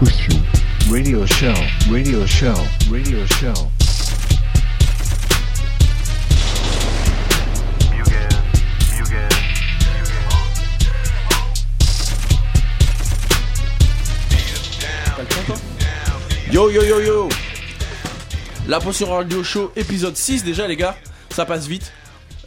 Potion. Radio show, radio show, radio show. Yo yo yo yo La Potion Radio Show épisode 6 déjà les gars, ça passe vite.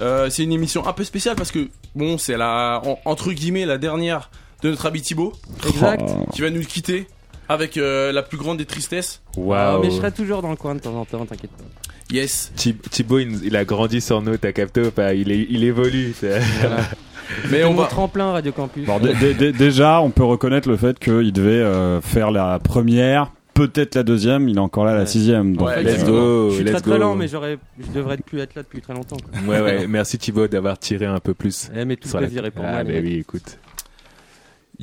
Euh, c'est une émission un peu spéciale parce que bon c'est la en- entre guillemets la dernière de notre ami Thibaut Exact. qui va nous quitter avec euh, la plus grande des tristesses. Ah, Waouh. mais je serai toujours dans le coin de temps en temps, t'inquiète pas. Yes. Thi- Thibaut, il, il a grandi sur nous, t'as capté ou pas? Il, est- il évolue. c'est- Mais on va tremplin Radio Campus. Bon, déjà, on peut reconnaître le fait qu'il devait euh, faire la première, peut-être la deuxième, il est encore là la sixième. Donc, Ouais, Let's exactement. go, je suis let's très go. très lent, mais j'aurais, je devrais plus être là depuis très longtemps. quoi. Ouais, ouais, merci Thibaut d'avoir tiré un peu plus. Eh, mais tout la- plaisir est pour ah, moi. bah les mecs. oui, écoute.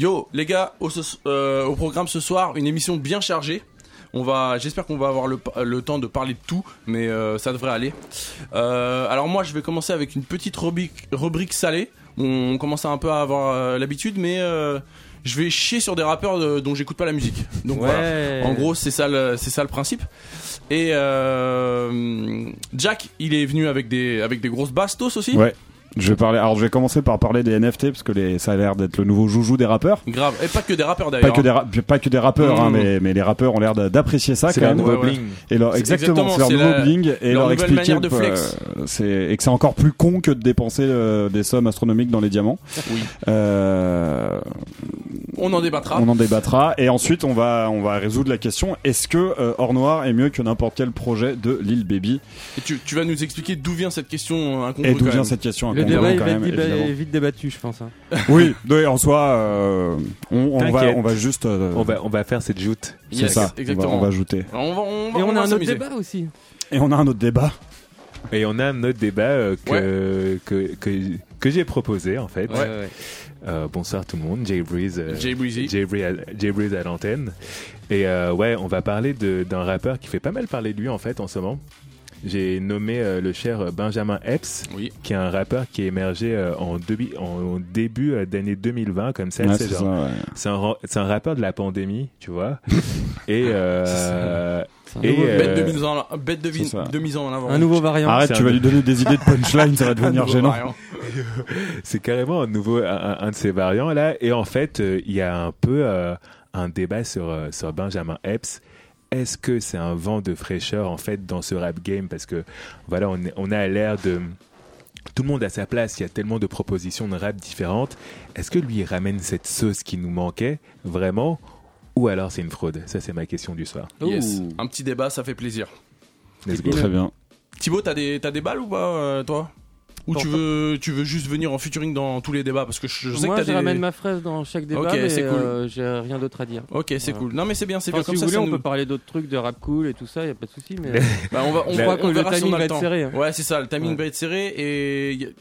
Yo les gars au, ce- euh, au programme ce soir une émission bien chargée. On va, j'espère qu'on va avoir le, le temps de parler de tout, mais euh, ça devrait aller. Euh, alors moi, je vais commencer avec une petite rubrique, rubrique salée. On commence à un peu à avoir euh, l'habitude, mais euh, je vais chier sur des rappeurs de- dont j'écoute pas la musique. Donc voilà. En gros, c'est ça, le, c'est ça le principe. Et euh, Jack, il est venu avec des, avec des grosses bastos aussi. Ouais. Je vais parler. Alors, je vais commencer par parler des NFT parce que les, ça a l'air d'être le nouveau joujou des rappeurs. Grave. Et pas que des rappeurs Pas d'ailleurs. que des, ra- pas que des rappeurs, hein, Mmh. mais, mais les rappeurs ont l'air d'a- d'apprécier ça C'est même. nouveau ouais, bling. Et leur, exactement, c'est leur nouveau la- bling et leur leur nouvelle expliquer manière de que, flex. euh, c'est et que c'est encore plus con que de dépenser euh, des sommes astronomiques dans les diamants. Oui. Euh, On en débattra. on en débattra et ensuite on va on va résoudre la question est-ce que euh, Or Noir est mieux que n'importe quel projet de Lil Baby? Et tu, tu vas nous expliquer d'où vient cette question incongrue. et d'où vient cette question Le débat quand même, évidemment. vite débattu, je pense. hein. oui oui, en soi euh, on, on va on va juste euh, On va, on va faire cette joute. c'est Yes, ça on va- exactement. on va ajouter On va, on va, Et on, a un autre débat aussi. et on a un autre débat Et on a un autre débat euh, que, que, que, que j'ai proposé en fait. Ouais, ouais. Euh, bonsoir tout le monde, Jay Breeze. euh, Jay Breezy. Jay Breeze à, Jay Breeze à l'antenne. Et euh, ouais, on va parler de- d'un rappeur qui fait pas mal parler de lui en fait en ce moment. J'ai nommé euh, le cher Benjamin Epps, Oui. qui est un rappeur qui est émergé euh, en, debi- en début euh, d'année 2020 comme ça. Ouais, c'est c'est genre- ça, ouais. c'est un, ra- c'est un rappeur de la pandémie, tu vois. Et, euh, Et, euh, Bête de mise en, bête de, c'est ça. de mise en avant. un nouveau variant. arrête tu un- vas lui donner des idées de punchline ça va devenir gênant variant. c'est carrément un nouveau un, de ces variants là. Et en fait, euh, il y a un peu euh, un débat sur sur Benjamin Epps. Est-ce que c'est un vent de fraîcheur en fait dans ce rap game? Parce que voilà, on, est- on a l'air de tout le monde a sa place, il y a tellement de propositions de rap différentes. Est-ce que lui il ramène cette sauce qui nous manquait vraiment ou alors c'est une fraude? Ça c'est ma question du soir. Yes. Ouh. Un petit débat, ça fait plaisir. Let's go. très bien Thibaut, t'as des, t'as des balles ou pas, euh, toi? Ou tu veux, tu veux juste venir en featuring dans tous les débats Parce que je, je sais Moi, que je t'as des. ramène ma fraise dans chaque débat, Ok, mais c'est cool. euh, j'ai rien d'autre à dire. Ok, c'est Voilà. cool. Non, mais c'est bien, c'est Enfin, bien si comme vous ça. voulez, ça on nous- peut parler d'autres trucs, de rap cool et tout ça, y a pas de souci. Mais Bah, on va, on Je crois que le verra si on timing a va le être temps. serré, hein. Ouais, c'est ça. Le timing Ouais. va être serré et y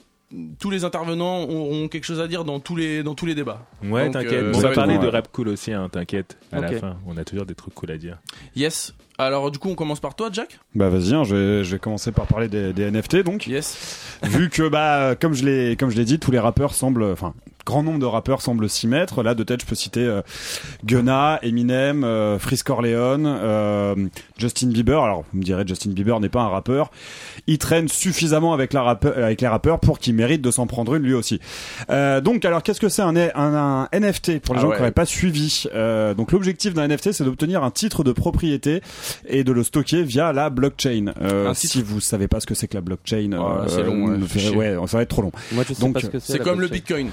tous les intervenants auront quelque chose à dire dans tous les, dans tous les débats. Ouais, Donc, t'inquiète. euh, on va parler de bon, ouais. rap cool aussi, hein, t'inquiète. À la fin, on a toujours des trucs cool à dire. Yes. Alors, du coup, on commence par toi, Jack bah vas-y hein, je, vais, je vais commencer par parler des, des NFT donc Yes. vu que bah comme je l'ai comme je l'ai dit tous les rappeurs semblent enfin grand nombre de rappeurs semblent s'y mettre là de tête je peux citer euh, Gunna Eminem euh, Freeze Corleone euh, Justin Bieber alors vous me direz Justin Bieber n'est pas un rappeur il traîne suffisamment avec la avec les rappeurs pour qu'il mérite de s'en prendre une lui aussi Euh, donc alors qu'est-ce que c'est un, un, un NFT pour les Ah gens ouais. qui n'auraient pas suivi Euh, donc l'objectif d'un NFT c'est d'obtenir un titre de propriété et de le stocker via la blockchain Euh, si vous savez pas ce que c'est que la blockchain Oh, c'est long, ouais, ça va être trop long. moi, je sais Donc, c'est. Comme le. Bitcoin.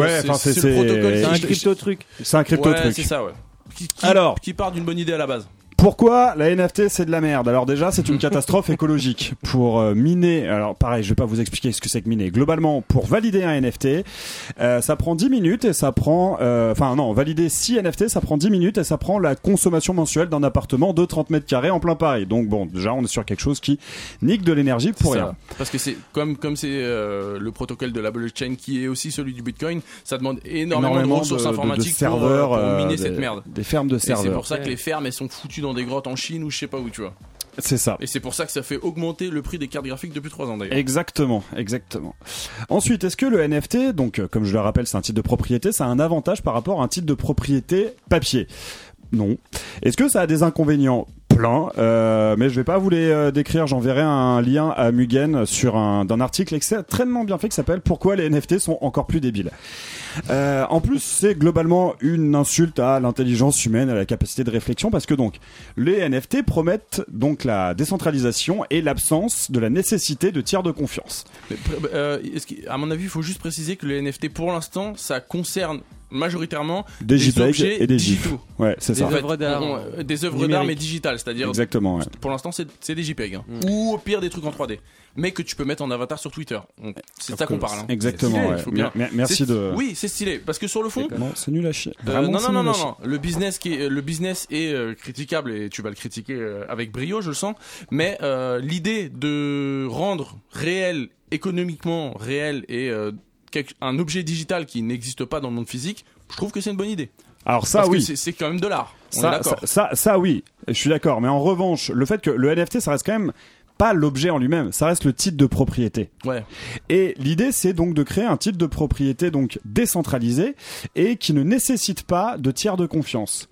Ouais, enfin, c'est- le c'est- un crypto truc. C'est un crypto Ouais, truc. c'est ça, ouais. Qui, qui- Alors. qui part d'une bonne idée à la base. Pourquoi la NFT c'est de la merde? Alors déjà c'est une catastrophe écologique pour euh, miner. Alors pareil, je vais pas vous expliquer ce que c'est que miner. Globalement, pour valider un NFT, euh, ça prend 10 minutes et ça prend euh, enfin non, valider 6 NFT, ça prend 10 minutes et ça prend la consommation mensuelle d'un appartement de 30 mètres carrés en plein Paris. Donc bon, déjà on est sur quelque chose qui nique de l'énergie pour rien. Parce que c'est comme comme c'est euh, le protocole de la blockchain qui est aussi celui du Bitcoin, ça demande énormément, de ressources informatiques pour, serveurs, euh, pour euh, miner des- cette merde. Des fermes de Et c'est serveurs. pour ça que les fermes elles sont foutues dans des grottes en Chine ou je sais pas où tu vois. C'est ça. Et c'est pour ça que ça fait augmenter le prix des cartes graphiques depuis 3 ans d'ailleurs. Exactement, exactement. Ensuite, est-ce que le NFT, donc euh, comme je le rappelle, c'est un titre de propriété, ça a un avantage par rapport à un titre de propriété papier? Non. Est-ce que ça a des inconvénients? Euh, mais je vais pas vous les euh, décrire. J'enverrai un lien à Mugen sur un d'un article extrêmement bien fait qui s'appelle Pourquoi les NFT sont encore plus débiles. Euh, en plus, c'est globalement une insulte à l'intelligence humaine, à la capacité de réflexion, parce que donc les NFT promettent donc la décentralisation et l'absence de la nécessité de tiers de confiance. Mais, à mon avis, il faut juste préciser que les NFT, pour l'instant, ça concerne majoritairement Des JPEG objets et des GIFs. Ouais, c'est Des ça. Fait, œuvres d'art. on- on- des œuvres d'art mais digitales, c'est-à-dire Exactement. ouais. pour l'instant c'est des JPEG hein. Mm. ou au pire des trucs en 3D, mais que tu peux mettre en avatar sur Twitter. C'est de ça qu'on parle. hein. Exactement. Stylé, ouais. bien- Merci de. Oui, c'est stylé parce que sur le fond. Non, c'est nul à chier. euh, non, non, non, non. Le business qui est, le business est euh, critiquable et tu vas le critiquer euh, avec brio, je le sens. Mais euh, l'idée de rendre réel, économiquement réel et euh, quelque- un objet digital qui n'existe pas dans le monde physique, je trouve que c'est une bonne idée. Alors ça, Parce oui. c'est- quand même de l'art. Ça, ça, ça, oui, je suis d'accord. Mais en revanche, le fait que le NFT, ça reste quand même pas l'objet en lui-même, ça reste le titre de propriété. Ouais. Et l'idée, c'est donc de créer un titre de propriété donc décentralisé et qui ne nécessite pas de tiers de confiance.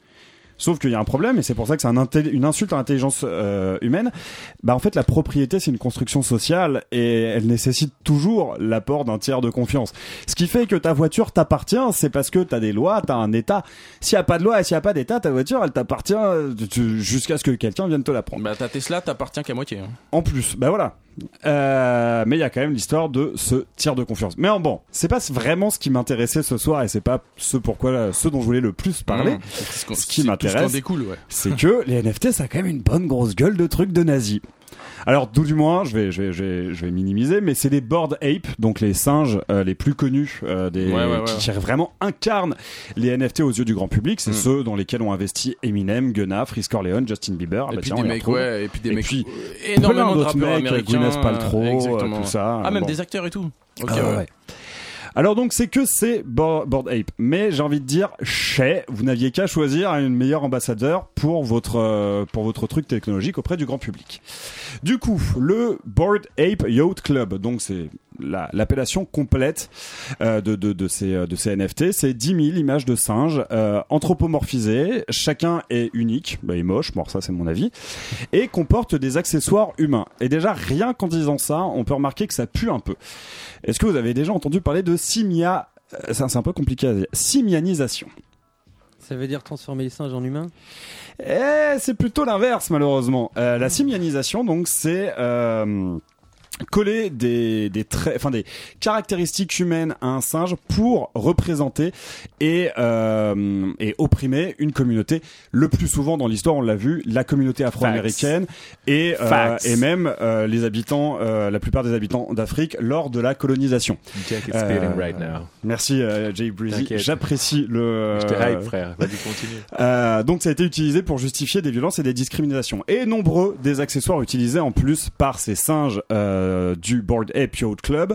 Sauf qu'il y a un problème, et c'est pour ça que c'est un une insulte à l'intelligence euh, humaine. Bah en fait, la propriété, c'est une construction sociale et elle nécessite toujours l'apport d'un tiers de confiance. Ce qui fait que ta voiture t'appartient, c'est parce que t'as des lois, t'as un état. S'il y a pas de loi et s'il y a pas d'état, ta voiture, elle t'appartient euh, jusqu'à ce que quelqu'un vienne te la prendre. Bah ta Tesla t'appartient qu'à moitié. hein. En plus, bah voilà. Euh, mais il y a quand même l'histoire de ce tiers de confiance. Mais en bon, c'est pas vraiment ce qui m'intéressait ce soir et c'est pas ce pourquoi, ce dont je voulais le plus parler. Mmh. Ce qui c'est m'intéresse, ouais. c'est que les NFT, ça a quand même une bonne grosse gueule de trucs de nazis. Alors, d'où du moins, je vais, je vais, je vais, je vais minimiser, mais c'est les Bored Ape, donc les singes euh, les plus connus, euh, des, Ouais, ouais, ouais. qui, qui vraiment incarnent les NFT aux yeux du grand public. C'est Mm. ceux dans lesquels ont investi Eminem, Gunna, Frisk Orleans, Justin Bieber. Et bah puis tiens, des mecs, et puis des Et mecs, puis, énormément plein d'autres mecs. Gwyneth Paltrow, euh, tout ça. Ah, même Bon. des acteurs et tout. Ok, Ah ouais. Alors donc c'est que c'est Bo- Bored Ape, mais j'ai envie de dire chez vous n'aviez qu'à choisir un meilleur ambassadeur pour votre euh, pour votre truc technologique auprès du grand public. Du coup, le Bored Ape Yacht Club, donc c'est la- l'appellation complète euh, de, de, de ces euh, de ces NFT, c'est 10 000 images de singes euh, anthropomorphisées. Chacun est unique, bah, il est moche, bon ça c'est mon avis, et comporte des accessoires humains. Et déjà rien qu'en disant ça, on peut remarquer que ça pue un peu. Est-ce que vous avez déjà entendu parler de simia euh, ça, C'est un peu compliqué à dire. Simianisation. Ça veut dire transformer les singes en humains? Eh, c'est plutôt l'inverse malheureusement. Euh, la simianisation, donc, c'est euh, coller des, des traits, enfin des caractéristiques humaines à un singe pour représenter et euh, et opprimer une communauté. Le plus souvent dans l'histoire, on l'a vu, la communauté afro-américaine et euh, et même euh, les habitants, euh, la plupart des habitants d'Afrique lors de la colonisation. Jack is Euh, right now. Merci euh, Jay Breezy, j'apprécie le. Je te hype, frère. Vas-y, continue. Euh, donc ça a été utilisé pour justifier des violences et des discriminations. Et nombreux des accessoires utilisés en plus par ces singes euh, du Board Ape Yacht Club,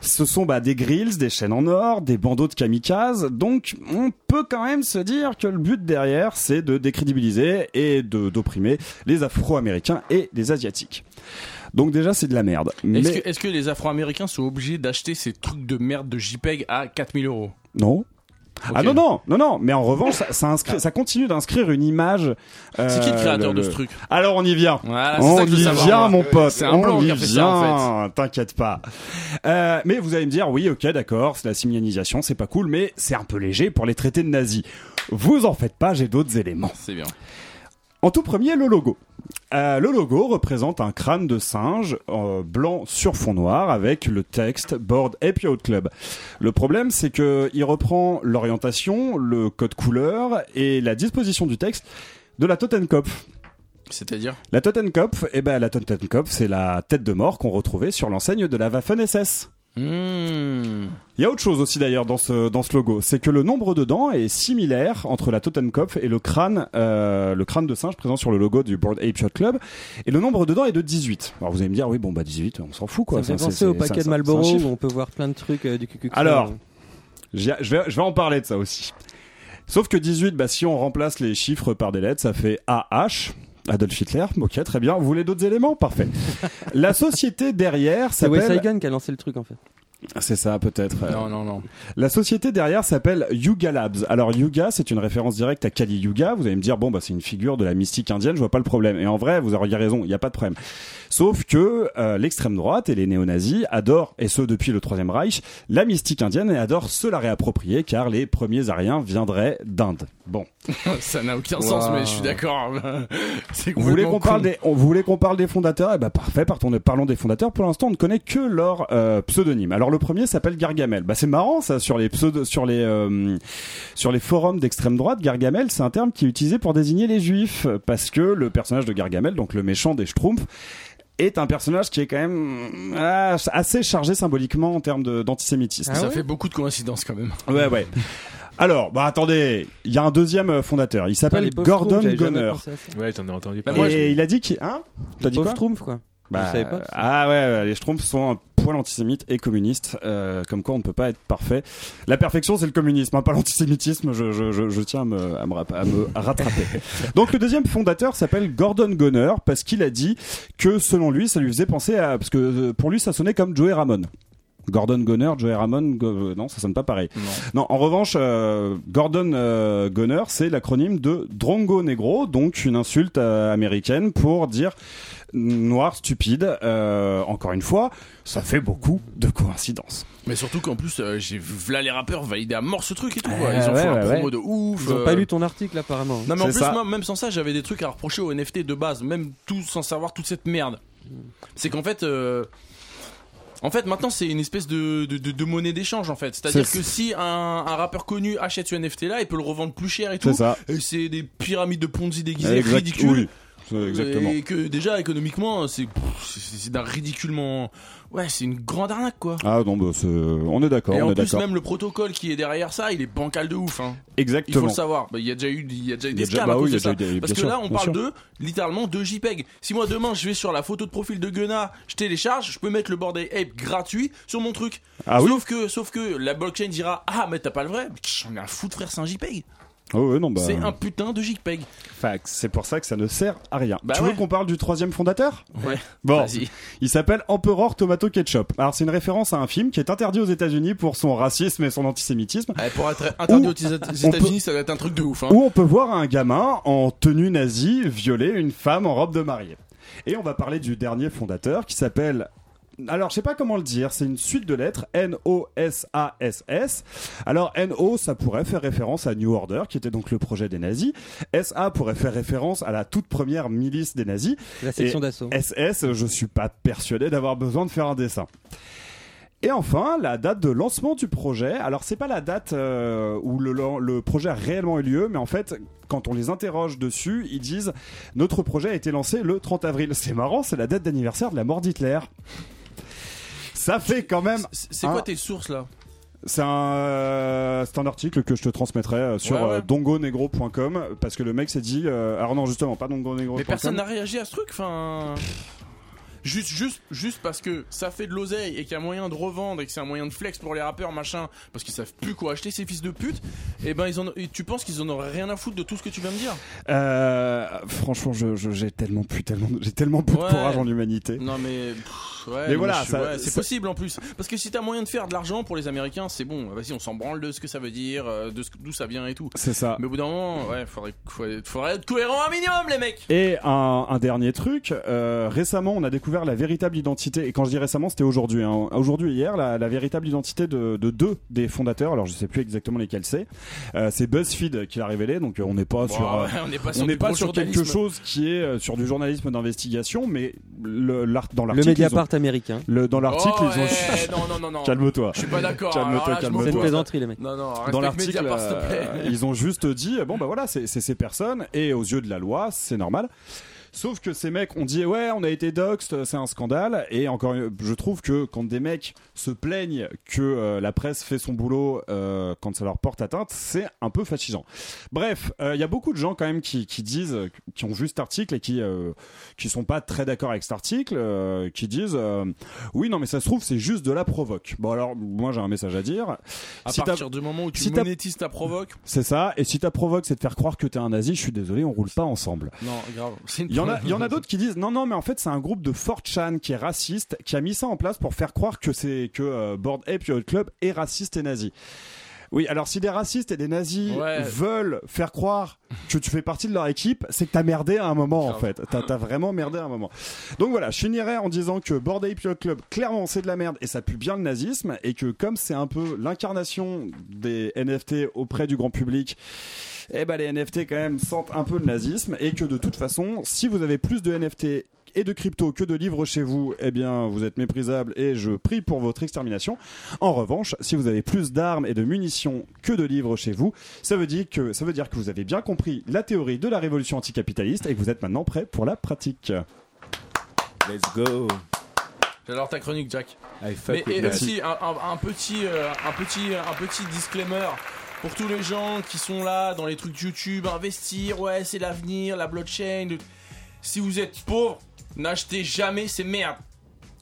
ce sont bah, des grills, des chaînes en or, des bandeaux de kamikazes. Donc on peut quand même se dire que le but derrière c'est de décrédibiliser et d'opprimer les Afro-Américains et les Asiatiques. Donc déjà c'est de la merde. Mais Est-ce que, est-ce que les Afro-Américains sont obligés d'acheter ces trucs de merde de JPEG à 4000 euros? Non. Ah non non non non mais en revanche ça, ça, inscrit- ça continue d'inscrire une image. C'est qui le créateur le- de ce truc? Alors on y vient. Voilà, On ça que y savoir, vient, moi. mon pote. C'est un on y fait ça, en vient. T'inquiète pas. Euh, mais vous allez me dire, oui, ok, d'accord, c'est la simianisation, c'est pas cool, mais c'est un peu léger pour les traités de nazis. Vous en faites pas, j'ai d'autres éléments. C'est bien. En tout premier, le logo. Euh, le logo représente un crâne de singe euh, blanc sur fond noir avec le texte Board Yacht Club. Le problème, c'est que il reprend l'orientation, le code couleur et la disposition du texte de la Totenkopf. C'est-à-dire? La Totenkopf, eh ben la Totenkopf, c'est la tête de mort qu'on retrouvait sur l'enseigne de la Waffen SS. Mmh. Il y a autre chose aussi d'ailleurs dans ce dans ce logo, c'est que le nombre dedans est similaire entre la Totenkopf et le crâne euh, le crâne de singe présent sur le logo du Board Ape Yacht Club et le nombre dedans est de 18. Alors vous allez me dire oui bon bah 18 on s'en fout quoi. Ça me fait c'est- penser au paquet c'est- de Marlboro où on peut voir plein de trucs euh, du. Alors, Je vais, je vais en parler de ça aussi. Sauf que 18, bah, si on remplace les chiffres par des lettres, ça fait AH. Adolf Hitler, ok, très bien. Vous voulez d'autres éléments? Parfait. La société derrière c'est Wes s'appelle. Hagen qui a lancé le truc en fait. C'est ça, peut-être. Non, non, non. La société derrière s'appelle Yuga Labs. Alors Yuga, c'est une référence directe à Kali Yuga. Vous allez me dire, bon, bah c'est une figure de la mystique indienne, je vois pas le problème. Et en vrai, vous auriez raison, il n'y a pas de problème. Sauf que euh, l'extrême droite et les néo-nazis adorent, et ce depuis le Troisième Reich, la mystique indienne et adorent se la réapproprier car les premiers Ariens viendraient d'Inde. Bon. Ça n'a aucun Wow. sens, mais je suis d'accord. Vous voulez qu'on parle des, on vous voulez qu'on parle des fondateurs? Eh ben parfait, partons parlons des fondateurs. Pour l'instant, on ne connaît que leur euh, pseudonyme. Alors le premier s'appelle Gargamel. Bah c'est marrant ça sur les pseudo, sur les euh, sur les forums d'extrême droite. Gargamel, c'est un terme qui est utilisé pour désigner les juifs parce que le personnage de Gargamel, donc le méchant des Schtroumpfs est un personnage qui est quand même ah, assez chargé symboliquement en termes d'antisémitisme. Ah Ça ouais fait beaucoup de coïncidences quand même. Ouais, ouais. Alors, bah attendez, il y a un deuxième euh, fondateur. Il s'appelle Gordon Gunner. Ouais, j'en ai entendu parler. moi, Et je- il a dit qui Hein? T'as dit quoi? Schtroumpfs, quoi. Bah, Je savais pas. Ah ouais, ouais, les Schtroumpfs sont un poil antisémites et communistes, euh, comme quoi on ne peut pas être parfait. La perfection, c'est le communisme, hein, pas l'antisémitisme. Je, je, je, je tiens à me, à me, rap- à me rattraper. Donc le deuxième fondateur s'appelle Gordon Gunner parce qu'il a dit que selon lui, ça lui faisait penser à parce que euh, pour lui, ça sonnait comme Joey Ramone. Gordon Gunner, Joey Ramone, Go- euh, non, ça sonne pas pareil. Non. Non, en revanche, euh, Gordon euh, Gunner, c'est l'acronyme de Drongo Negro, donc une insulte euh, américaine pour dire noir stupide. Euh, encore une fois, ça fait beaucoup de coïncidences. Mais surtout qu'en plus, euh, j'ai vu là les rappeurs valider à mort ce truc et tout. Euh, quoi. Ils ont ouais, fait un ouais, promo de ouf. Ils ont euh, pas lu ton article, apparemment. Non mais en plus, ça. moi, même sans ça, j'avais des trucs à reprocher au NFT de base, même tout sans savoir toute cette merde. C'est qu'en fait, euh, en fait, maintenant c'est une espèce de, de, de- de monnaie d'échange en fait. C'est-à-dire C'est- que si un, un rappeur connu achète ce NFT là, il peut le revendre plus cher et tout. C'est ça. Et c'est des pyramides de Ponzi déguisées ridicules. oui, exactement. Et que déjà économiquement, c'est d'un ridiculement. Ouais, c'est une grande arnaque quoi. Ah non, bah, c'est- on est d'accord, et on en est plus, même le protocole qui est derrière ça, il est bancal de ouf. Hein. Il faut Exactement. le savoir. Bah, Il y a déjà eu, il y a déjà eu des scams bah à oui, Parce que sûr, là, on parle sûr. de littéralement de JPEG. Si moi demain je vais sur la photo de profil de Gunna, je télécharge, je peux mettre le bordel ape gratuit sur mon truc. Ah oui sauf que, sauf que la blockchain dira ah mais t'as pas le vrai. J'en ai un foutre frère, c'est un JPEG. Oh, ouais, non, bah, C'est un putain de JPEG. fax. C'est pour ça que ça ne sert à rien. Bah tu ouais. veux qu'on parle du troisième fondateur? Ouais. Bon, Vas-y. il s'appelle Emperor Tomato Ketchup. Alors c'est une référence à un film qui est interdit aux États-Unis pour son racisme et son antisémitisme. Ouais, pour être interdit aux peut- États-Unis, ça doit être un truc de ouf. Hein. où on peut voir un gamin en tenue nazie violer une femme en robe de mariée. Et on va parler du dernier fondateur qui s'appelle alors, je sais pas comment le dire, c'est une suite de lettres, N-O-S-A-S-S. Alors, N-O, ça pourrait faire référence à New Order, qui était donc le projet des nazis. S-A pourrait faire référence à la toute première milice des nazis. La section d'assaut. SS, je suis pas persuadé d'avoir besoin de faire un dessin. Et enfin, la date de lancement du projet. Alors, c'est pas la date euh, où le, le projet a réellement eu lieu, mais en fait, quand on les interroge dessus, ils disent notre projet a été lancé le 30 avril. C'est marrant, c'est la date d'anniversaire de la mort d'Hitler. Ça fait quand même. C'est un- quoi tes sources là C'est un, euh, un article que je te transmettrai euh, sur Ouais, ouais. euh, dongonegro.com parce que le mec s'est dit. euh, alors non, justement, pas dongonegro.com. Mais personne n'a réagi à ce truc, enfin. Juste, juste, juste parce que ça fait de l'oseille et qu'il y a moyen de revendre et que c'est un moyen de flex pour les rappeurs, machin, parce qu'ils savent plus quoi acheter, ces fils de pute, et ben ils en, et tu penses qu'ils en auraient rien à foutre de tout ce que tu viens de dire? Euh, franchement, je, je- j'ai tellement plus, tellement, j'ai tellement peu Ouais. de courage en humanité. Non mais. pff, ouais, Mais voilà, je- ça- ouais, c'est possible en plus. Parce que si t'as moyen de faire de l'argent pour les Américains, c'est bon. Vas-y, on s'en branle de ce que ça veut dire, euh, de ce- d'où ça vient et tout. C'est ça. Mais au bout d'un moment, ouais, faudrait, faudrait, faudrait être cohérent un minimum, les mecs. Et un, un dernier truc, euh, récemment, on a découvert la véritable identité. Et quand je dis récemment, c'était aujourd'hui. Hein, aujourd'hui hier, la, la véritable identité de, de deux des fondateurs. Alors, je sais plus exactement lesquels c'est. Euh, c'est BuzzFeed qui l'a révélé. Donc, on n'est pas Bon, sur. euh, on n'est pas sur on du n'est pas gros sur quelque chose qui est sur du journalisme d'investigation, mais le, l'art- dans Le l'article, ont- Mediapart américain. le- dans l'article, Oh, ils ont. eh, non, non, non, non. Calme-toi. Je suis pas d'accord. Calme-toi, calme-toi. C'est une plaisanterie, les mecs. Non, non, dans l'article, euh, ils ont juste dit bon bah voilà, c'est ces personnes et aux yeux de la loi, c'est normal. Sauf que ces mecs ont dit ouais, on a été doxed, c'est un scandale. Et encore, je trouve que quand des mecs se plaignent que euh, la presse fait son boulot euh, quand ça leur porte atteinte, c'est un peu fascisant. Bref, euh, il y a beaucoup de gens quand même qui, qui disent, qui ont vu cet article et qui euh, qui sont pas très d'accord avec cet article, euh, qui disent euh, oui non mais ça se trouve c'est juste de la provoque. Bon alors moi j'ai un message à dire. À Si partir du moment où tu si monétises ta provoque, c'est ça. Et si ta provoque, c'est de faire croire que t'es un nazi, je suis désolé, on roule pas ensemble. non, grave. C'est une en a, il y en a d'autres qui disent non, non, mais en fait, c'est un groupe de 4chan qui est raciste, qui a mis ça en place pour faire croire que c'est que euh, Board Ape Yacht Club est raciste et nazi. Oui, alors si des racistes et des nazis Ouais. veulent faire croire que tu fais partie de leur équipe, c'est que t'as merdé à un moment en fait. T'as as vraiment merdé à un moment. Donc voilà, je finirai en disant que Board Ape Yacht Club, clairement, c'est de la merde et ça pue bien le nazisme et que comme c'est un peu l'incarnation des NFT auprès du grand public, eh ben les NFT quand même sentent un peu le nazisme et que de toute façon, si vous avez plus de NFT et de crypto que de livres chez vous, eh bien vous êtes méprisable et je prie pour votre extermination. En revanche, si vous avez plus d'armes et de munitions que de livres chez vous, ça veut dire que ça veut dire que vous avez bien compris la théorie de la révolution anticapitaliste et que vous êtes maintenant prêt pour la pratique. Let's go. J'adore ta chronique, Jack. I fuck Mais et aussi un, un- un petit, euh, un petit, un petit disclaimer pour tous les gens qui sont là dans les trucs YouTube, investir, ouais, c'est l'avenir, la blockchain. Si vous êtes pauvre, n'achetez jamais ces merdes.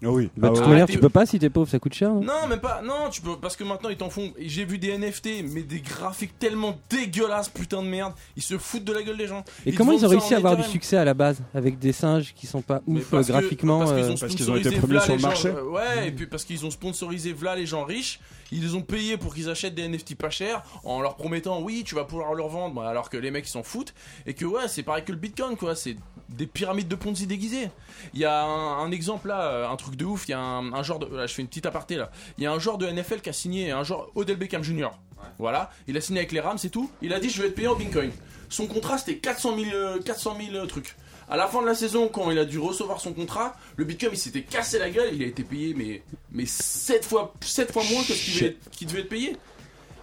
Ah oui. Bah, de Ah toute ouais. manière, Arrêtez- tu peux pas si t'es pauvre, ça coûte cher. non Non, même pas. Non, tu peux parce que maintenant ils t'en font. J'ai vu des NFT, mais des graphiques tellement dégueulasses, putain de merde. Ils se foutent de la gueule des gens. Et Ils comment ils ont réussi à avoir du succès à la base avec des singes qui sont pas ouf parce euh, que- graphiquement parce qu'ils euh, ont Parce qu'ils ont été premiers sur les le gens- marché. euh, ouais, et puis parce qu'ils ont sponsorisé v'là les gens riches, ils les ont payés pour qu'ils achètent des NFT pas chers en leur promettant oui, tu vas pouvoir leur vendre, alors que les mecs ils s'en foutent et que ouais, c'est pareil que le Bitcoin quoi, c'est des pyramides de Ponzi déguisées. Il y a un, un exemple là, euh, un truc de ouf, il y a un, un genre de là, je fais une petite aparté là. Il y a un joueur de NFL qui a signé un joueur Odell Beckham Jr. Voilà, il a signé avec les Rams et tout. Il a dit je vais être payé en Bitcoin. Son contrat c'était 400 000 euh, 400 000 trucs. À la fin de la saison, quand il a dû recevoir son contrat, le Bitcoin il s'était cassé la gueule, il a été payé mais mais 7 fois 7 fois moins que ce qu'il devait, être payé.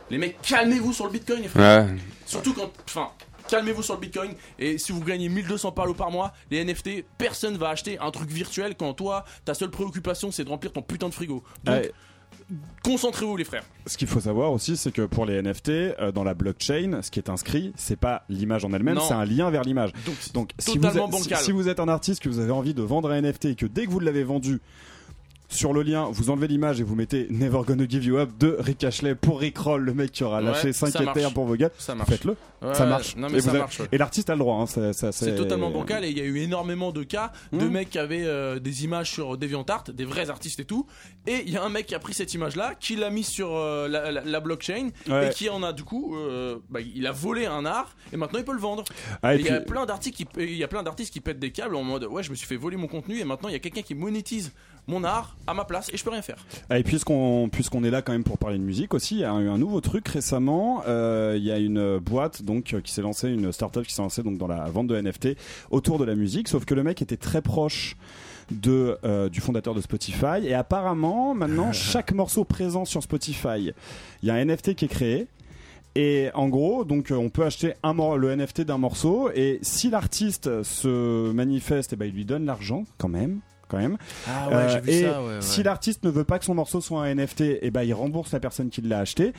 Les mecs, calmez-vous sur le Bitcoin. Ouais. Surtout quand. Enfin, calmez-vous sur le Bitcoin. Et si vous gagnez 1200 par par mois, les NFT, personne va acheter un truc virtuel quand toi, ta seule préoccupation, c'est de remplir ton putain de frigo. Donc, Ouais. concentrez-vous, les frères. Ce qu'il faut savoir aussi, c'est que pour les NFT, euh, dans la blockchain, ce qui est inscrit, c'est pas l'image en elle-même, c'est un lien vers l'image. Donc, Donc, si vous, êtes, si vous êtes un artiste que vous avez envie de vendre un NFT et que dès que vous l'avez vendu, sur le lien, vous enlevez l'image et vous mettez Never Gonna Give You Up de Rick Ashley pour Rick Roll, le mec qui aura Ouais, lâché 5 ça marche. Ethereum pour vos gars. ça marche. Faites-le, Ouais, ça marche. Non, mais et avez- ouais. l'artiste a le droit. Hein, C'est totalement bancal et il y a eu énormément de cas de Mmh. mecs qui avaient euh, des images sur DeviantArt, des vrais artistes et tout. Et il y a un mec qui a pris cette image-là, qui l'a mis sur euh, la, la- la blockchain Ouais. et qui en a du coup, euh, bah, il a volé un art et maintenant il peut le vendre. Ah, et Et il y a plein d'artistes qui, il y a plein d'artistes qui pètent des câbles en mode ouais je me suis fait voler mon contenu et maintenant il y a quelqu'un qui monétise mon art à ma place et je peux rien faire. Et puisqu'on puisqu'on est là quand même pour parler de musique aussi, il y a eu un nouveau truc récemment. Euh, il y a une boîte donc euh, qui s'est lancée, une startup qui s'est lancée donc dans la vente de NFT autour de la musique. Sauf que le mec était très proche de euh, du fondateur de Spotify et apparemment maintenant chaque morceau présent sur Spotify, il y a un NFT qui est créé. Et en gros, donc euh, on peut acheter un le NFT d'un morceau et si l'artiste se manifeste, eh ben il lui donne l'argent quand même, quand même. Ah Euh, et si l'artiste ne veut pas que son morceau soit un NFT, eh ben il rembourse la personne qui l'a acheté.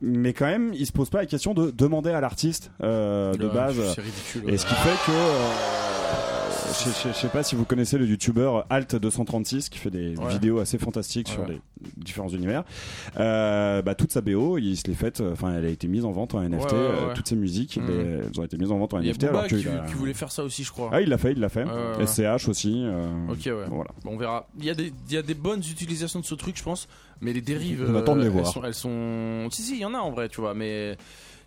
Mais quand même, il se pose pas la question de demander à l'artiste euh, de base. C'est ridicule. Et ce qui fait que euh, je je sais pas si vous connaissez le youtubeur Alt236 qui fait des Ouais. vidéos assez fantastiques sur les différents univers. Euh, bah, toute sa BO, il se l'est faite, enfin elle a été mise en vente en NFT. Toutes ses musiques, Mhm. elles, elles ont été mises en vente en a NFT. Alors qui, qu'il a- qui voulait faire ça aussi je crois. Ah, il l'a fait, il l'a fait. SCH aussi. Ok ouais. Voilà. Bon, on verra. Il y, a des, il y a des bonnes utilisations de ce truc, je pense, mais les dérives. On attend de les elles sont- Elles sont, Si, si, il y en a en vrai, tu vois, mais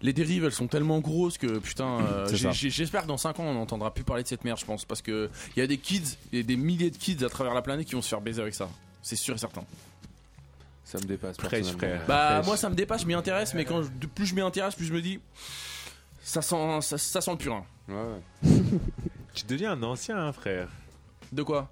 les dérives, elles sont tellement grosses que putain. euh, J'espère que dans 5 ans, on n'entendra plus parler de cette merde, je pense, parce que il y a des kids, et des milliers de kids à travers la planète qui vont se faire baiser avec ça. C'est sûr et certain. Ça me dépasse. Personnellement. frère. Bah, moi, ça me dépasse, je m'y intéresse, mais quand je- plus je m'y intéresse, plus je me dis. Ça sent, ça, ça sent le purin. Ouais, ouais. Tu deviens un ancien, hein, frère. De quoi?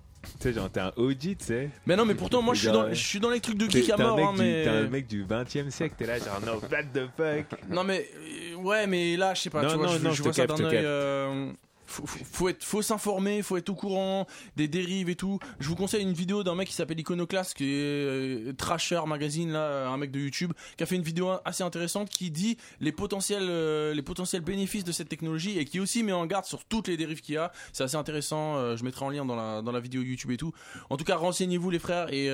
Sais, genre, t'es un OG, tu sais. Mais non, mais pourtant, moi, je suis, dans, je suis dans les trucs de geek à mort, hein, mais. t'es un mec du 20 e siècle, t'es là, genre, non, what the fuck. Non mais euh, ouais mais là je sais pas Non, tu vois non, je, non, je je vois ça d'un œil euh, faut, faut- faut être faut s'informer faut être au courant des dérives et tout je vous conseille une vidéo d'un mec qui s'appelle Iconoclast qui est euh, Trasher Magazine là un mec de YouTube qui a fait une vidéo assez intéressante qui dit les potentiels euh, les potentiels bénéfices de cette technologie et qui aussi met en garde sur toutes les dérives qu'il y a c'est assez intéressant euh, je mettrai en lien dans la dans la vidéo YouTube et tout en tout cas renseignez-vous les frères et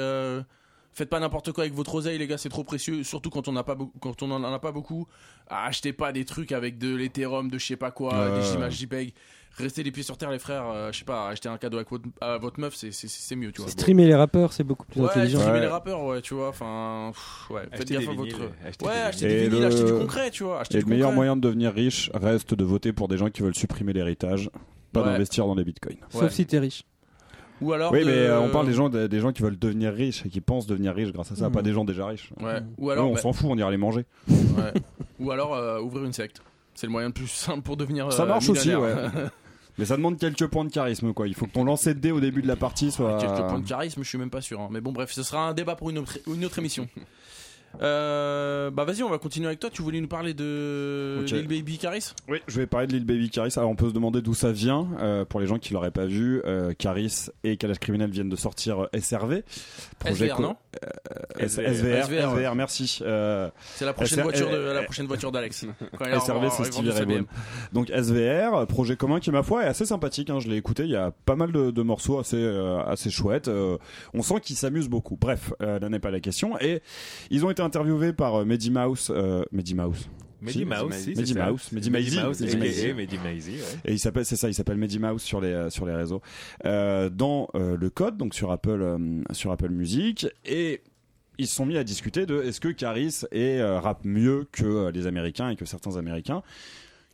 Faites pas n'importe quoi avec votre oseille, les gars, c'est trop précieux. Surtout quand on n'a pas quand on en a pas beaucoup. Ah, Achetez pas des trucs avec de l'Ethereum, de je sais pas quoi, des images JPEG. Rester les pieds sur terre, les frères. euh, je sais pas, acheter un cadeau à votre, à votre meuf, c'est- mieux, tu vois. Streamer les rappeurs, c'est beaucoup plus Ouais, intelligent. streamer Ouais. les rappeurs, ouais, tu vois. Enfin, ouais, faites Acheter gaffe des à votre. acheter Ouais, acheter des vinyles, le- acheter du concret, tu vois. Acheter Et du le meilleur concret. moyen de devenir riche reste de voter pour des gens qui veulent supprimer l'héritage, pas Ouais. d'investir dans les bitcoins. Sauf si t'es riche. Ou alors. Oui, de- mais euh, on parle des gens, des, des gens qui veulent devenir riches et qui pensent devenir riches grâce à ça, Mhm. pas des gens déjà riches. Ouais. Ou Ouais, alors. on bah, s'en fout, on ira les manger. ouais. Ou alors euh, ouvrir une secte. C'est le moyen le plus simple pour devenir. Ça euh, marche aussi, ouais. Mais ça demande quelques points de charisme, quoi. Il faut que ton lancer de dés au début de la partie soit. Quelques points de charisme, je suis même pas sûr. hein. Mais bon, bref, ce sera un débat pour une autre, une autre émission. Euh, bah vas-y, on va continuer avec toi. Tu voulais nous parler de Ok. Lil Baby Caris? Oui, je vais parler de Lil Baby Caris. Alors on peut se demander d'où ça vient. Euh, pour les gens qui l'auraient pas vu, euh, Caris et Calage Criminel viennent de sortir euh, SRV. SVR, co- non SVR, SVR, SVR, SVR, merci. Euh, C'est la prochaine SR, voiture de la prochaine voiture d'Alex. SRV, c'est Stevie Ray Vaughan. Donc SVR, projet commun qui ma foi est assez sympathique. Hein, je l'ai écouté, il y a pas mal de, de morceaux assez euh, assez chouettes. Euh, on sent qu'ils s'amusent beaucoup. Bref, euh, là n'est pas la question. Et ils ont été interviewés par euh, Mehdi Mouse, euh, Mehdi Mouse. Mehdi Mouse, si, Mehdi Mehdi Mehdi. Et il s'appelle, c'est ça, il s'appelle Mehdi Mouse sur les euh, sur les réseaux, euh, dans euh, le code, donc sur Apple euh, sur Apple Music, et ils se sont mis à discuter de est-ce que Caris est rappe mieux que les Américains et que certains Américains.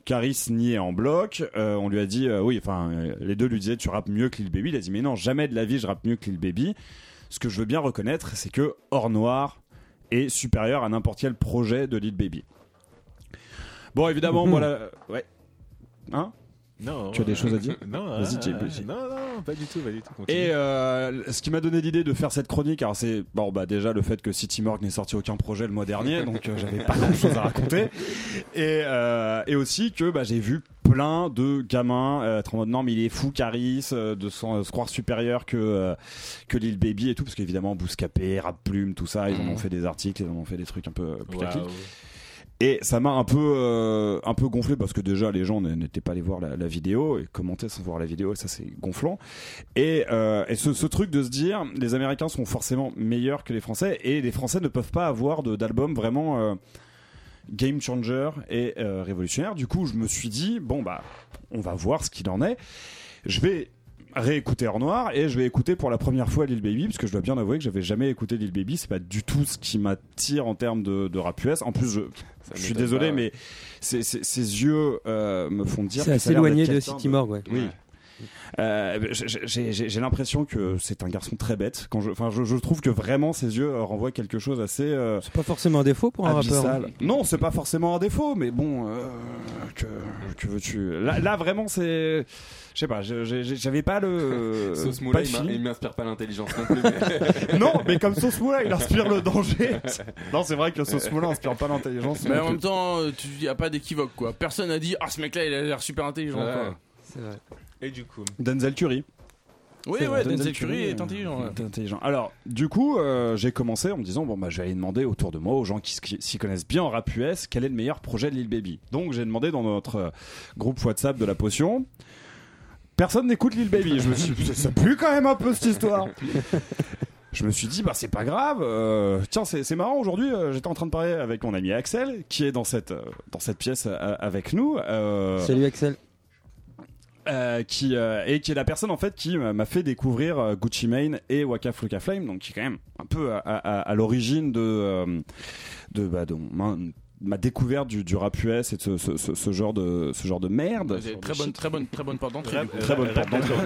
Caris niait en bloc. euh, on lui a dit euh, oui, enfin euh, les deux lui disaient tu rappes mieux que Lil Baby. Il a dit mais non, jamais de la vie je rappe mieux que Lil Baby. Ce que je veux bien reconnaître, c'est que Hors Noir est supérieur à n'importe quel projet de Lil Baby. Bon, évidemment, Mhm. voilà, ouais. Hein? Non. Tu as des euh, choses à dire? Non, Vas-y, euh. Non, non, pas du tout, pas du tout. continue. Et euh, ce qui m'a donné l'idée de faire cette chronique, alors c'est bon bah déjà le fait que City Morgue n'ait sorti aucun projet le mois dernier, donc euh, j'avais pas grand chose à raconter, et euh, et aussi que bah j'ai vu plein de gamins euh, être en mode non mais il est fou Caris euh, de se croire supérieur que euh, que Lil Baby et tout parce qu'évidemment Bouscapé, Rap Plume, tout ça, ils en ont Mhm. fait des articles, ils en ont fait des trucs un peu putaclic. Waouh. Et ça m'a un peu euh, un peu gonflé parce que déjà les gens n'étaient pas allés voir la, la vidéo et commentaient sans voir la vidéo et ça c'est gonflant. Et, euh, et ce, ce truc de se dire les Américains sont forcément meilleurs que les Français et les Français ne peuvent pas avoir d'album vraiment euh, game changer et euh, révolutionnaire. Du coup je me suis dit bon bah on va voir ce qu'il en est. Je vais réécouter Hors Noir et je vais écouter pour la première fois Lil Baby parce que je dois bien avouer que j'avais jamais écouté Lil Baby c'est pas du tout ce qui m'attire en termes de, de rap US en plus je, suis désolé pas, mais ses, ses- ses yeux euh, me font dire C'est assez éloigné de City Morgue, ouais. oui. Euh, j'ai- l'impression que c'est un garçon très bête. Quand je, enfin, je, je trouve que vraiment ses yeux euh, renvoient quelque chose assez euh, C'est pas forcément un défaut pour un rappeur. hein. Non, c'est pas forcément un défaut, mais bon, euh, que, que veux-tu? Là, là, vraiment, c'est, je sais pas, j'avais pas le, Sauce le il il m'inspire pas l'intelligence non plus. mais- non, mais comme Sauce il inspire le danger. non, c'est vrai que Sauce Moulin inspire pas l'intelligence. Mais en plus. même temps, euh, tu y a pas d'équivoque quoi. Personne a dit ah ce mec-là il a l'air super intelligent. Ouais. quoi. C'est vrai. Et du coup, Denzel Curry. Oui ouais, vrai, Denzel Curry est intelligent. est intelligent. Alors, du coup, euh, j'ai commencé en me disant bon bah je vais aller demander autour de moi aux gens qui s'y connaissent bien en rap US quel est le meilleur projet de Lil Baby. Donc j'ai demandé dans notre euh, groupe WhatsApp de la potion. Personne n'écoute Lil Baby. Je me suis dit, ça- ça pue quand même un peu cette histoire. Je me suis dit bah c'est pas grave. euh, tiens c'est c'est marrant aujourd'hui. euh, J'étais en train de parler avec mon ami Axel qui est dans cette euh, dans cette pièce euh, avec nous. euh, Salut Axel. Euh, qui euh, et qui est la personne en fait qui m'a m'a fait découvrir euh, Gucci Mane et Waka Flocka Flame donc qui est quand même un peu à, à- à l'origine de euh, de, bah, de ma, ma découverte du, du rap US et de ce, ce, ce, ce genre de ce genre de merde Très bonne, très bonne, très bonne porte d'entrée. Très bonne porte d'entrée.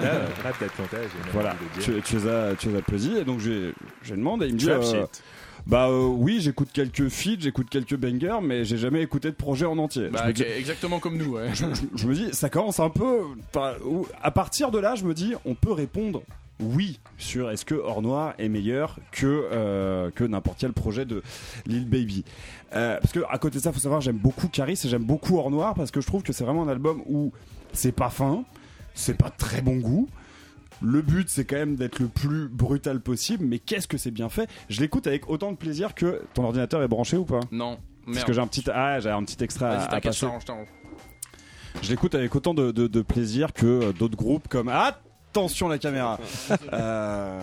voilà tu, tu les as tu as applaudis et donc j'ai j'ai demandé il me dit Trap euh, shit. Bah euh, oui j'écoute quelques feats j'écoute quelques bangers mais j'ai jamais écouté de projet en entier Bah, Je dis- exactement comme nous. Ouais. je, je- je me dis, ça commence un peu. À partir de là, je me dis, on peut répondre oui sur est-ce que Hors Noir est meilleur que euh, que n'importe quel projet de Lil Baby. Euh, parce que à côté de ça, faut savoir, j'aime beaucoup Caris et j'aime beaucoup Hors Noir parce que je trouve que c'est vraiment un album où c'est pas fin, c'est pas très bon goût. Le but, c'est quand même d'être le plus brutal possible, mais qu'est-ce que c'est bien fait? Je l'écoute avec autant de plaisir que ton ordinateur est branché ou pas? Non. Parce que j'ai un petit, ah, j'ai un petit extra à, à je passer. l'écoute avec autant de, de- de plaisir que euh, d'autres groupes comme Attention la caméra. Euh,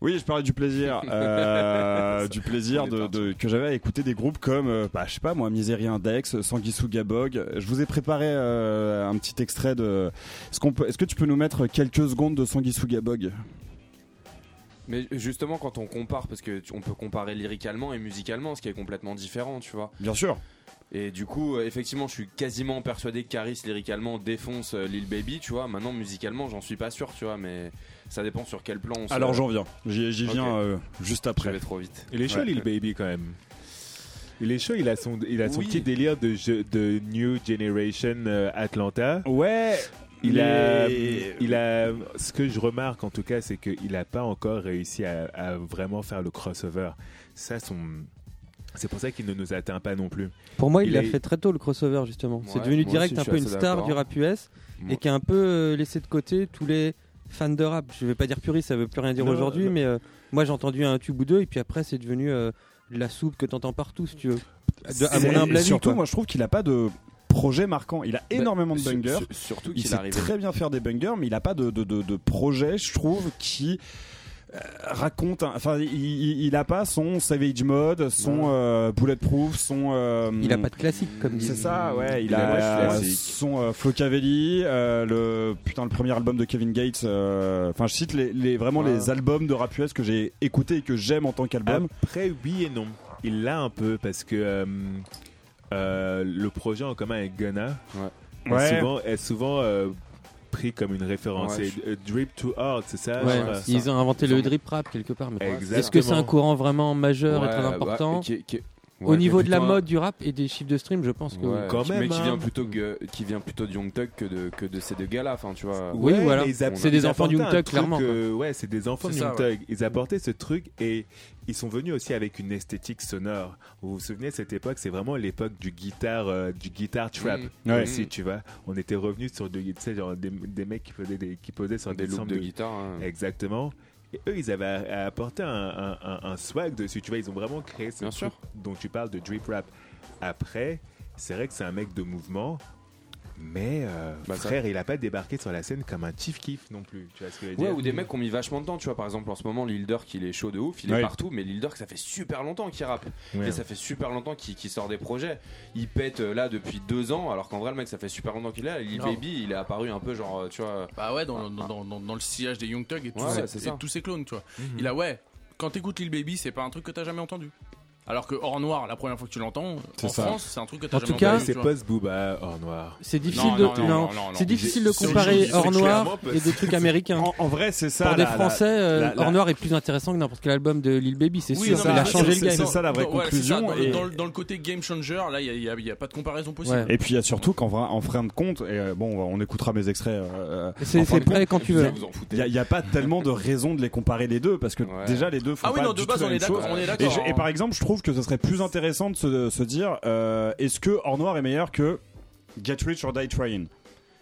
Oui, je parlais du plaisir, euh, du plaisir de, de- que j'avais à écouter des groupes comme, euh, bah, je sais pas moi, Misery Index, Sanguisuga Bog. Je vous ai préparé euh, un petit extrait de. Est-ce qu'on peut, est-ce que tu peux nous mettre quelques secondes de Sanguisuga Bog Mais justement, quand on compare, parce que tu- on peut comparer lyricalement et musicalement, ce qui est complètement différent, tu vois. Bien sûr. Et du coup, euh, effectivement, je suis quasiment persuadé que Caris lyricalement défonce euh, Lil Baby, tu vois. Maintenant, musicalement, j'en suis pas sûr, tu vois, mais ça dépend sur quel plan. On se- Alors j'en viens. J'y, viens euh, juste après. vais trop vite. Il est chaud, Ouais. Lil Baby, quand même. Il est chaud, il a son, il a son Oui. petit délire de, jeu- de New Generation euh, Atlanta. Ouais. Il a, il a, ce que je remarque en tout cas, c'est qu'il n'a pas encore réussi à, à vraiment faire le crossover. Ça, son, c'est pour ça qu'il ne nous atteint pas non plus. Pour moi, il l'a est- fait très tôt le crossover justement. c'est devenu direct aussi, un peu une star du rap US Moi- et qui a un peu euh, laissé de côté tous les fans de rap. Je vais pas dire puriste, ça veut plus rien dire aujourd'hui, mais euh, moi j'ai entendu un tube ou deux et puis après c'est devenu euh, de la soupe que t'entends partout si tu veux. De- à C'est- mon humble avis, surtout, quoi. moi je trouve qu'il a pas de projet marquant. Il a énormément de bangers. sur- Surtout Il qu'il sait arrive. très bien faire des bangers, mais il a pas de, de, de, de projet, je trouve, qui raconte. Enfin, il, il, a pas son Savage Mode, son euh, Bulletproof, son. euh, Il a pas de classique comme C'est dit. ça, ouais. Il, Il a pas de a classique. son euh, Flocavelli, euh, le putain le premier album de Kevin Gates. euh, Enfin, je cite les, les vraiment Ouais. les albums de rap US que j'ai écouté et que j'aime en tant qu'album. Après, oui et non. Il l'a un peu parce que euh, euh, le projet en commun avec Gunna est Ouais. souvent, est souvent euh, pris comme une référence. Ouais, C'est, euh, Drip to Hard, c'est ça Ouais, ils ont inventé Ils le ont- drip rap quelque part. Mais Exactement. est-ce que c'est un courant vraiment majeur et très bah, important qui est- qui Au niveau de la un- mode du rap et des chiffres de stream, je pense que. Ouais, Quand même, mais qui hein. vient plutôt que, qui vient plutôt de Young Thug que de que de ces deux gars là enfin tu vois Oui, Ouais, voilà. C'est des enfants de Young truc, clairement, euh, ouais, c'est des enfants de Young Thug. Ils apportaient ce truc et ils sont venus aussi avec une esthétique sonore. Vous vous souvenez de cette époque? C'est vraiment l'époque du guitare, euh, du guitar trap. Mm. Ouais. Aussi, tu vois. On était revenus sur de, tu sais, genre des, des mecs qui posaient des, qui posaient sur des des, loops sortes de guitare hein. Exactement. Et eux, ils avaient apporter un, un- un- un swag dessus. Tu vois, ils ont vraiment créé ce Bien truc sûr. dont tu parles de drip rap. Après, c'est vrai que c'est un mec de mouvement. Mais euh, Bah, ça- frère, il a pas débarqué sur la scène comme un chief kiff non plus. Tu vois ce que je veux Ouais, ou des mecs qui ont mis vachement de temps, tu vois. Par exemple, en ce moment, Lil Durk, il est chaud de ouf, il Ouais. est partout, mais Lil Durk, ça fait super longtemps qu'il rappe. Ouais. Et ça fait super longtemps qu'il sort des projets. Il pète euh, là depuis deux ans, alors qu'en vrai, le mec, ça fait super longtemps qu'il est là. Lil. Baby, il est apparu un peu genre, euh, tu vois. Bah ouais, dans, dans, dans, dans- dans le sillage des Young Thug et, tous c'est et tous ces clones, tu vois. Mhm. Il a, ouais, quand t'écoutes Lil Baby, c'est pas un truc que t'as jamais entendu. Alors que Hors Noir, la première fois que tu l'entends, C'est en ça. France, c'est un truc que t'as En jamais tout cas, c'est vois. post booba hors noir. C'est difficile Non, de non, non, non, non, non, c'est difficile de comparer c'est Noir et des trucs américains. En, en vrai, c'est ça. Pour des la- la- Français, euh, la- la- Hors Noir est plus intéressant que n'importe quel album de Lil Baby, c'est Oui, sûr. non, il a changé le game. c'est ça la vraie conclusion. dans, et... dans le- dans le côté game changer, là, il y a, pas de comparaison possible. Ouais. Et puis il y a surtout qu'en vrai, en fin de compte, et euh, bon, on écoutera mes extraits. euh, C'est prêt quand tu veux. Il n'y a, pas tellement de raison de les comparer les deux parce que déjà les deux font Ah oui, pas non, du de tout base, la on est même d'accord, chose. et par exemple, je trouve que ce serait plus intéressant de se, se dire euh, est-ce que Hors Noir est meilleur que Get Rich or Die Trying?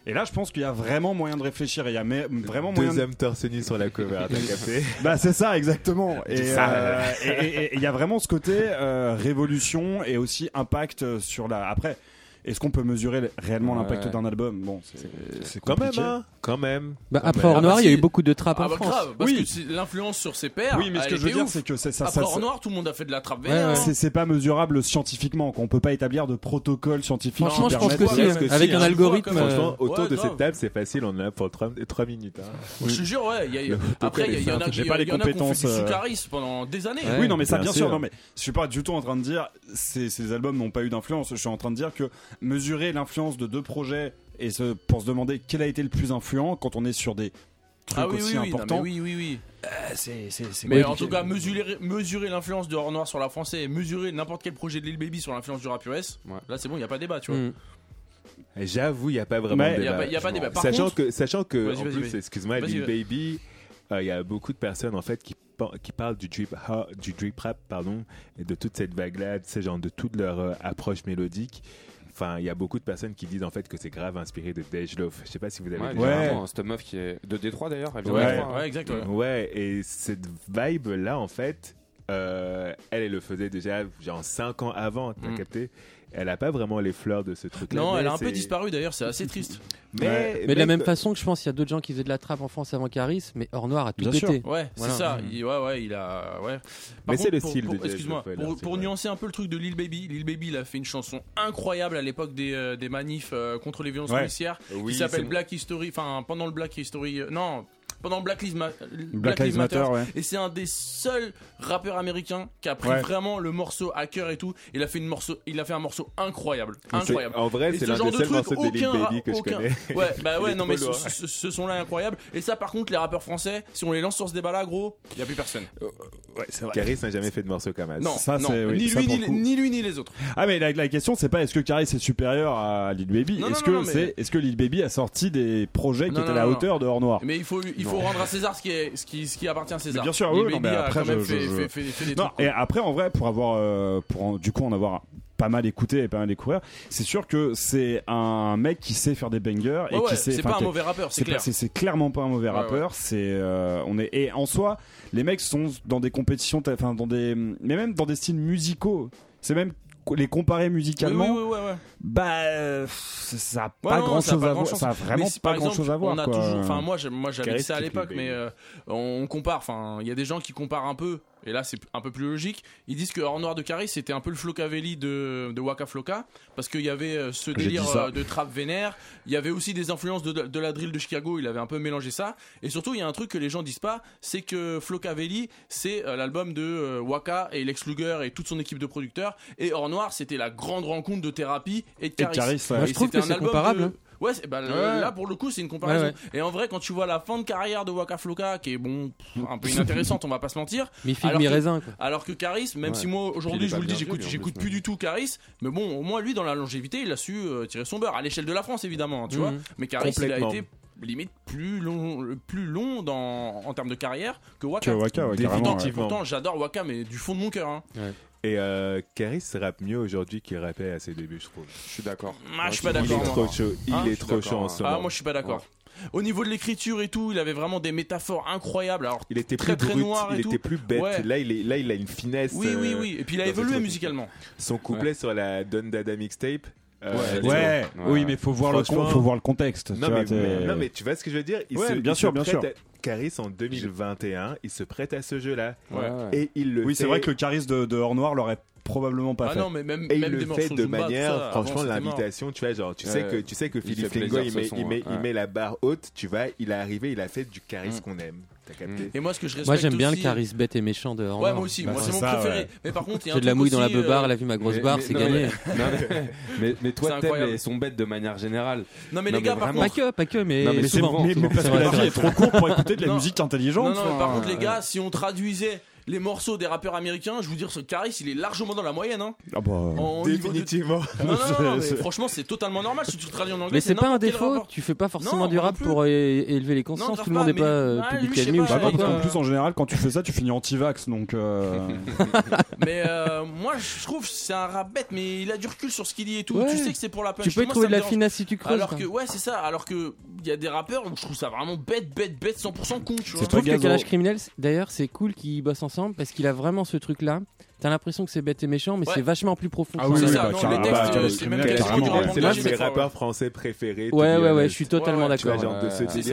Et là, je pense qu'il y a vraiment moyen de réfléchir. et Il y a me- vraiment moyen. Deux De... torse nu sur la cover, t'as capté Bah c'est ça exactement. Et euh, et- et- et il y a vraiment ce côté euh, révolution et aussi impact sur la. Après, est-ce qu'on peut mesurer réellement Ouais. l'impact d'un album? Bon, c'est c'est Quand même, hein Quand même. Bah, Quand après bah Noir, il y a si. eu beaucoup de trap Ah en bah France. grave, parce Oui. que c'est- l'influence sur ses pères, Oui, mais ce que je veux dire, c'est que c'est ça. Après ça, Hors ça- Noir, tout le monde a fait de la trappe Ouais, hein. C'est c'est pas mesurable scientifiquement, qu'on peut pas établir de protocole scientifique. Franchement, qui je pense que que avec si, un hein. algorithme. Franchement, euh, autour de cette table, c'est facile, on en a pour 3, minutes. hein. Je te jure, ouais. après, il y, en a, en qui ont compétences, fait du euh, sucaris pendant des années. Oui, non, mais ça, bien sûr. Non, mais je suis pas du tout en train de dire ces, ces albums n'ont pas eu d'influence. Je suis en train de dire que mesurer l'influence de deux projets et se, pour se demander quel a été le plus influent quand on est sur des trucs Ah oui, aussi oui, non, importants. mais oui, oui, oui. euh, c'est c'est c'est Mais en tout cas, mesurer, mesurer l'influence de Hors Noir sur la français et mesurer n'importe quel projet de Lil Baby sur l'influence du rap US, Ouais. là c'est bon, il n'y a pas débat, tu vois. Et J'avoue, il n'y a pas vraiment Mais de a, débat. pas- y a pas débat. Par sachant contre, que, sachant que Vas-y, en vas-y, plus, vas-y. excuse-moi, Vas-y, Lil Baby, euh, il y a beaucoup de personnes en fait qui, parlent du drip, ha- du drip rap, pardon, et de toute cette vague-là, tu sais, genre de toute leur euh, approche mélodique. Enfin, il y a beaucoup de personnes qui disent en fait que c'est grave inspiré de Dej Loaf. Je sais pas si vous avez Ouais, vu. Ouais. cette meuf qui est de Détroit d'ailleurs. Ouais, hein. ouais, exact. ouais. Ouais, et cette vibe-là, en fait, euh, elle, elle le faisait déjà genre 5 ans avant, t'as Mm. capté? elle a pas vraiment les fleurs de ce truc-là. Non, elle a un peu disparu d'ailleurs, c'est assez triste. mais, mais, de la même façon que je pense qu'il y a d'autres gens qui faisaient de la trappe en France avant Caris, mais hors Noir a tout Bien pété. Sûr. Ouais, c'est ça. Mmh. Il, ouais, ouais, il a. Mais c'est le style pour, de Excuse-moi, pour, nuancer un peu le truc de Lil Baby, Lil Baby, a fait une chanson incroyable à l'époque des, euh, des manifs euh, contre les violences policières qui s'appelle Black History, enfin pendant le Black History, euh, non, pendant Black Lives, Matter. Et c'est un des seuls rappeurs américains qui a pris vraiment le morceau à cœur et tout. Il a fait, une morceau, il a fait un morceau incroyable. incroyable. En vrai, c'est l'un des seuls morceaux de Baby que je connais. Ouais, bah ouais, non, mais ce, ce, sont là incroyable. Et ça, par contre, les rappeurs français, si on les lance sur ce débat-là, gros, il n'y a plus personne. Euh, ouais, c'est vrai. Caris n'a jamais fait de morceau comme ça. Non, ça, non. Ni, lui, ni, les autres. Ah, mais la, question, c'est pas est-ce que Caris est supérieur à Lil Baby? Est-ce que, mais... Lil Baby a sorti des projets qui étaient à la hauteur de Hors Noir? Mais il faut, il faut rendre à César ce qui, appartient à César. Bien sûr, oui, mais après, je, fait, je... Des trucs, Et après, en vrai, pour avoir, euh, du coup en avoir pas mal écouté et pas mal découvert, c'est sûr que c'est un mec qui sait faire des bangers et qui sait. C'est pas un mauvais rappeur, c'est clair. C'est clairement pas un mauvais rappeur. C'est euh, on est et en soi, les mecs sont dans des compétitions, enfin dans des, mais même dans des styles musicaux. C'est même les comparer musicalement, bah ça n'a pas grand chose à voir. Ça a vraiment pas exemple, grand chose à voir. On a toujours, enfin moi, moi j'avais dit ça à l'époque, mais euh, on compare. Enfin, il y a des gens qui comparent un peu et là c'est un peu plus logique, ils disent que Or Noir de Carré c'était un peu le Flocavelli de, de Waka Floca, parce qu'il y avait euh, ce délire euh, de trap vénère, il y avait aussi des influences de, de, la drill de Chicago, il avait un peu mélangé ça, et surtout il y a un truc que les gens disent pas, c'est que Flocavelli c'est euh, l'album de Waka et Lex Luger et toute son équipe de producteurs, et Or Noir c'était la grande rencontre de thérapie et de Caris. Et Caris je trouve que c'est comparable. Hein. Bah, ouais, là pour le coup, c'est une comparaison. Et en vrai, quand tu vois la fin de carrière de Waka Flocka, qui est bon, un peu inintéressante, on va pas se mentir. Mi alors, mi raisin, alors que Caris, même si moi aujourd'hui je vous le dis, j'écoute, plus du tout Caris, mais bon, au moins lui dans la longévité, il a su euh, tirer son beurre à l'échelle de la France évidemment, hein, tu vois. Mais Caris, il a été limite plus long, plus long dans, en termes de carrière que Waka. Que Waka ouais, et pourtant, ouais. j'adore Waka, mais du fond de mon cœur. Hein. Ouais. Et euh, Caris rappe mieux aujourd'hui qu'il rappait à ses débuts, je trouve. Je suis d'accord. Ah, je suis pas d'accord. Il est trop chaud, il ah, est trop chaud en ce ah, moment. Ah, moi je suis pas d'accord. Au niveau de l'écriture et tout, il avait vraiment des métaphores incroyables. Alors, il était très, plus très brut, il était plus bête. Là, il est, là, il a une finesse. Oui, oui, euh, oui. Et puis il a évolué musicalement. Son couplet sur la Don Dada mixtape, Ouais, oui, mais faut voir le faut voir le contexte. Non, tu mais, vois, tu vois ce que je veux dire? Il ouais, se, bien sûr, bien sûr. À... Caris en 2021, il se prête à ce jeu-là et il le. Oui, c'est vrai que le Caris de, de Hors Noir l'aurait probablement pas ah fait. Non, mais même, et il le fait de manière, franchement, l'invitation, tu vois, genre, tu sais que, tu sais que Philippe Lingo, il met, la barre haute, tu vois, il est arrivé, il a fait du charisme qu'on aime. Mm. Et moi, ce que je. Moi, j'aime bien aussi... le charisme bête et méchant de Ouais, moi aussi, moi, bah, c'est mon préféré. Mais par contre, j'ai de la mouille dans la beubare, elle euh, a vu ma grosse mais, barre, c'est gagné. Mais, mais, toi, t'aimes et sont bêtes de manière générale. Non, mais les gars, par contre. Pas que, pas que, mais. Non, mais, souvent, parce que la vie est trop courte pour écouter de la musique intelligente. Non, non, par contre, les gars, si on traduisait les morceaux des rappeurs américains, je vous dire, ce Caris, il est largement dans la moyenne. Hein. Ah bah, en définitivement. Non, non, franchement, c'est totalement normal si tu traduis en anglais. Mais c'est pas un défaut, tu fais pas forcément non, du rap pour élever les consciences, tout le monde n'est pas euh, public ennemi ou En plus, en général, quand tu fais ça, tu finis anti-vax, donc. Euh, mais euh, moi, je trouve c'est un rap bête, mais il a du recul sur ce qu'il dit et tout. Tu sais que c'est pour la punch. Tu peux trouver de la finesse si tu creuses. Alors que, ouais, c'est ça. Alors que, il y a des rappeurs, où je trouve ça vraiment bête, bête, bête, 100% con. Je trouve que Calage criminel. d'ailleurs, c'est cool qu'ils bossent ensemble parce qu'il a vraiment ce truc-là t'as l'impression que c'est bête et méchant, mais c'est vachement plus profond. Ah oui, c'est ça. le texte, euh, c'est même C'est l'un de mes rappeurs français préférés. Ouais, ouais, ouais, je suis totalement d'accord. C'est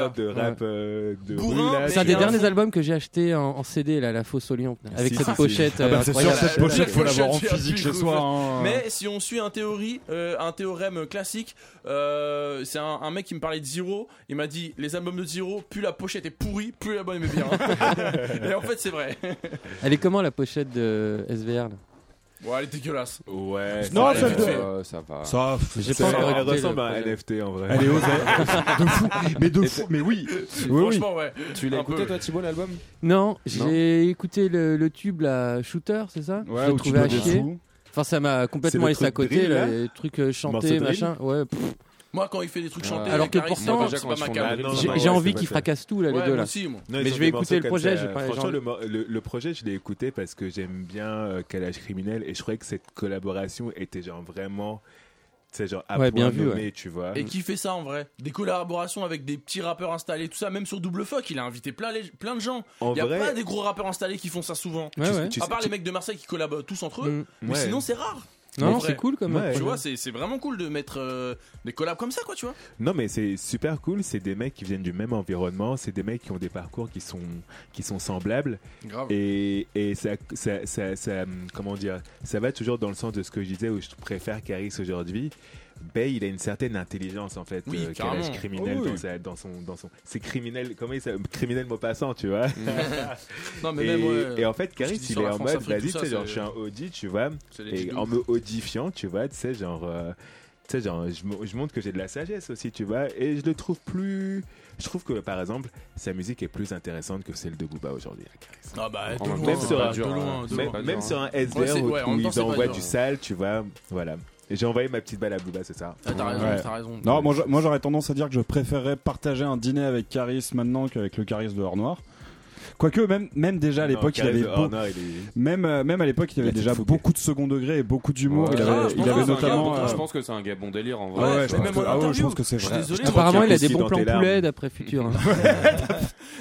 un des derniers albums que j'ai acheté en CD, là, La Fausse au avec cette pochette. Ah bah, euh, c'est sûr, cette pochette, faut l'avoir en physique chez soi. Hein. Mais si on suit un théorie, euh, un théorème classique, c'est un mec qui me parlait de Zero, il m'a dit les albums de Zero, plus la pochette est pourrie, plus l'album est bien. et en fait, c'est vrai. Elle est comment la pochette de SVR. Là. Ouais, elle est dégueulasse. Ouais. Non, ça, euh, ça va. Ça, j'ai pas encore Elle ressemble à un NFT en vrai. Elle est osée. de fou. Mais de fou. Mais oui. oui Franchement, ouais. Tu l'as écouté, peu. toi, Thibaut, l'album? Non, j'ai écouté le, le, tube, la Shooter, c'est ça? Ouais, je trouvé à chier. Enfin, ça m'a complètement laissé à côté. Drill, là, les trucs euh, chantés, machin. Ouais. Moi, quand il fait des trucs chantés, alors que pourtant, j'ai envie qu'il fracasse tout là, les deux là. Mais je vais écouter le projet. Euh, franchement, le projet, je l'ai écouté parce que j'aime bien euh, Calage criminel et je croyais que cette collaboration était genre vraiment c'est genre à ouais, bien vu, nommé, tu vois. Et qui fait ça en vrai? Des collaborations avec des petits rappeurs installés, tout ça, même sur Double Fuck, il a invité plein, plein de gens. Il y a pas des gros rappeurs installés qui font ça souvent. À part les mecs de Marseille qui collaborent tous entre eux, mm. mais sinon c'est rare. Non, c'est cool comme Ouais. Tu vois, c'est c'est vraiment cool de mettre euh, des collabs comme ça, quoi, tu vois. Non, mais c'est super cool. C'est des mecs qui viennent du même environnement. C'est des mecs qui ont des parcours qui sont, qui sont semblables. Grave. Et, et ça, ça, ça, ça, hum, comment dire, ça va toujours dans le sens de ce que je disais où je préfère Caris aujourd'hui. Bay, il a une certaine intelligence en fait, Oui, euh, quel carrément. âge criminel Oh, oui. dans, sa- dans son, dans son, c'est criminel, comment il s'appelle, criminel Maupassant, tu vois. non, mais et, même, ouais, et en fait, Caris, il est en mode, vas-y, tu sais, genre, je suis un Audi, tu vois, et en me audifiant, tu vois, tu sais, genre, euh, tu sais, genre, je, mo- je montre que j'ai de la sagesse aussi, tu vois, et je le trouve plus. Je trouve que, par exemple, sa musique est plus intéressante que celle de Booba aujourd'hui. Caris. Ah bah, de même loin, sur un- dur, de hein. loin, de Même, loin. pas même dur, sur un Ouais, SDR où, ouais, où ils envoient du sale, tu vois, voilà. Et j'ai envoyé ma petite balle à Booba, c'est ça. Ah, t'as raison, Ouais. t'as raison. Non, moi, je- moi j'aurais tendance à dire que je préférerais partager un dîner avec Caris maintenant qu'avec le Caris de Hors Noir. Quoique même même déjà à Non, l'époque il avait beau- il est- même euh, même à l'époque il avait Il déjà fougué. beaucoup de second degré et beaucoup d'humour. Ouais, il avait, je il avait notamment. gars, euh, Je pense que c'est un gars bon délire en ah vrai. ouais, Ouais, je pense même que, ah je pense c'est vrai. désolé, Apparemment, il a des bons plans poulet d'après Futur. hein.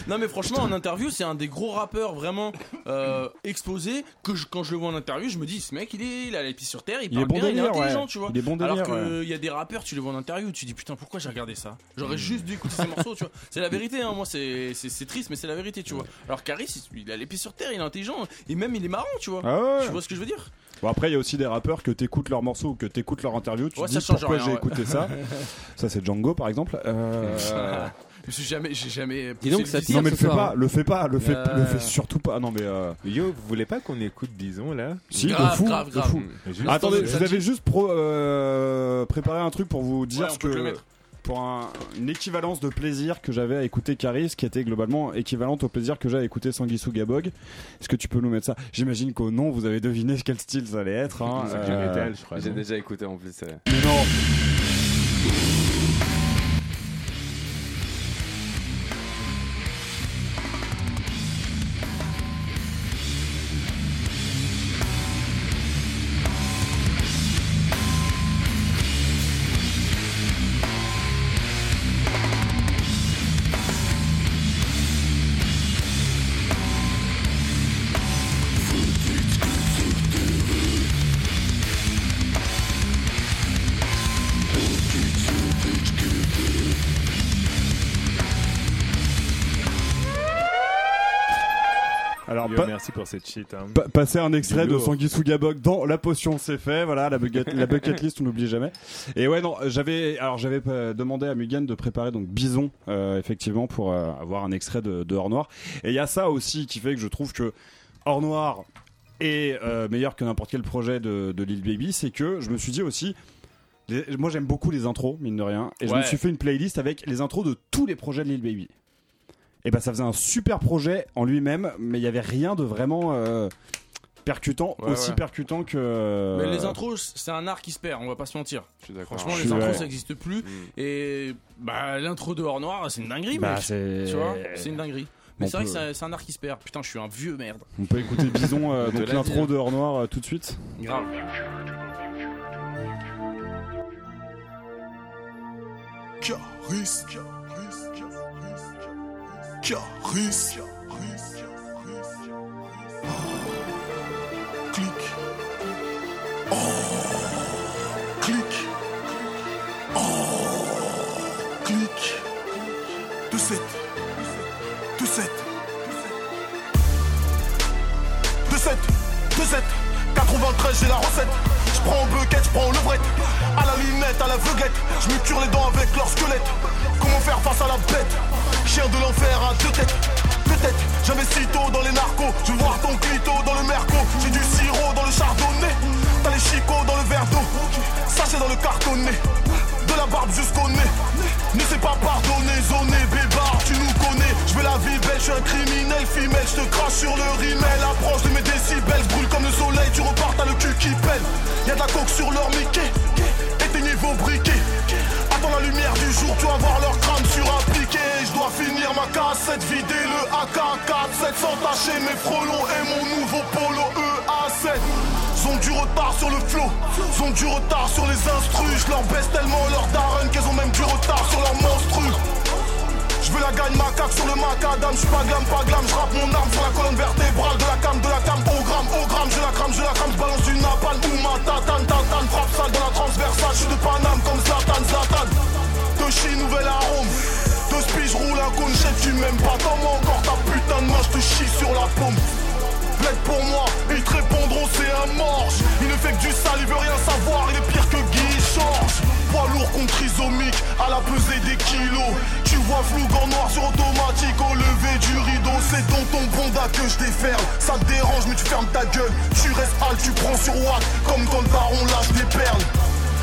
Non mais franchement en interview c'est un des gros rappeurs vraiment euh, exposés que je- quand je le vois en interview je me dis ce mec il est il a les pieds sur terre il, parle bon bien il est intelligent tu vois Il est bon alors qu'il y a des rappeurs tu les vois en interview tu dis putain pourquoi j'ai regardé ça? J'aurais Mm. juste dû écouter ces morceaux tu vois c'est la vérité hein. moi c'est triste mais c'est la vérité tu vois alors Caris il a les pieds sur terre il est intelligent et même il est marrant tu vois Ah ouais. tu vois ce que je veux dire? Bon après il y a aussi des rappeurs que t'écoutes leurs morceaux ou que t'écoutes leur interview, tu Ouais, te dis pourquoi j'ai ouais. écouté ça. ça c'est Django par exemple. Euh, je suis jamais j'ai jamais Dis donc, ça tire non mais le fais pas, hein. le fais pas, le fais, Euh. le fais surtout pas. Non mais euh, Yo, vous voulez pas qu'on écoute Bison là? Si de Grave, fou, grave, de grave. fou. Ah, attendez, je vous avais juste pro- euh, préparé un truc pour vous dire Ouais, ce que. Pour un- une équivalence de plaisir que j'avais à écouter Caris, qui était globalement équivalente au plaisir que j'ai à écouter Sanguissou Gabog. Est-ce que tu peux nous mettre ça? J'imagine qu'au nom, vous avez deviné quel style ça allait être. Hein. Euh. J'ai déjà écouté en plus. euh. mais non. Merci pour cette shit. Hein. pa- passer un extrait de Gabog dans la potion, c'est fait. Voilà, la bucket, la bucket list, on n'oublie jamais. Et ouais, non, j'avais, alors j'avais euh, demandé à Mugen de préparer donc Bison, euh, effectivement, pour euh, avoir un extrait de, de Hors Noir. Et il y a ça aussi qui fait que je trouve que Hors Noir est euh, meilleur que n'importe quel projet de, de Lil Baby, c'est que je me suis dit aussi. les- moi j'aime beaucoup les intros, mine de rien, et je me suis fait une playlist avec les intros de tous les projets de Lil Baby. Et ben ça faisait un super projet en lui-même, mais il y avait rien de vraiment euh, percutant, Ouais, aussi ouais. percutant que. mais les intros c'est un art qui se perd on va pas se mentir Je suis d'accord. franchement les intros ouais. ça existe plus Mm. et bah l'intro de Hors Noir c'est une dinguerie Bah, mec. c'est. Tu vois, c'est une dinguerie. Mais On c'est vrai que c'est- c'est un art qui se perd. Putain, je suis un vieux merde. On peut écouter Bison, euh, donc l'intro de Hors Noir euh, tout de suite. Grave. Caris, Clic. Clic. Oh, clic. 2-7. 2-7. 2-7. 2-7. 93, j'ai la recette. Je prends un bucket, je prends le levrette. À la lunette, à la veuglette. Je me cure les dents avec leur squelette. Comment faire face à la bête? Chien de l'enfer à deux têtes. Peut-être, j'investis tôt dans les narcos. Je voir ton clito dans le merco. J'ai du sirop dans le chardonnay. T'as les chicots dans le verre d'eau. Sachet dans le cartonnet. De la barbe jusqu'au nez. Ne sais pas pardonner, zoné, bébard, tu nous connais. Je veux la vie belle, je suis un criminel, femelle. Je te crache sur le rimel. Approche de mes décibels, brûle comme le soleil. Tu repars, t'as le cul qui pèle. Y'a de la coke sur leur Mickey. Éteignez vos briquets. Attends la lumière du jour, tu vas voir leur crâne sur un Je dois finir ma cassette, vider le AK-47 sans tâcher mes frelons et mon nouveau polo EA7. Ils ont du retard sur le flow, ils ont du retard sur les instrus. Je leur baisse tellement leur daronne qu'elles ont même du retard sur leur monstru. Je veux la gagne macaque sur le macadam, j'suis pas glam, pas glam, j'rappe mon arme sur la colonne vertébrale de la cam, de la cam, au gramme, au gramme, je la crame, je la crame, j'balance du napalm ou ma tatane, tu m'aimes pas Comment encore ta putain de main, je te chie sur la paume Blague pour moi, ils te répondront c'est un morge. Il ne fait que du sale, il veut rien savoir, il est pire que Guy change Poids lourd contre isomique, à la pesée des kilos. Tu vois flou en noir sur automatique au lever du rideau. C'est dans ton bonda que je déferle, ça te dérange mais tu fermes ta gueule. Tu restes hal, tu prends sur Watt, comme quand le baron lâche des perles.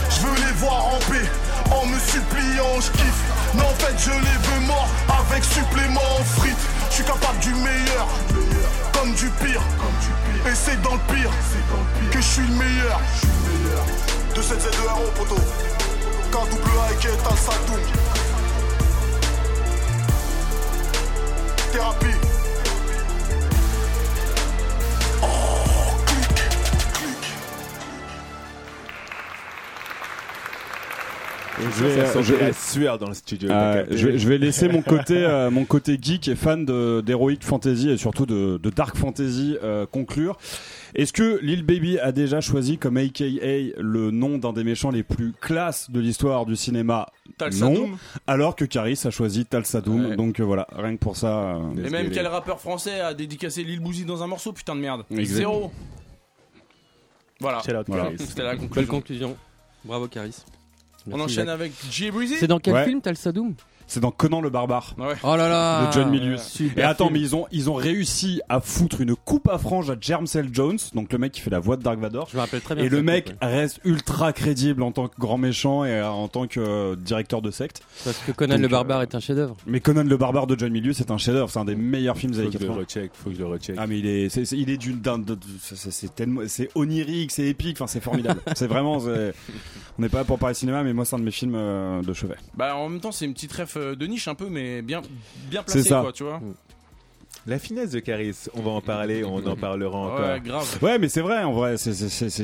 Je veux les voir en paix en me suppliant, je kiffe. Mais en fait, je les veux morts avec supplément en frites. Je suis capable du meilleur, comme du pire. Et c'est dans le pire que je suis le meilleur. 2 7 z 2 RO, poteau. K double A et Tal Satoum. Thérapie. Je vais, Ça je- sentait la sueur dans le studio. Euh, je, vais, je vais laisser mon côté, euh, mon côté geek et fan d'heroic fantasy et surtout de, de dark fantasy euh, conclure. Est-ce que Lil Baby a déjà choisi comme AKA le nom d'un des méchants les plus classes de l'histoire du cinéma? Tal Non. Sadoum. Alors que Caris a choisi Tal Sadoum. Ouais. Donc euh, voilà, rien que pour ça. euh, Et même quel rappeur français a dédicacé Lil Bouzy dans un morceau, putain de merde. Exact. Zéro. Voilà. C'était la Belle conclusion. conclusion. Bravo, Caris. On enchaîne Jacques. avec J Breezy. C'est dans quel Ouais. film, Tal Sadoum C'est dans Conan le barbare. Ouais. Oh là là De John Milius. Super Et attends, film. mais ils ont, ils ont réussi à foutre une coupe à franges à Jermsel Jones, donc le mec qui fait la voix de Dark Vador. Je me rappelle très bien. Et le mec coupe, ouais. reste ultra crédible en tant que grand méchant et euh, en tant que euh, directeur de secte. Parce que Conan Donc, le Barbare euh, est un chef-d'œuvre. Mais Conan le barbare de John Milius, c'est un chef-d'œuvre, c'est un des meilleurs films des Faut années que je le 80. recheck, faut que je le recheck. Ah mais il est, c'est, c'est- il est d'une, c'est, tellement, c'est onirique, c'est épique, enfin c'est formidable. c'est vraiment, c'est- on n'est pas là pour parler cinéma, mais moi c'est un de mes films de chevet. Bah en même temps c'est une petite ref de niche un peu mais bien bien placée C'est ça. quoi tu vois. La finesse de Caris, on va en parler, on en parlera encore. Ouais grave. Ouais, mais c'est vrai, en vrai, c'est,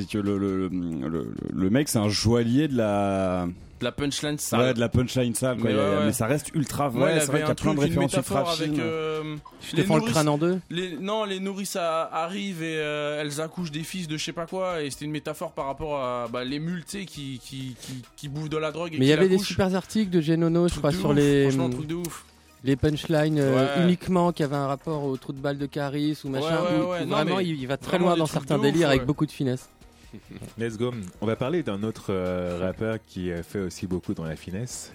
que le, le, le, le mec, c'est un joaillier de la, La punchline ça. ouais, de la punchline sale, quoi. Mais ouais, ouais. ça reste ultra vrai. il c'est vrai qu'il y a un plein de références ultra avec fines. euh, les défends le crâne en deux. les- non, les nourrices a- arrivent et euh, elles accouchent des fils de je sais pas quoi et c'était une métaphore par rapport à bah, les mules tu sais, qui, qui, qui, qui bouffent de la drogue et Mais il y avait des super articles de Genono, je crois, sur ouf, les, franchement truc de ouf. les punchlines euh, Ouais. uniquement qui avaient un rapport au trou de balle de Caris ou machin. Ouais, ouais, où- ouais, où non, vraiment, il, il va très loin dans certains délires ouf, avec ouais. beaucoup de finesse. Let's go. On va parler d'un autre euh, rappeur qui euh, fait aussi beaucoup dans la finesse.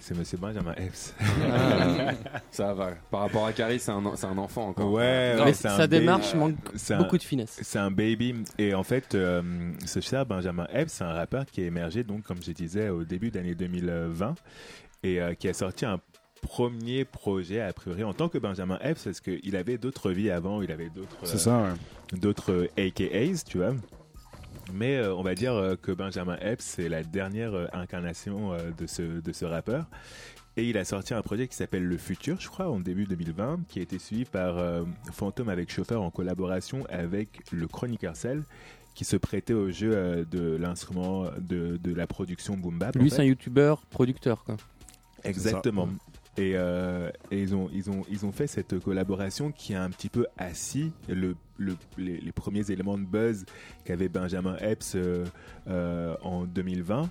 C'est Monsieur Benjamin Epps. Ça va. Par rapport à Carrie, c'est un, c'est un enfant encore. Ouais, Mais ouais, c'est un sa baby. démarche manque C'est un- beaucoup de finesse. C'est un baby et en fait euh, ce cher Benjamin Epps c'est un rappeur qui est émergé donc comme je disais au début d'année 2020 et euh, qui a sorti un premier projet a priori en tant que Benjamin Epps parce qu'il avait d'autres vies avant il avait d'autres C'est euh, ça, ouais. d'autres AKAs tu vois mais euh, on va dire euh, que Benjamin Epps c'est la dernière euh, incarnation euh, de ce de ce rappeur et il a sorti un projet qui s'appelle Le Futur, je crois, en début 2020, qui a été suivi par euh, Fantôme avec Chauffeur en collaboration avec le Chroniqueur Cell, qui se prêtait au jeu euh, de l'instrument de, de la production Boom Bap. en Lui, fait. c'est un youtubeur, producteur. Quoi. Exactement. Et, euh, et ils, ont, ils, ont, ils ont fait cette collaboration qui a un petit peu assis le, le- les, les premiers éléments de buzz qu'avait Benjamin Epps euh, euh, en 2020.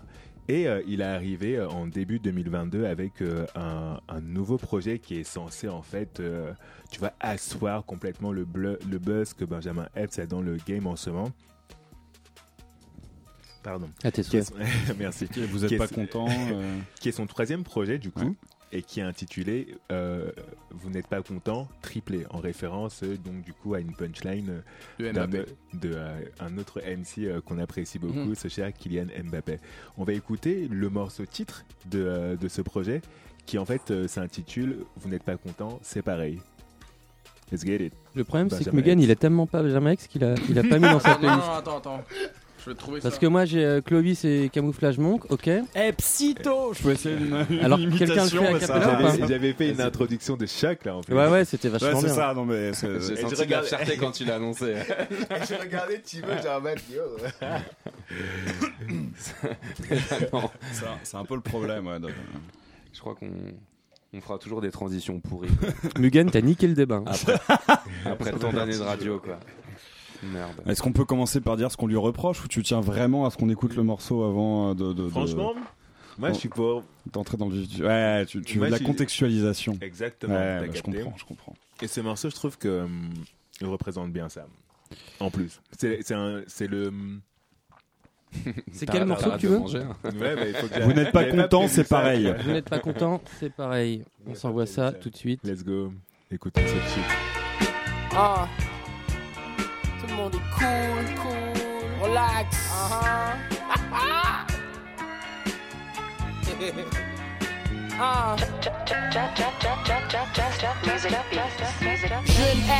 Et euh, il est arrivé en début 2022 avec euh, un, un nouveau projet qui est censé en fait, euh, tu vois, asseoir complètement le, bleu- le buzz que Benjamin Epps a dans le game en ce moment. Pardon. À tes souhaits. Merci Vous êtes Qui est- pas content euh, qui est son troisième projet du coup, Ouais. Et qui est intitulé euh, Vous n'êtes pas content, triplé, en référence euh, donc du coup à une punchline De euh, de, euh, un autre MC euh, qu'on apprécie beaucoup, Mhm. ce cher Kylian Mbappé. On va écouter le morceau titre de, euh, de ce projet qui en fait euh, s'intitule Vous n'êtes pas content, c'est pareil. Let's get it. Le problème, c'est que Megan, il est tellement pas Benjamin X qu'il a, il a pas mis dans sa Ah, non, playlist. non, attends, attends. Je vais te trouver Parce ça. que moi, j'ai euh, Clovis et Camouflage Monk, ok. Epsito Je peux essayer une, une Alors, quelqu'un le imitation, fait à mais ça- cappella ou pas J'avais j'avais fait une introduction de choc là en fait. Ouais, ouais, c'était Ouais, vachement c'est bien. ça, non mais c'est- J'ai Et senti je de la regarde- fierté quand tu l'as annoncé. J'ai regardé Thibaut, j'ai remarqué, Non, c'est un- c'est un peu le problème. ouais, de- je crois qu'on on fera toujours des transitions pourries Mugen, t'as niqué le débat. hein. après tant d'années de radio quoi. Merde. Est-ce qu'on peut commencer par dire ce qu'on lui reproche ou tu tiens vraiment à ce qu'on écoute le morceau avant euh, de, Franchement, moi je suis pour. d'entrer dans le vif du- Ouais, tu, tu Moi, veux de la contextualisation. Exactement. Ouais, bah, je comprends, je comprends. Et ce morceau, je trouve que hum, il représente bien ça. En plus, c'est le. C'est quel morceau que tu veux manger, hein. Ouais, mais il faut que Vous n'êtes pas content, c'est pareil. Vous n'êtes pas content, c'est pareil. On s'envoie ça tout de suite. Let's go. Écoutons cette shit. Ah. Tout le monde est cool, cool, relax. Ah. Jeune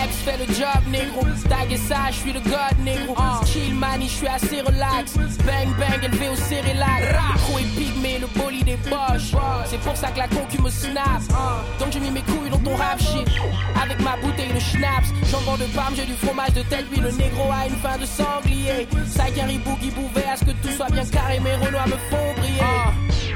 ex fait le job, négro. Tag et ça, je suis le god, négro. Chill, mani, je suis assez relax. Bang, bang, élevé au cérélac. Micro épique, mais le bolide est boche. C'est pour ça que la concu me snap. Donc j'ai mis mes couilles dans ton rap shit. Avec ma bouteille de schnapps. Jambon de parme, j'ai du fromage de tête. Puis le négro a une fin de sanglier. Saïkari, boogie, bouvet, à ce que tout soit bien carré. Mes renois me font briller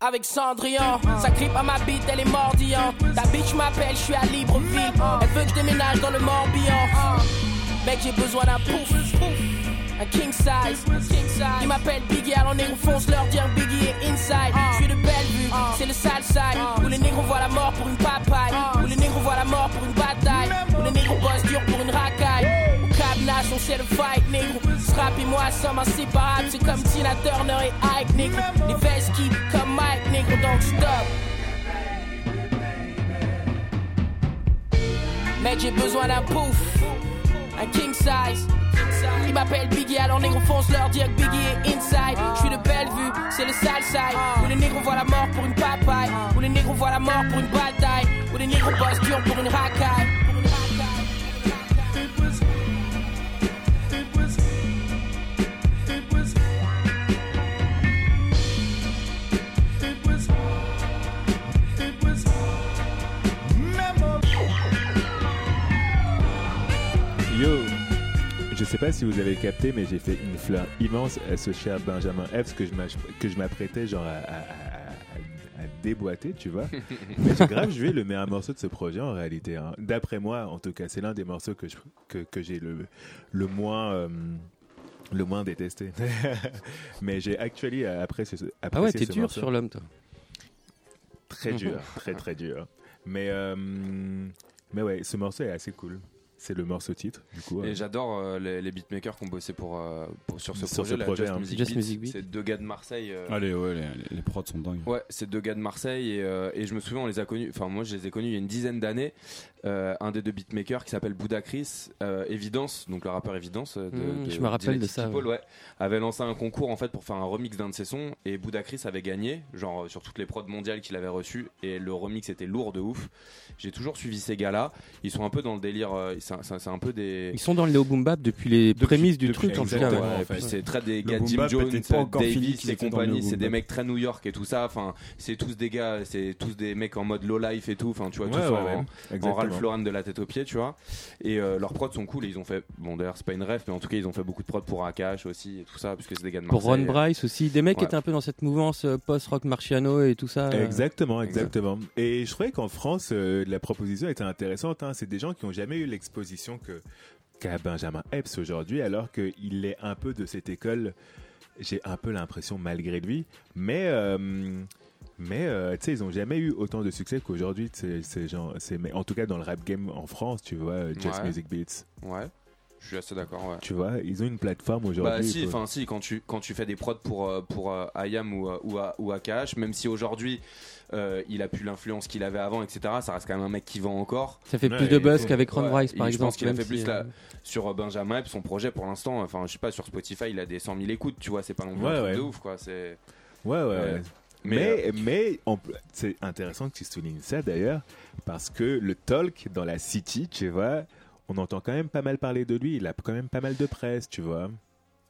avec Cendrillon. Ça clip à ma bite, elle est mordillante. Ta bitch m'appelle, je suis à Libreville. Elle veut que je déménage dans le Morbihan. Mec, j'ai besoin d'un pouf. Un king size. Ils m'appellent Biggie, alors négro fonce leur dire Biggie est inside. Je suis de Bellevue, c'est le sale side. Où les négros voient la mort pour une papaye. Où les négros voient la mort pour une bataille. Où les négros bossent dur pour une racaille. Au cadenas, on sait le fight, négro. Strap et moi sommes inséparables. C'est comme Tina Turner et Ike, négro. Les vestes qui comme Mike, négro, donc stop. Mec, j'ai besoin d'un pouf. Un king size. Ils m'appellent Biggie, alors négro fonce leur dire que Biggie est inside. Je suis de Bellevue, c'est le sale side. Où les négros voient la mort pour une papaye. Où les négros voient la mort pour une bataille. Où les négros bossent dur. Pour une racaille. Sais pas si vous avez capté, mais j'ai fait une fleur immense à ce cher Benjamin Epps que je que je m'apprêtais genre à, à- à- à- à déboîter, tu vois. mais j'ai grave joué le meilleur morceau de ce projet en réalité. hein. D'après moi, en tout cas, c'est l'un des morceaux que je- que, que j'ai le, le moins. euh, le moins détesté. mais j'ai actually apprécié ce, Ah ouais, t'es dur morceau. sur l'homme, toi. Très dur, très très dur. Mais, euh, mais ouais, ce morceau est assez cool. C'est le morceau titre, du coup. Et euh, j'adore euh, les, les beatmakers qui ont bossé pour, euh, pour- sur ce Sur projet, ce là, projet, Just hein. Music Just. Music Beats. C'est deux gars de Marseille. euh, Allez, ouais, les, les- les prods sont dingues. Ouais, c'est deux gars de Marseille et, euh, et je me souviens, on les a connus. Enfin, moi, je les ai connus il y a une dizaine d'années. Euh, un des deux beatmakers qui s'appelle Bouddha Chris, euh, Evidence, donc le rappeur Evidence. De, Mmh, de je me rappelle de ça, People, ouais, avait lancé un concours en fait pour faire un remix d'un de ses sons et Bouddha Chris avait gagné, genre sur toutes les prods mondiales qu'il avait reçues et le remix était lourd de ouf. J'ai toujours suivi ces gars-là. Ils sont un peu dans le délire. C'est un- peu des. Ils sont dans le Néo Boom Bap depuis les Depuis- prémices du depuis- truc, en tout cas. ouais. ouais, en et puis fait. c'est très des Le gars Jim Jones, Davis et compagnie, c'est des mecs très New York et tout ça. Enfin, c'est tous des gars, c'est tous des mecs en mode low life et tout. Enfin, tu vois, Ouais, tous ouais, en, ouais, en exactement. Ralph Lauren de la tête aux pieds, tu vois. Et euh, leurs prods sont cool. Et ils ont fait, bon d'ailleurs c'est pas une ref, mais en tout cas ils ont fait beaucoup de prods pour Akash aussi et tout ça, puisque c'est des gars de Pour Marseille. Ron Bryce aussi, des mecs qui Ouais. étaient un peu dans cette mouvance euh, post-rock Marciano et tout ça. Exactement, exactement. Et je trouvais qu'en France, euh, la proposition était intéressante. hein. C'est des gens qui ont jamais eu l'exposition que qu'a Benjamin Epps aujourd'hui, alors qu'il est un peu de cette école. J'ai un peu l'impression malgré lui, mais euh, mais euh, tu sais, ils ont jamais eu autant de succès qu'aujourd'hui. Ces, c'est mais en tout cas dans le rap game en France, tu vois, euh, Just Ouais. Music Beats, Ouais, je suis assez d'accord. Ouais. tu vois, ils ont une plateforme aujourd'hui. Bah si, enfin si, quand tu quand tu fais des prods pour euh, pour euh, IAM ou euh, ou, ou AKH, même si aujourd'hui euh, il a plus l'influence qu'il avait avant, etc. Ça reste quand même un mec qui vend encore. Ça fait Ouais, plus de buzz qu'avec Ron ouais, et par je exemple. pense qu'il a fait plus la- euh, Sur euh, Benjamin Epps, son projet pour l'instant, enfin je sais pas sur Spotify, il a des 100 000 écoutes, tu vois, c'est pas non plus Ouais, un truc ouais. de ouf quoi. C'est Ouais, ouais, Ouais. ouais. mais, Mais, mais, on peut- c'est intéressant que tu soulignes ça d'ailleurs, parce que le talk dans la city, tu vois, on entend quand même pas mal parler de lui. Il a quand même pas mal de presse, tu vois.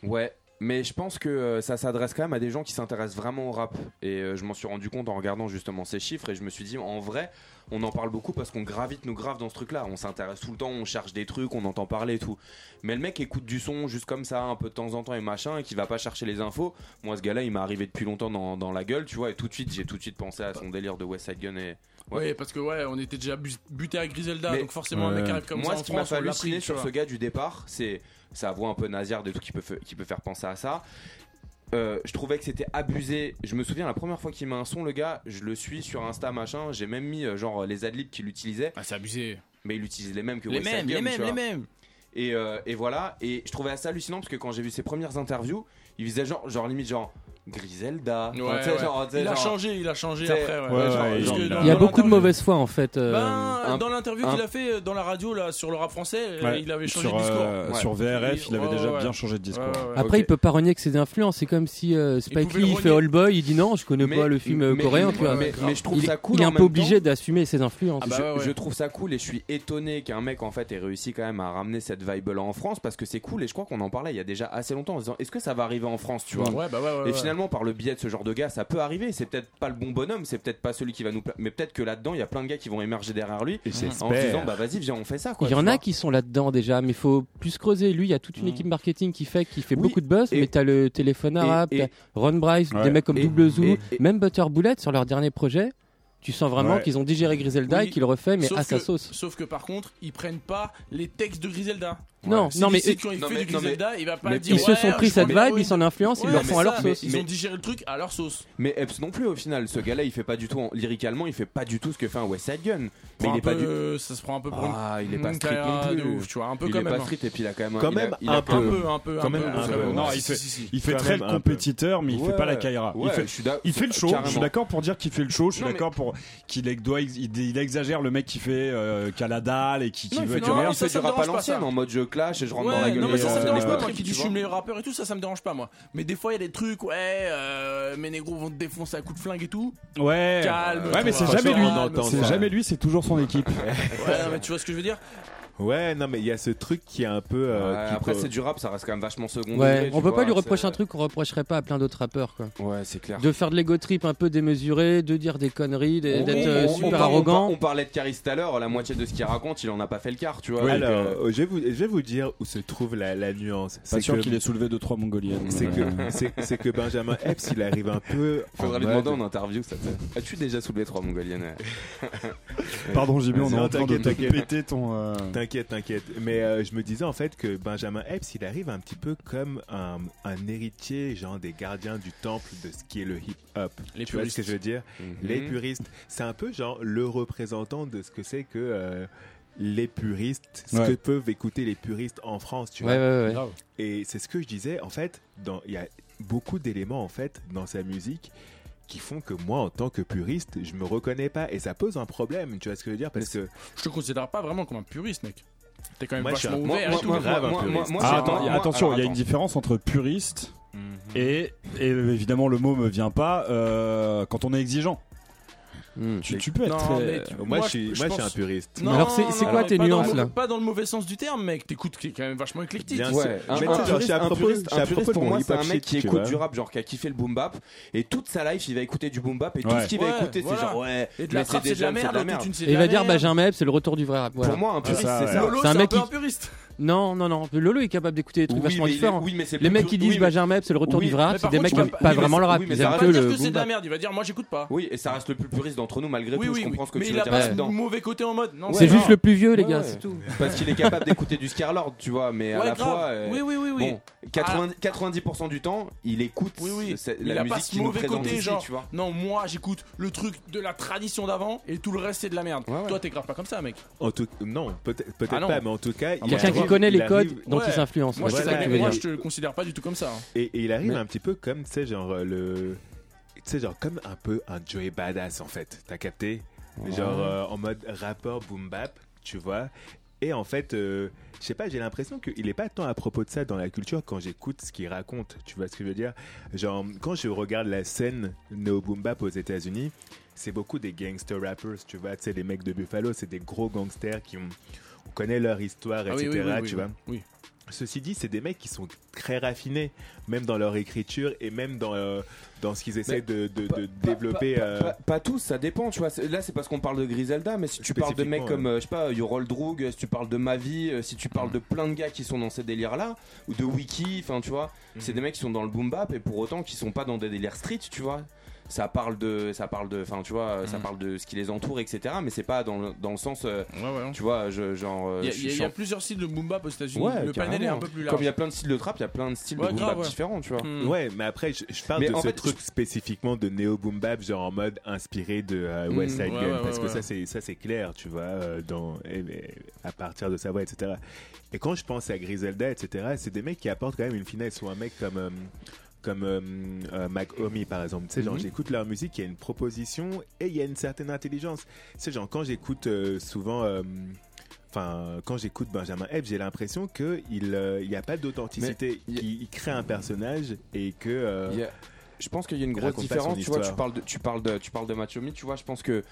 Ouais, mais je pense que euh, ça s'adresse quand même à des gens qui s'intéressent vraiment au rap. Et euh, je m'en suis rendu compte en regardant justement ces chiffres et je me suis dit, en vrai, on en parle beaucoup parce qu'on gravite nous grave dans ce truc-là. On s'intéresse tout le temps, on cherche des trucs, on entend parler et tout. Mais le mec écoute du son juste comme ça, un peu de temps en temps et machin, et qui va pas chercher les infos. Moi, ce gars-là, il m'est arrivé depuis longtemps dans, la gueule, tu vois, et tout de suite, j'ai tout de suite pensé à son délire de West Side Gun et. Ouais. Ouais, parce que ouais, on était déjà bu- buté à Griselda, Mais- donc forcément un mec arrive comme Moi, ça ce en qui m'a halluciner pris, sur ce gars du départ, c'est sa voix un peu nasillarde et tout qui peut, qui peut faire penser à ça. Euh, je trouvais que c'était abusé. Je me souviens la première fois qu'il met un son, le gars, je le suis sur Insta machin. J'ai même mis euh, genre les adlibs qu'il utilisait. Ah, c'est abusé. mais il utilise les mêmes que Les West mêmes, les mêmes, les mêmes. Et, euh, et voilà, et je trouvais assez hallucinant parce que quand j'ai vu ses premières interviews, il faisait genre, genre limite genre Griselda. Ouais, ouais. genre, Il a changé, il a changé après. Ouais. Genre, il dans- y a beaucoup de mauvaise foi en fait. euh, Ben, un- dans l'interview un- qu'il a fait euh, dans la radio là sur le rap français, euh, Ouais. il avait changé sur, de discours. euh, Ouais. sur VRF, il avait déjà ouais. bien changé de discours. Ouais, ouais, ouais. Après, Ok. il peut pas renier que c'est des influences. C'est comme si euh, Spike Lee fait. All Boy, il dit non, je connais Mais- pas le film mais- coréen. mais- tu vois. mais- mais je trouve il, ça cool il est un peu obligé d'assumer ses influences. Ah bah je, trouve ça cool et je suis étonné qu'un mec en fait ait réussi quand même à ramener cette vibe là en France parce que c'est cool et je crois qu'on en parlait il y a déjà assez longtemps en se disant est-ce que ça va arriver en France tu vois? Ouais, bah et. Finalement par le biais de ce genre de gars ça peut arriver c'est peut-être pas le bon bonhomme c'est peut-être pas celui qui va nous pla- mais peut-être que là-dedans il y a plein de gars qui vont émerger derrière lui Et en se disant bah vas-y viens on fait ça quoi Il y en a qui sont là-dedans déjà, mais il faut plus creuser. Lui, il y a toute une Mm. équipe marketing qui fait, qui fait Oui, beaucoup de buzz, mais t'as le téléphone arabe, et- Ron Bryce, Ouais. des mecs comme Double Zoo, même Butter Bullet sur leur dernier projet. Tu sens vraiment Ouais. qu'ils ont digéré Griselda Oui. et qu'ils le refait, mais sauf à sa sauce. Sauf que par contre, ils prennent pas les textes de Griselda. Non, non, mais d'ici, eux- quand il Non, fait mais- du non, mais- Griselda, il va pas mais- dire. ils se sont pris cette vibe, ils s'en influencent, ils Ouais, le mais font à leur sauce. Ils Mais- ont digéré le truc à leur sauce. mais Epps non plus au final ce gars là il fait pas du tout en- lyricalement il fait pas du tout ce que fait un West Side Gun mais il est pas peu- du Ça se prend un peu pour une- ah il est pas street non de plus ouf, tu vois, un peu il quand est même. pas street et puis il a quand même un- Quand il même il un peu, un peu, Quand un même peu. un ça peu. va. Non, il fait-. Il très le compétiteur, mais il fait pas la Kaira. il, fait, je suis d'ac- il fait le show. Je suis d'accord pour dire qu'il fait le show. Je suis d'accord pour qu'il il, il exagère le mec qui fait qui a la dalle et qui, il veut il du rap à l'ancienne en mode je clash et je rentre dans la Ouais, gueule non mais ça, ça me dérange pas, euh, moi qui tu dis je suis le meilleur rappeur et tout, ça, ça me dérange pas, moi. Mais des fois, il y a des trucs, ouais, euh, mes négros vont te défoncer à coups de flingue et tout. Ouais. Calme, Ouais, mais c'est toi. jamais lui. C'est jamais lui. C'est toujours son équipe. Ouais, non, mais tu vois ce que je veux dire? Ouais, non, mais il y a ce truc qui est un peu. euh, Ouais, qui après peut- c'est du rap ça reste quand même vachement second Ouais, on peut vois, pas lui reprocher un truc qu'on reprocherait pas à plein d'autres rappeurs, quoi. ouais c'est clair De faire de l'ego trip un peu démesuré, de dire des conneries, de- On- d'être on- euh, super on- arrogant. On, parlait de Caris tout à l'heure, la moitié de ce qu'il raconte, il en a pas fait le quart, tu vois. donc, Alors, euh, je, vais vous, je vais vous dire où se trouve la, la nuance. Pas C'est sûr que- qu'il ait soulevé deux trois mongoliennes. C'est que, c'est, c'est que Benjamin Epps, il arrive un peu. faudrait lui demander en interview ça. te- As-tu déjà soulevé trois mongoliennes Pardon, JB, on est en train de péter ton. T'inquiète, t'inquiète. Mais euh, je me disais en fait que Benjamin Epps, il arrive un petit peu comme un, un héritier, genre des gardiens du temple de ce qui est le hip-hop. Les tu vois ce que je veux dire? Les Mhm. puristes. C'est un peu genre le représentant de ce que c'est que euh, les puristes, ce Ouais. que peuvent écouter les puristes en France, tu Ouais, vois? ouais, ouais. Et c'est ce que je disais, en fait, il y a beaucoup d'éléments en fait dans sa musique qui font que moi, en tant que puriste, je me reconnais pas et ça pose un problème. Tu vois ce que je veux dire Parce que Je te considère pas vraiment comme un puriste, mec. T'es quand même Moi, vachement Moi, ouvert moi, et tout. moi, grave moi, un moi, puriste. moi, Ah, attends, y a- attention, il y a une différence entre puriste et, et évidemment le mot me vient pas euh, quand on est exigeant. Hmm. Tu, tu peux être Non, très- mais tu- moi, Moi, je suis, je moi, je suis un puriste. Non, Alors, c'est- quoi tes nuances, là Pas dans le mauvais sens du terme, mec. T'écoutes qui est quand même vachement éclectique. Bien Ouais, un, Mais un puriste, un puriste, un puriste, pour moi, c'est un mec qui écoute du rap, genre qui a kiffé le boom bap, et toute sa life, il va écouter du boom bap, et tout ce qu'il va écouter, c'est genre ouais, Et de mais la trappe, c'est de déjà la merde. il va dire merde. Benjamin Epps, c'est le retour du vrai rap. Pour moi, un puriste, c'est ça. C'est un un mec qui- un puriste. Non, non, non. Lolo est capable d'écouter des trucs Oui, vachement mais il est- différents. oui, mais c'est Les le mecs qui disent oui, mais- Benjamin Epps, c'est le retour Oui, du vrai rap, mais c'est des mecs qui vas aiment pas- pas mais vraiment le rap, mais ça va que pas dire le que c'est de la merde. Il va dire, moi, j'écoute pas. Oui, et ça reste le plus puriste d'entre nous malgré tout. oui. Je comprends ce que Mais tu il veux a dire pas là-dedans. ce mauvais côté en mode. Non, C'est juste le plus vieux, les gars, c'est tout. Parce qu'il est capable d'écouter du Scarlord, tu vois, mais à la fois. euh, Oui, oui, oui, oui. Bon, 80 90% du temps, il écoute Il la a pas musique qui nous mauvais présente côté, ici, genre. tu vois. Non, moi, j'écoute le truc de la tradition d'avant et tout le reste, c'est de la merde. Toi, t'es grave pas comme ça, mec. En tout, non, peut-être, Ah pas, mais en tout cas, il qui arrive- connaît les codes arrive- dont Ouais. il s'influence. Moi, ouais, je, c'est te- considère pas du tout comme ça. hein. Et, et il arrive Mais- un petit peu comme, tu sais, genre euh, le. Tu sais, genre comme un peu un Joey Badass en fait. T'as capté? Genre euh, en mode rappeur boom bap, tu vois. Et en fait, euh, je sais pas, j'ai l'impression qu'il est pas tant à propos de ça dans la culture quand j'écoute ce qu'il raconte. Tu vois ce que je veux dire? Genre, quand je regarde la scène néo boom bap aux États-Unis, c'est beaucoup des gangster rappers, tu vois. Tu sais, les mecs de Buffalo, c'est des gros gangsters qui ont. On connaît leur histoire, Ah etc. oui, oui, tu vois. Oui. Ceci dit, c'est des mecs qui sont très raffinés, même dans leur écriture et même dans, euh, dans ce qu'ils essaient de, de- de développer. Pas, euh, pas- pas tous, ça dépend, tu vois. Là, c'est parce qu'on parle de Griselda, mais si tu parles de mecs comme, euh, je sais pas, Yorol Droog, si tu parles de Mavi, euh, si tu parles de plein de gars qui sont dans ces délires-là, ou de Wiki, enfin, tu vois, c'est des mecs qui sont dans le boom bap et pour autant qui sont pas dans des délires street, tu vois. Ça parle de, ça parle de, enfin tu vois, ça Mhm. parle de ce qui les entoure, etc. Mais c'est pas dans le, dans le sens, euh, Ouais, ouais. tu vois, je, genre. euh, Il y, a- y y plusieurs styles de boom bap aux États-Unis. Ouais, le panel est un peu plus large. Comme il y a plein de styles de trap, il y a plein de styles Ouais, de boom grave, bap ouais. différents, tu vois. Hmm. Ouais, mais après, je, je parle Mais de en ce fait, truc spécifiquement de néo boom bap, genre en mode inspiré de euh, Mm, West Side Gun, ouais, parce ouais, que ça c'est ça c'est clair, tu vois, euh, dans et- et à partir de sa voix, etc. Et quand je pense à Griselda, etc., c'est des mecs qui apportent quand même une finesse ou un mec comme euh, comme euh, euh, Mac Homie par exemple. Tu sais, genre Mhm. j'écoute leur musique, il y a une proposition et il y a une certaine intelligence. Tu sais, genre quand j'écoute euh, souvent. euh, Enfin, quand j'écoute Benjamin Epps, j'ai l'impression qu'il n'y a pas d'authenticité. Il Il, il crée un personnage et que. euh, Il je pense qu'il y a une grosse différence. Tu vois, tu parles de, tu parles de, tu parles de Machomi, tu vois. Je pense que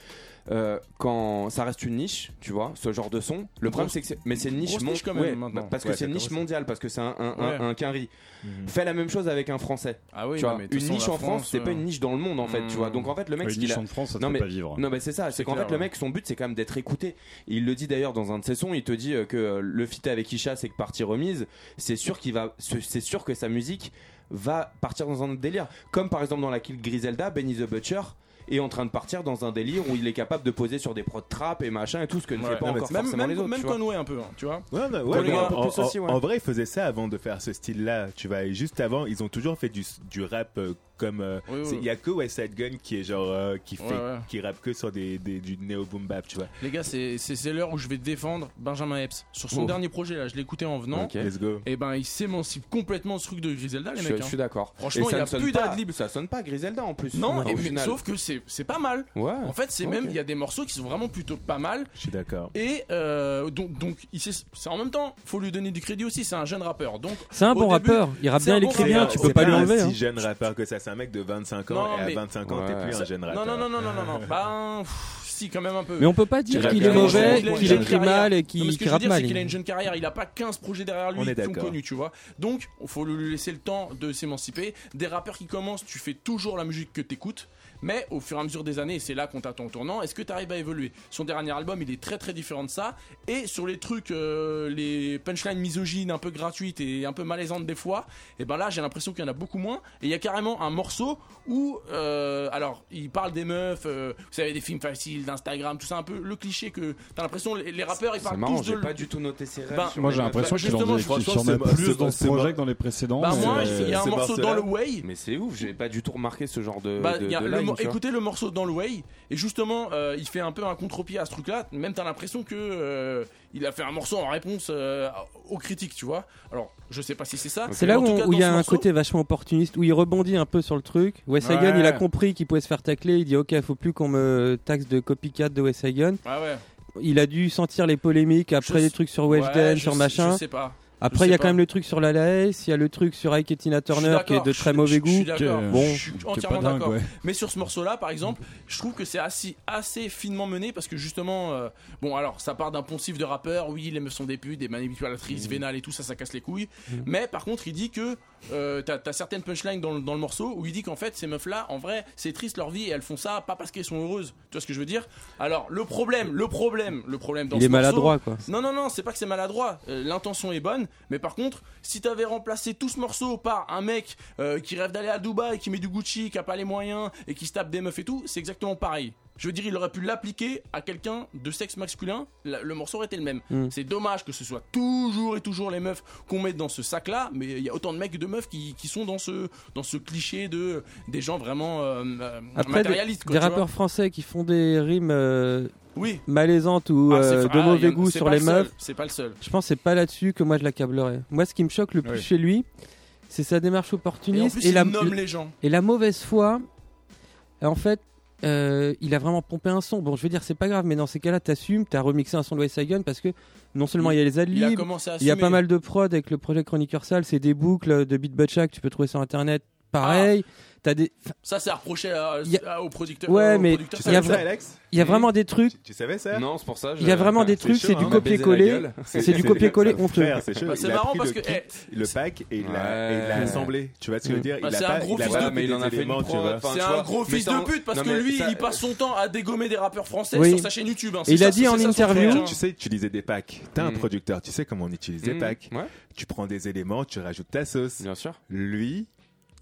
euh, quand ça reste une niche, tu vois, ce genre de son. Le problème, c'est que c'est, mais c'est une niche, mon- niche quand même, ouais, maintenant. parce que Ouais, c'est une niche mondiale, parce que c'est un, un, Ouais. un, un quinri. mhm. Fais la même chose avec un français. Ah oui, tu vois, une niche en France, c'est euh, pas une niche dans le monde en fait, tu vois. Hmm. Donc en fait, le mec, Une ce qu'il niche a- en France, ça Non, ne mais- peut pas vivre. Non mais c'est ça, c'est qu'en fait le mec son but c'est quand même d'être écouté. Il le dit d'ailleurs dans un de ses sons, il te dit euh, que euh, le feat avec Isha c'est que partie remise, c'est sûr qu'il va c'est sûr que sa musique va partir dans un autre délire. Comme par exemple dans la kill Griselda, Benny the Butcher est en train de partir dans un délire où il est capable de poser sur des prods trap et machin et tout ce que ne Ouais. fait pas mais encore même, forcément même, les autres. même vois. Conway un peu, hein, tu vois. Ouais, ouais, aussi, en vrai, ils faisaient ça avant de faire ce style-là, tu vois. Et juste avant, ils ont toujours fait du, du rap euh, comme. euh, Oui, oui. c'est- Il y a que West Side Gun qui est genre euh, qui fait, Ouais, ouais. qui rappe que sur des, des- du néo boom bap, tu vois. Les gars, c'est c'est- l'heure où je vais défendre Benjamin Epps. Sur son Oh. dernier projet, là, je écouté en venant. Ok. Let's go. Et ben, il s'émancipe complètement ce truc de Griselda, les Je, mecs. je hein. suis d'accord. Franchement, il y a ne sonne plus pas- d'adlib. Ça sonne pas Griselda en plus. Non, et- sauf que c'est c'est pas mal. Ouais. En fait, c'est même, il y a des morceaux qui sont vraiment plutôt pas mal. Je suis d'accord. Et euh, donc, donc il c'est en même temps, faut lui donner du crédit aussi. C'est un jeune rappeur. Donc, C'est un bon début, rappeur. Il rappe bien, il rappeur. bien. Tu peux pas lui enlever. si hein. jeune rappeur que ça. C'est un mec de 25 ans Non, et à mais- 25 ans, t'es Ouais. plus un jeune non, rappeur. non, non, non, non, non, non. Ben, pff, si, quand même un peu. Mais on peut pas dire qu'il est mauvais, qu'il écrit mal et qu'il ce que qu'il je veux rappe dire, mal. c'est qu'il a une jeune carrière. Il a pas 15 projets derrière lui On est qui sont connus, tu vois. Donc, il faut lui laisser le temps de s'émanciper. Des rappeurs qui commencent, tu fais toujours la musique que t'écoutes. Mais au fur et à mesure des années, et c'est là qu'on t'attend au tournant, est-ce que tu arrives à évoluer? Son dernier album, il est très très différent de ça. Et sur les trucs, euh, les punchlines misogynes, un peu gratuites et un peu malaisantes des fois, et ben là, j'ai l'impression qu'il y en a beaucoup moins. Et il y a carrément un morceau où, euh, alors, il parle des meufs, euh, vous savez, des films faciles, d'Instagram, tout ça, un peu le cliché que t'as l'impression, les, les rappeurs, ils parlent marrant, tous de. pas du tout noté ses rêves. Ben, sur Moi, les j'ai l'impression Bah, qu'il en, justement, qu'il franchement, en a c'est- plus dans ce projet que dans les précédents. Bah, moi, il y a un morceau dans le Way. Mais c'est ouf, j'ai pas du tout remarqué ce genre de. Mo- écoutez le morceau dans le Way et justement euh, il fait un peu un contre-pied à ce truc-là. Même t'as l'impression que euh, il a fait un morceau en réponse euh, aux critiques, tu vois. Alors je sais pas si c'est ça. C'est mais là en où tout cas, où il y a un morceau- côté vachement opportuniste, où il rebondit un peu sur le truc. Wes Hagen, Ouais. il a compris qu'il pouvait se faire tacler. Il dit Ok, faut plus qu'on me taxe de copycat de Wes Hagen. Ouais, ouais. Il a dû sentir les polémiques après Je les trucs sur Ouais, Weshden, je sur sais- machin. Je sais pas. Après, il y a quand même le truc sur la Laes, il y a le truc sur Ike et Tina Turner qui est de très mauvais goût. Que- Bon. je suis entièrement d'accord. ouais. Mais sur ce morceau-là, par exemple, je trouve que c'est assez, assez finement mené parce que justement, euh, bon, alors ça part d'un poncif de rappeur, oui, les meufs sont des putes, des manipulatrices vénales et tout ça, ça casse les couilles. Mais par contre, il dit que euh, t'as as certaines punchlines dans, le- dans le morceau où il dit qu'en fait, ces meufs-là, en vrai, c'est triste leur vie et elles font ça pas parce qu'elles sont heureuses. Tu vois ce que je veux dire? Alors, le problème, le problème, le problème dans Il ce est morceau- maladroit, quoi. non, non, non, c'est pas que c'est maladroit. Euh, L'intention est bonne, mais par contre, si t'avais remplacé tout ce morceau par un mec euh, qui rêve d'aller à Dubaï, qui met du Gucci, qui a pas les moyens et qui se tape des meufs et tout, c'est exactement pareil. Je veux dire, il aurait pu l'appliquer à quelqu'un de sexe masculin, le morceau aurait été le même. Mm. C'est dommage que ce soit toujours et toujours les meufs qu'on met dans ce sac-là, mais il y a autant de mecs que de meufs qui, qui sont dans ce, dans ce cliché de des gens vraiment euh, euh, Après, matérialistes. quoi, des vois. rappeurs français qui font des rimes euh, oui. malaisantes ou Ah, euh, de ah, mauvais goût sur les le meufs, C'est pas le seul. je pense que c'est pas là-dessus que moi je l'accablerais. Moi, ce qui me choque le plus Oui. chez lui, c'est sa démarche Et en opportuniste plus, et, il la, nomme les gens. et la mauvaise foi. En fait, euh, il a vraiment pompé un son. Bon, je veux dire, c'est pas grave, mais dans ces cas-là, t'assumes, t'as remixé un son de West Gun parce que non seulement il y a les adlibs, il y a pas mal de prod avec le projet Chroniqueur Sale, c'est des boucles de Beat Butchak, tu peux trouver sur internet. Pareil, t'as des, Ça, c'est à reprocher à- producteur. Ouais, euh, mais Il y a il y a vraiment des trucs. tu, tu savais ça Non, c'est pour ça. je- Il y a vraiment des trucs, c'est hein. du la copier-coller. C'est du copier-coller honteux. frère, c'est. Bah, a marrant parce que, eh, le pack et il l'a assemblé. Tu vois ce que je veux dire? Bah, a c'est un gros il a fils de a C'est un gros fils pute parce que lui, il passe son temps à dégommer des rappeurs français sur sa chaîne YouTube. hein. Il a dit en interview- hein. Tu sais, tu disais des packs. T'as un Mm. producteur, tu sais comment on utilise des Mm, packs. Tu prends des éléments, tu rajoutes ta sauce. bien sûr. Lui,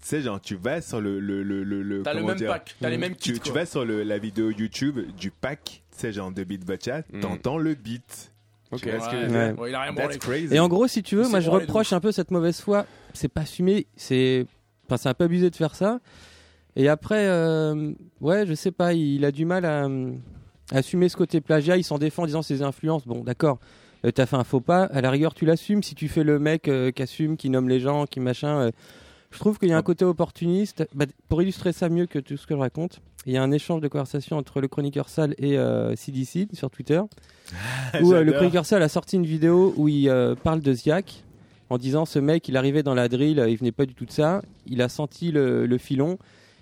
sais, genre, tu vas sur le. le, le, le, le- T'as le même dire, pack, t'as les mêmes kits. Tu, tu vas sur le, la vidéo YouTube du pack, tu sais, genre de beat boccia, Mm. t'entends le beat. Ok. Tu que Ouais. il a rien. That's crazy. Et en gros, si tu veux, moi je reproche un peu cette mauvaise foi. C'est pas assumé, c'est. Enfin, c'est un peu abusé de faire ça. Et après, euh, ouais, je sais pas, il a du mal à, à assumer ce côté plagiat. Il s'en défend en disant ses influences. Bon, d'accord, euh, t'as fait un faux pas. À la rigueur, tu l'assumes. Si tu fais le mec euh, qui assume, qui nomme les gens, qui machin. Je trouve qu'il y a un côté opportuniste. Bah, pour illustrer ça mieux que tout ce que je raconte, il y a un échange de conversation entre le chroniqueur Sal et euh, CDC sur Twitter où euh, le chroniqueur Sal a sorti une vidéo où il euh, parle de Ziak en disant ce mec il arrivait dans la drill, euh, il venait pas du tout de ça, il a senti le, le filon,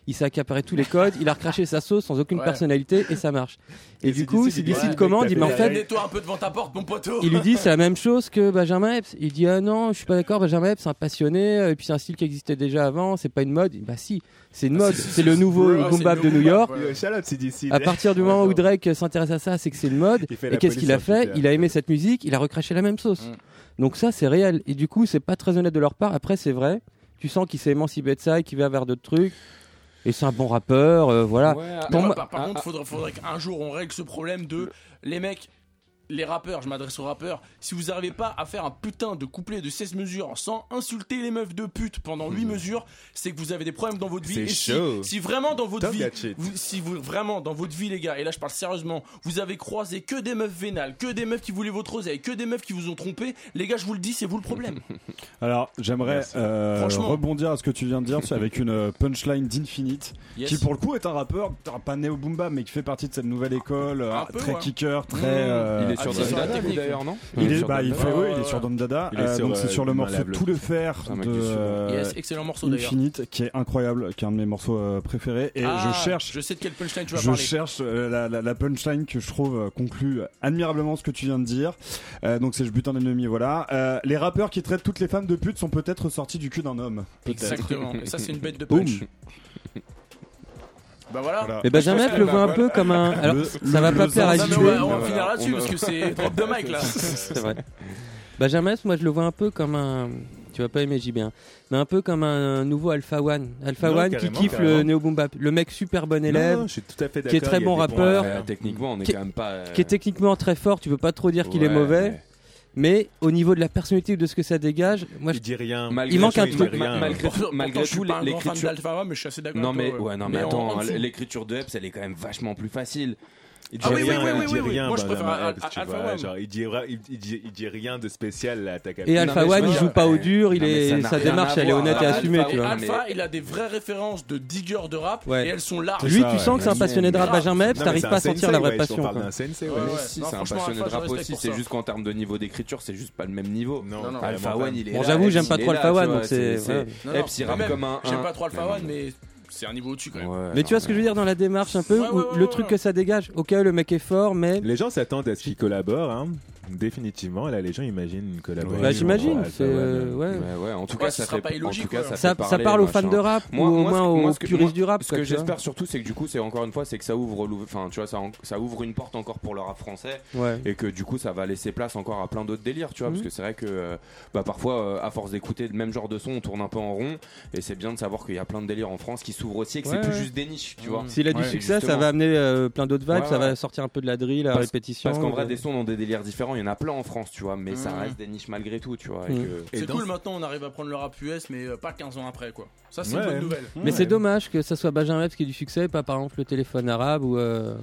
il s'est accaparé tous les codes, il a recraché sa sauce sans aucune Ouais. personnalité et ça marche. Et, Et du coup, c'est d'ici de commande, il fait Nettoie un peu devant ta porte, mon poteau. il lui dit c'est la même chose que Benjamin Epps. Il dit ah non, je suis pas d'accord, Benjamin Epps c'est un passionné, euh, et puis c'est un style qui existait déjà avant, c'est pas une mode. Bah si, c'est une mode, c'est le nouveau boom bap de New York. À partir du moment où Drake s'intéresse à ça, c'est que c'est une mode. Et qu'est-ce qu'il a fait. Il a aimé cette musique, il a recraché la même sauce. Mm. Donc ça, c'est réel. Et du coup, c'est pas très honnête de leur part. Après, c'est vrai. Tu sens qu'il s'est émancipé de ça et qu'il va vers d'autres trucs. Et c'est un bon rappeur, euh, voilà. Ouais, Mais Pour ouais, moi- par, par contre, faudrait, faudrait qu'un jour on règle ce problème de les mecs, les rappeurs, je m'adresse aux rappeurs, si vous n'arrivez pas à faire un putain de couplet de 16 mesures sans insulter les meufs de pute pendant 8 mesures, c'est que vous avez des problèmes dans votre vie. C'est Et si, chaud. si vraiment dans votre vie, vous- si vous vraiment dans votre vie les gars, et là je parle sérieusement, vous avez croisé que des meufs vénales, que des meufs qui voulaient votre oseille, que des meufs qui vous ont trompé, les gars je vous le dis, c'est vous le problème. Alors, j'aimerais euh, rebondir à ce que tu viens de dire avec une euh, punchline d'Infinite, Yes. qui pour le coup est un rappeur, pas né au boom bap, mais qui fait partie de cette nouvelle école, euh, peu, très ouais. kicker, très. Mmh. euh, est sur ah, Dada, d'ailleurs, non il est, sur bah, Dada. ouais. sur Don Dada. Il est euh, sur, donc c'est euh, sur le morceau. Tout le fer de euh, excellent morceau d'ailleurs. Infinite, qui est incroyable, qui est un de mes morceaux euh, préférés. Et Ah, je cherche Je sais de quel punchline tu vas Je parler. cherche euh, la, punchline que je trouve euh, conclut admirablement ce que tu viens de dire. Euh, donc c'est je bute un ennemi, voilà. Euh, les rappeurs qui traitent toutes les femmes de putes sont peut-être sortis du cul d'un homme. Peut-être. Exactement. Et ça, c'est une bête de punch. Bah voilà. Voilà. Mais Benjamin, je le vois un peu comme un. Alors, Le- ça va le- pas le plaire à Non, JB. on va, finir là-dessus parce que c'est drop de mic là. C'est vrai. Benjamin, moi je le vois un peu comme un. Tu vas pas aimer JB, hein. mais un peu comme un nouveau Alpha One. Alpha Non, One qui carrément, kiffe le néo boom bap. Le mec super bon Non, élève, non, je suis tout à fait euh, mais mais au niveau de la personnalité ou de ce que ça dégage, moi je Il dit rien. Malgré Il manque un truc. rien. Malgré tout, Pourtant, malgré tout, l'écriture. One, mais je suis assez d'accord. Non mais toi, ouais non mais en- attends l'écriture de Epps elle est quand même vachement plus facile. Il dit Ah oui, rien, oui, oui, il oui, dit oui, oui. rien, Moi, je préfère Alpha vois, One. genre, il dit, il, il dit, il dit rien de spécial à ta et capitale. Alpha One il joue pas au dur, il non, mais ça est sa démarche elle est honnête et assumée, Alpha, tu vois. Alpha, il a des vraies références de digger de rap et elles sont larges. Lui, tu sens que c'est un passionné de rap. Benjamin t'arrives pas à sentir la vraie passion. On parle quoi. d'un sensei, Ouais, ouais. ouais. si Non, c'est un passionné de rap aussi c'est juste qu'en termes de niveau d'écriture c'est juste pas le même niveau. Non, non, Alpha One il est Bon, j'avoue, j'aime pas trop Alpha One, donc c'est. même, comme un- J'aime pas trop Alpha One, mais c'est un niveau au-dessus quand même. Ouais, Mais tu vois ce que je veux dire dans la démarche un peu, Ouais, où ouais, ouais, le ouais. truc que ça dégage. Ok, le mec est fort, mais Les gens s'attendent à ce qu'ils collaborent, hein. Définitivement. Là, les gens imaginent une collaboration. bah j'imagine. C'est euh, ouais. Ouais, ouais, en tout cas, ça sera fait, pas en illogique, tout cas, quoi. ça, parle aux machin. fans de rap Moi, ou au moi, moins aux puristes du rap. Ce quoi, que j'espère surtout, c'est que du coup, c'est encore une fois, c'est que ça ouvre, enfin, tu vois, ça, ouvre une porte encore pour le rap français Ouais. et que du coup, ça va laisser place encore à plein d'autres délires, tu vois, Mhm. parce que c'est vrai que, euh, bah, parfois, euh, à force d'écouter le même genre de son, on tourne un peu en rond et c'est bien de savoir qu'il y a plein de délires en France qui s'ouvrent aussi et que Ouais, c'est plus juste des niches, tu vois. Mhm. S'il a du succès, ça va amener euh, plein d'autres vibes, ça va sortir un peu de la drill, la répétition. Parce qu'en vrai, de- des sons dans des délires différents, y en a plein en France, tu vois, mais ça Mhm. reste des niches malgré tout, tu vois. et Mhm. que- C'est dans cool maintenant, on arrive à prendre le rap US, mais euh, pas 15 ans après quoi. Ça, c'est Ouais. une bonne nouvelle. Mais c'est dommage que ça soit Benjamin Epps qui ait du succès, pas par exemple le téléphone arabe ou, euh,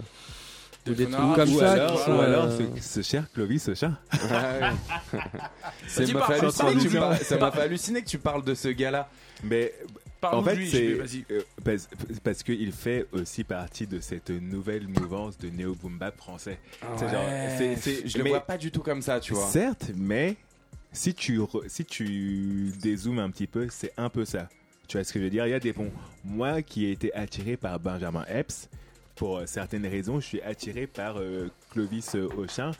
ou des trucs comme Ou ça. alors, qui sont, ou alors euh, ce, ce cher Clovis, ce chat. Parles- ça m'a fait halluciner que tu parles de ce gars-là. Mais en fait, c'est euh, parce, parce qu'il fait aussi partie de cette nouvelle mouvance de néo boom bap français. Genre, c'est- je le mais- vois pas du tout comme ça, tu vois. Certes, mais si tu re- si tu dézoomes un petit peu, c'est un peu ça. Tu vois ce que je veux dire? Il y a des ponts. Moi, qui ai été attiré par Benjamin Epps, pour euh, certaines raisons, je suis attiré par euh, Clovis Auchin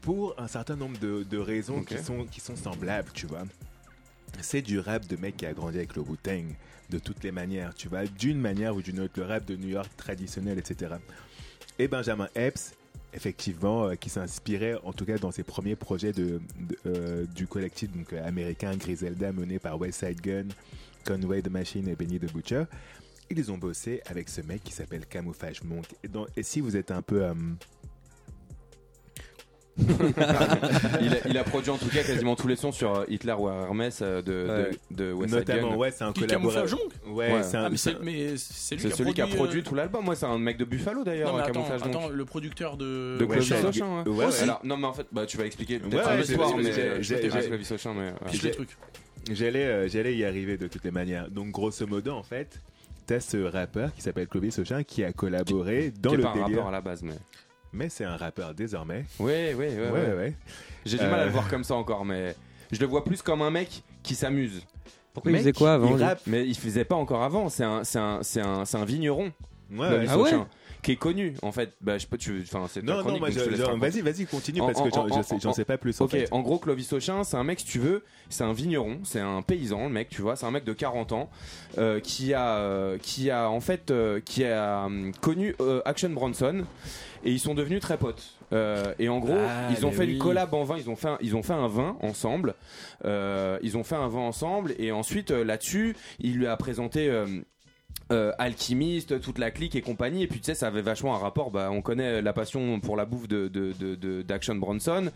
pour un certain nombre de, de raisons qui sont qui sont semblables, tu vois. C'est du rap de mec qui a grandi avec le Wu-Tang, de toutes les manières, tu vois, d'une manière ou d'une autre, le rap de New York traditionnel, etc. Et Benjamin Epps, effectivement, euh, qui s'inspirait, en tout cas dans ses premiers projets de, euh, du collectif donc, euh, américain Griselda mené par West Side Gun, Conway the Machine et Benny the Butcher. Ils ont bossé avec ce mec qui s'appelle Camouflage Monk. Et, si vous êtes un peu... il, a, il a produit en tout cas quasiment tous les sons sur euh, Hitler ou Hermès euh, de, Ouais. de, de West Side notamment, Gun. ouais, c'est un collaborateur. Ouais, Ouais. c'est un... Ah, celui qui a produit euh, tout l'album. Moi, c'est un mec de Buffalo d'ailleurs, attends, le producteur de. De Ouais, Clovis Auchin. Ouais, ouais. Alors, non, mais en fait, bah, tu vas expliquer peut-être Ouais, un ouais, soir, mais j'ai- Clovis Auchin, mais. ouais. Piche les trucs. J'allais, j'allais y arriver de toutes les manières. Donc, grosso modo, en fait, t'as ce rappeur qui s'appelle Clovis Auchin qui a collaboré dans Qui est le pas un délire. rappeur à la base, mais. Mais c'est un rappeur désormais. Oui, oui, oui. Ouais, ouais, ouais. J'ai du mal à Euh. le voir comme ça encore, mais je le vois plus comme un mec qui s'amuse. Pourquoi il faisait quoi avant il lui rappe. Mais il faisait pas encore avant. C'est un, c'est un, c'est un, c'est un vigneron. Ouais, Clovis ouais. Ah ouais qui est connu en fait. Bah, je peux, tu, enfin, c'est Non, non, vas-y, vas-y, continue parce que en- j'en, en- je sais- pas plus en Ok, en gros, Clovis Auchin, c'est un mec, si tu veux, c'est un vigneron, c'est un paysan, le mec, tu vois, c'est un mec de 40 ans euh, qui a, euh, qui a en fait, euh, qui a hum, connu Action Bronson et ils sont devenus très potes. Euh, et en gros, Ah, ils ont fait oui. une collab en vin, ils ont fait, un, ils ont fait un vin ensemble, euh, ils ont fait un vin ensemble et ensuite euh, là-dessus, il lui a présenté. Euh, alchimiste, toute la clique et compagnie. Et puis tu sais, ça avait vachement un rapport. Bah, on connaît la passion pour la bouffe de de- de- de- d'Action Bronson.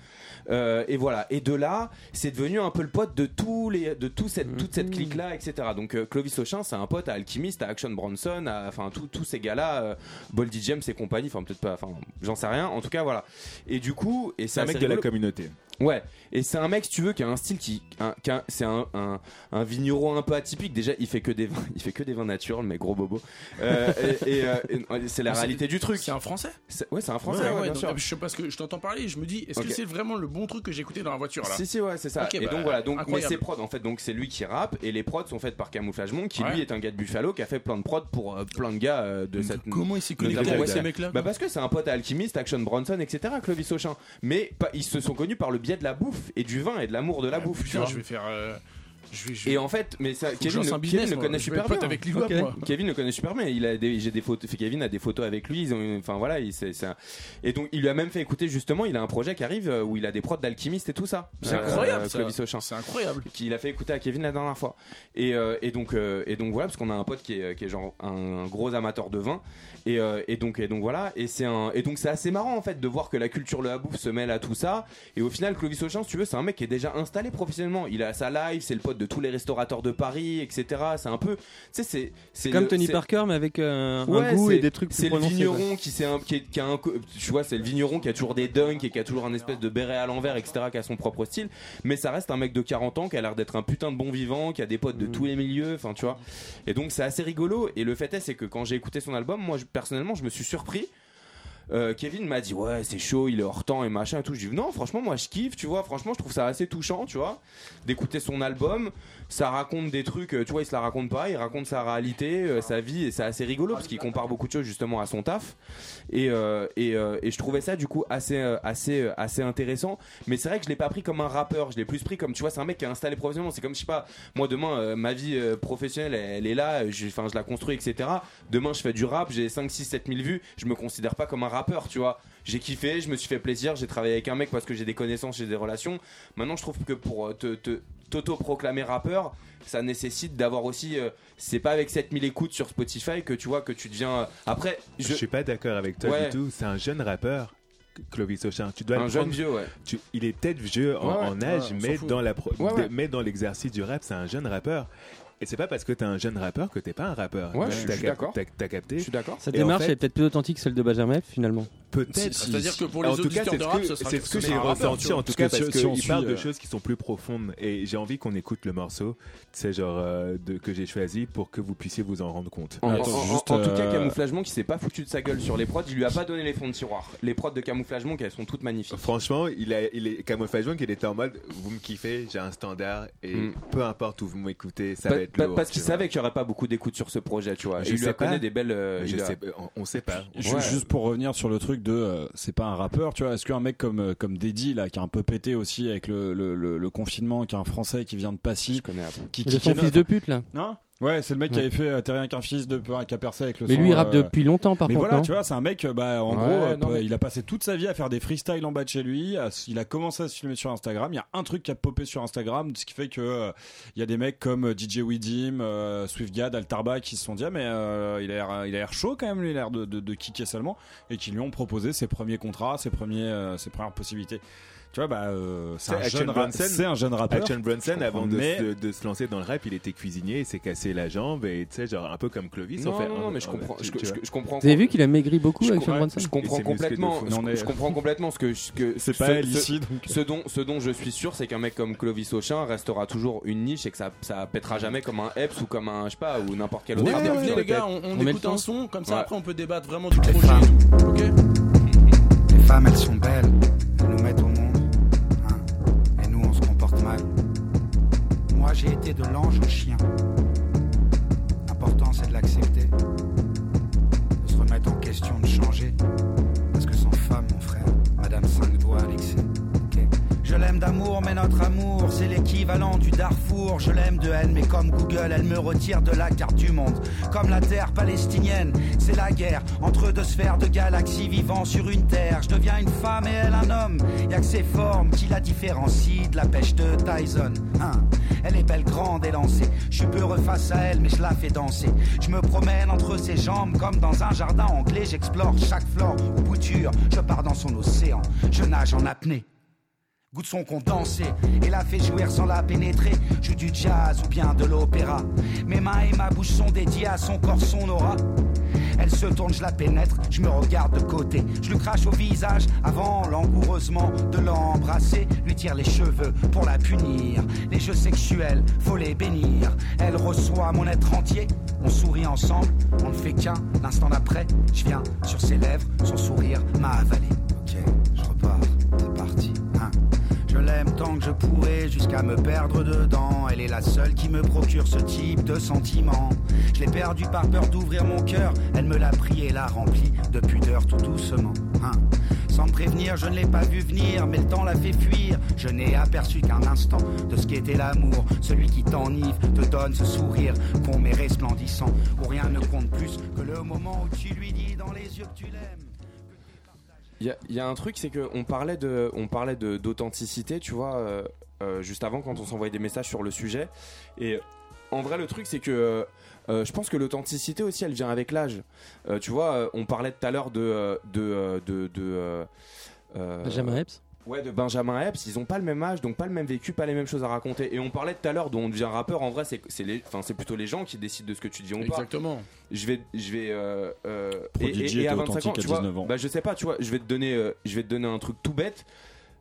Euh, et voilà. Et de là, c'est devenu un peu le pote de tous les, de tout cette, toute cette clique là, etc. Donc euh, Clovis Auchin, c'est un pote à Alchimiste, à Action Bronson, à, enfin tous tous ces gars-là, euh, Boldy James et compagnie. Enfin peut-être pas. Enfin, j'en sais rien. En tout cas, voilà. Et du coup, et C'est un mec de la communauté. Ouais, et c'est un mec, si tu veux, qui a un style qui, un- qui a- c'est un, un, un vigneron un peu atypique. Déjà, il fait que des vins, il fait que des vins naturels, mais gros bobo. Euh, et et, euh, et c'est la c'est- réalité du truc. C'est un français C'est- Ouais, c'est un français, Ouais, ouais, ouais, bien donc, sûr. Je sais pas ce que je t'entends parler je me dis, est-ce Ok. que c'est vraiment le bon truc que j'ai écouté dans la voiture là? Si si ouais c'est ça. Ok, et bah, donc voilà donc mais incroyable. c'est prod en fait donc c'est lui qui rappe et les prods sont faites par Camouflage Monk qui Ouais. lui est un gars de Buffalo qui a fait plein de prods pour euh, plein de gars euh, de cette Comment il s'est connecté avec ces mecs là Bah parce que c'est un pote à Alchimiste, Action Bronson, etc. Clovis Auchin. Mais pas- ils se sont connus par le biais de la bouffe et du vin et de l'amour de la bouffe. tu Putain, vois. je vais faire. Euh, Je vais. je Et en fait, mais ça, Kevin, le- business, Kevin le connaît super bien. avec moi. Kevin le connaît super bien. Il a des, j'ai des photos. Kevin a des photos avec lui. Ils ont, enfin voilà, il, c'est, c'est un- et donc il lui a même fait écouter justement. Il a un projet qui arrive euh, où il a des prods d'alchimiste et tout ça. C'est Euh, incroyable, Auchin C'est incroyable. qu'il a fait écouter à Kevin la dernière fois. Et, euh, et donc euh, et donc voilà parce qu'on a un pote qui est, qui est genre un, un gros amateur de vin et, euh, et donc et donc voilà et c'est un et donc c'est assez marrant en fait de voir que la culture de la bouffe se mêle à tout ça et au final Clovis Auchin si tu veux c'est un mec qui est déjà installé professionnellement il a sa live c'est le pote de tous les restaurateurs de Paris etc c'est un peu tu sais c'est c'est Comme le- Tony c'est- Parker, mais avec euh, un goût c'est- et des trucs c'est le vigneron qui, s'est un, qui, a un tu vois c'est le vigneron qui a toujours des dunks et qui a toujours un espèce de béret à l'envers etc qui a son propre style. Mais ça reste un mec de 40 ans qui a l'air d'être un putain de bon vivant qui a des potes de Mm. tous les milieux enfin tu vois. Et donc c'est assez rigolo. Et le fait est c'est que quand j'ai écouté son album moi je- personnellement je me suis surpris Euh, Kevin m'a dit ouais c'est chaud il est hors temps et machin et tout. Je dis non franchement moi je kiffe tu vois. Franchement je trouve ça assez touchant tu vois d'écouter son album. Ça raconte des trucs euh, tu vois il se la raconte pas il raconte sa réalité euh, sa vie et c'est assez rigolo parce qu'il compare beaucoup de choses justement à son taf. Et et, et je trouvais ça du coup assez assez assez intéressant. Mais c'est vrai que je l'ai pas pris comme un rappeur je l'ai plus pris comme tu vois c'est un mec qui est installé professionnellement. C'est comme je sais pas moi demain ma vie professionnelle elle, est là je je la construis etc demain je fais du rap j'ai 5 6 7 000 vues je me considère pas comme un rappeur tu vois j'ai kiffé je me suis fait plaisir j'ai travaillé avec un mec parce que j'ai des connaissances j'ai des relations maintenant je trouve que pour euh, te te t'auto-proclamer rappeur ça nécessite d'avoir aussi euh, c'est pas avec 7000 écoutes sur Spotify que tu vois que tu deviens euh, après Je je suis pas d'accord avec toi Ouais. du tout. C'est un jeune rappeur, Clovis Auchin. Tu dois un le jeune prendre- vieux ouais tu- il est peut-être vieux en, Ouais, ouais. en âge, dans la pro- mais dans l'exercice du rap, c'est un jeune rappeur. Et c'est pas parce que t'es un jeune rappeur que t'es pas un rappeur. Ouais, T'as je suis d'accord. T'as capté je suis d'accord Sa en démarche fait- est peut-être plus authentique que celle de Benjamin finalement. Peut-être. C'est-à-dire que pour les en tout cas, auditeurs c'est de ce rap, que, ce sera c'est ce que ce j'ai ressenti en tout cas parce si- si qu'il suit, parle de euh, choses qui sont plus profondes et j'ai envie qu'on écoute le morceau, c'est genre euh, de, que j'ai choisi pour que vous puissiez vous en rendre compte. En, Attends, en- juste, en tout cas, euh, Camouflagement qui s'est pas foutu de sa gueule sur les prods, il lui a pas donné les fonds de tiroir. Les prods de Camouflagement, elles sont toutes magnifiques. Franchement, il, a, il est camouflage qu'il était en mode vous me kiffez, j'ai un standard et Mm. peu importe où vous m'écoutez, ça Pa- va être pa- lourd. parce qu'il savait qu'il y aurait pas beaucoup d'écoute sur ce projet, tu vois. Il lui a des belles. euh, on, on sait pas. Juste pour revenir sur le truc de euh, c'est pas un rappeur, tu vois. Est-ce qu'un mec comme euh, comme Deddy là qui a un peu pété aussi avec le, le, le, le confinement, qui est un français qui vient de Passy, qui Il est qui son fils de pute, là. Non Ouais, c'est le mec qui avait fait euh, T'es rien qu'un fils de qui a percé avec le Mais lui, il rappe euh, depuis longtemps, par mais contre. voilà, non tu vois, c'est un mec, euh, bah, en Ouais, gros, euh, non, mais- il a passé toute sa vie à faire des freestyles en bas de chez lui. à- il a commencé à se filmer sur Instagram. Il y a un truc qui a popé sur Instagram, ce qui fait que euh, il y a des mecs comme DJ Widim, euh, SwiftGad, Altarba qui se sont dit, ah, mais euh, il a l'air, il a l'air chaud quand même, lui, il a l'air de, de, de kicker seulement, et qui lui ont proposé ses premiers contrats, ses premiers, euh, ses premières possibilités. Tu vois, bah, euh, c'est un, C'est Action jeune c'est un jeune rappeur. Action Bronson, je avant de, mais- se, de se lancer dans le rap, il était cuisinier, il s'est cassé la jambe et tu sais, genre un peu comme Clovis Non, en fait. non, non, mais je en- comprends. Je, je- je comprends. Vous avez vu qu'il a maigri beaucoup Sean Bronson je comprends de complètement. Je, comprends complètement ce que ce que C'est ce- pas elle ce- ici, donc. Ce dont, ce dont je suis sûr, c'est qu'un mec comme Clovis Auchin restera toujours une niche et que ça, ça pètera jamais comme un Epps ou comme un, je sais pas, ou n'importe quel autre. Vois. les gars, on, écoute un son comme ça après on peut débattre vraiment du projet. Les femmes, elles sont belles, J'ai été de l'ange au chien. L'important, c'est de l'accepter. De se remettre en question, de changer. Parce que sans femme, mon frère, Madame 5 doigts à. Je l'aime d'amour, mais notre amour, c'est l'équivalent du Darfour. Je l'aime de haine, mais comme Google, elle me retire de la carte du monde. Comme la terre palestinienne, c'est la guerre entre deux sphères de galaxies vivant sur une terre. Je deviens une femme et elle un homme. Y'a que ses formes qui la différencient de la pêche de Tyson. Hein. Elle est belle, grande et lancée. Je suis peureux face à elle, mais je la fais danser. Je me promène entre ses jambes comme dans un jardin anglais. J'explore chaque flore ou bouture. Je pars dans son océan. Je nage en apnée. Goûte son condensé et la fait jouir sans la pénétrer. Joue du jazz ou bien de l'opéra. Mes mains et ma bouche sont dédiées à son corps, son aura. Elle se tourne, je la pénètre, je me regarde de côté. Je lui crache au visage avant langoureusement de l'embrasser. Lui tire les cheveux pour la punir. Les jeux sexuels, faut les bénir. Elle reçoit mon être entier. On sourit ensemble, on ne fait qu'un. L'instant d'après, je viens sur ses lèvres, son sourire m'a avalé. Ok, je repars. L'aime tant que je pourrais jusqu'à me perdre dedans. Elle est la seule qui me procure ce type de sentiment. Je l'ai perdu par peur d'ouvrir mon cœur. Elle me l'a pris et l'a rempli de pudeur tout doucement. Hein. Sans prévenir, je ne l'ai pas vu venir, mais le temps l'a fait fuir. Je n'ai aperçu qu'un instant de ce qu'était l'amour. Celui qui t'enivre, te donne ce sourire qu'on met resplendissant. Où rien ne compte plus que le moment où tu lui dis dans les yeux que tu l'aimes. Il y, a- un truc, c'est qu'on parlait de, on parlait d'authenticité, tu vois, euh, euh, juste avant quand on s'envoyait des messages sur le sujet. Et en vrai, le truc, c'est que euh, je pense que l'authenticité aussi, elle vient avec l'âge. Euh, tu vois, euh, on parlait tout à l'heure de euh, de euh, de, euh, euh, Benjamin Epps. Ouais, de Benjamin Epps, ils ont pas le même âge, donc pas le même vécu, pas les mêmes choses à raconter. Et on parlait tout à l'heure dont on devient rappeur. En vrai, c'est c'est les, enfin c'est plutôt les gens qui décident de ce que tu dis ou pas. Exactement. Je vais, je vais. Euh, euh, Prodigy était authentique à tu vois, 19 ans. bah je sais pas, tu vois, je vais te donner, euh, je vais te donner un truc tout bête.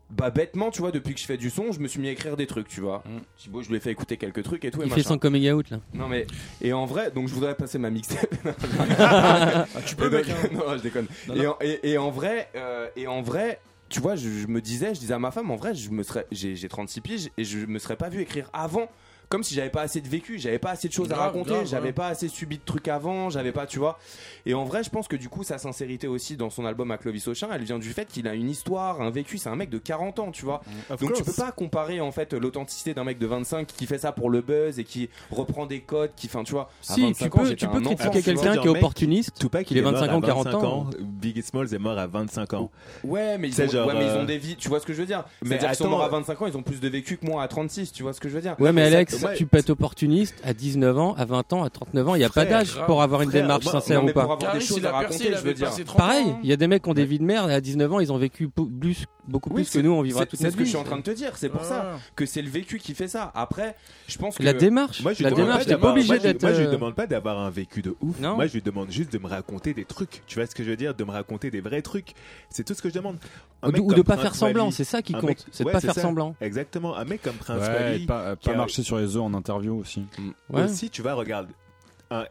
Bah bêtement, tu vois, depuis que je fais du son, je me suis mis à écrire des trucs, tu vois. Mm. Thibaut, je lui ai fait écouter quelques trucs et tout. et Il fait machin. son coming out là. Non mais et en vrai, donc je voudrais passer ma mixtape. tu peux, Et donc- mec, hein. non, je déconne. Non, et, non. En, et, et en vrai, euh, et en vrai, tu vois, je, me disais, je disais à ma femme, en vrai, je me serais, j'ai, j'ai 36 piges et je me serais pas vu écrire avant. Comme si j'avais pas assez de vécu, j'avais pas assez de choses à raconter, j'avais ouais. pas assez subi de trucs avant, j'avais pas, tu vois. Et en vrai, je pense que du coup, sa sincérité aussi dans son album à Clovis Auchin, elle vient du fait qu'il a une histoire, un vécu. C'est un mec de 40 ans, tu vois. Donc tu peux pas comparer en fait l'authenticité d'un mec de 25 qui fait ça pour le buzz et qui reprend des codes, qui, enfin, tu vois. à Si, 25 tu peux, tu peux critiquer quelqu'un qui est opportuniste. Tupac, Il il est est mort 25 à ans, 40 25 ans. Biggie Smalls est mort à 25 ans. Ouais, mais ils, C'est ont, genre, ouais, mais ils euh, ont des vies, tu vois ce que je veux dire Mais qu'ils sont attends, morts à euh, 25 ans, ils ont plus de vécu que moi à 36, tu vois ce que je veux dire Ouais, mais Alex, ouais. tu peux être opportuniste à 19 ans, à 20 ans, à 39 ans. Il n'y a pas d'âge pour avoir une Frère, démarche sincère non, ou pas. pour avoir des Caris, choses il à a percé, raconter, il je veux avait dire. passé 30 Pareil, il y a des mecs qui ont des vies de merde et à 19 ans, ils ont vécu plus, beaucoup Oui, plus que c'est- nous, on vivra c'est- toute C'est notre ce que je vie. suis en train de te dire, c'est pour ça que c'est le vécu qui fait ça. Après, je pense que. La démarche, Moi, je lui la demande démarche, t'es pas d'avoir- obligé d'être. Moi, je lui euh, demande pas d'avoir un vécu de ouf. Non. Moi, je lui demande juste de me raconter des trucs. Tu vois ce que je veux dire? De me raconter des vrais trucs. C'est tout ce que je demande. Un Ou de, mec ou de comme pas Prince faire semblant, Wally- c'est ça qui un compte. mec- C'est de ouais, pas faire ça. semblant. Exactement. Un mec comme Prince Ouais, Wally. et pas, qui pas a- marcher sur les œufs en interview aussi. Ouais. Aussi, tu vois, regarde.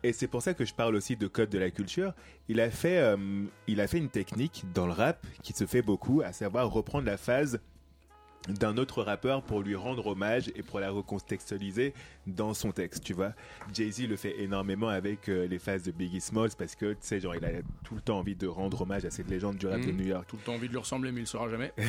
et c'est pour ça que je parle aussi de code de la culture. Il a fait, euh, il a fait une technique dans le rap qui se fait beaucoup, à savoir reprendre la phase d'un autre rappeur pour lui rendre hommage et pour la recontextualiser dans son texte, tu vois. Jay-Z le fait énormément avec euh, les phases de Biggie Smalls parce que, tu sais, genre, il a tout le temps envie de rendre hommage à cette légende du rap de New York. Tout le temps envie de lui ressembler, mais il le saura jamais.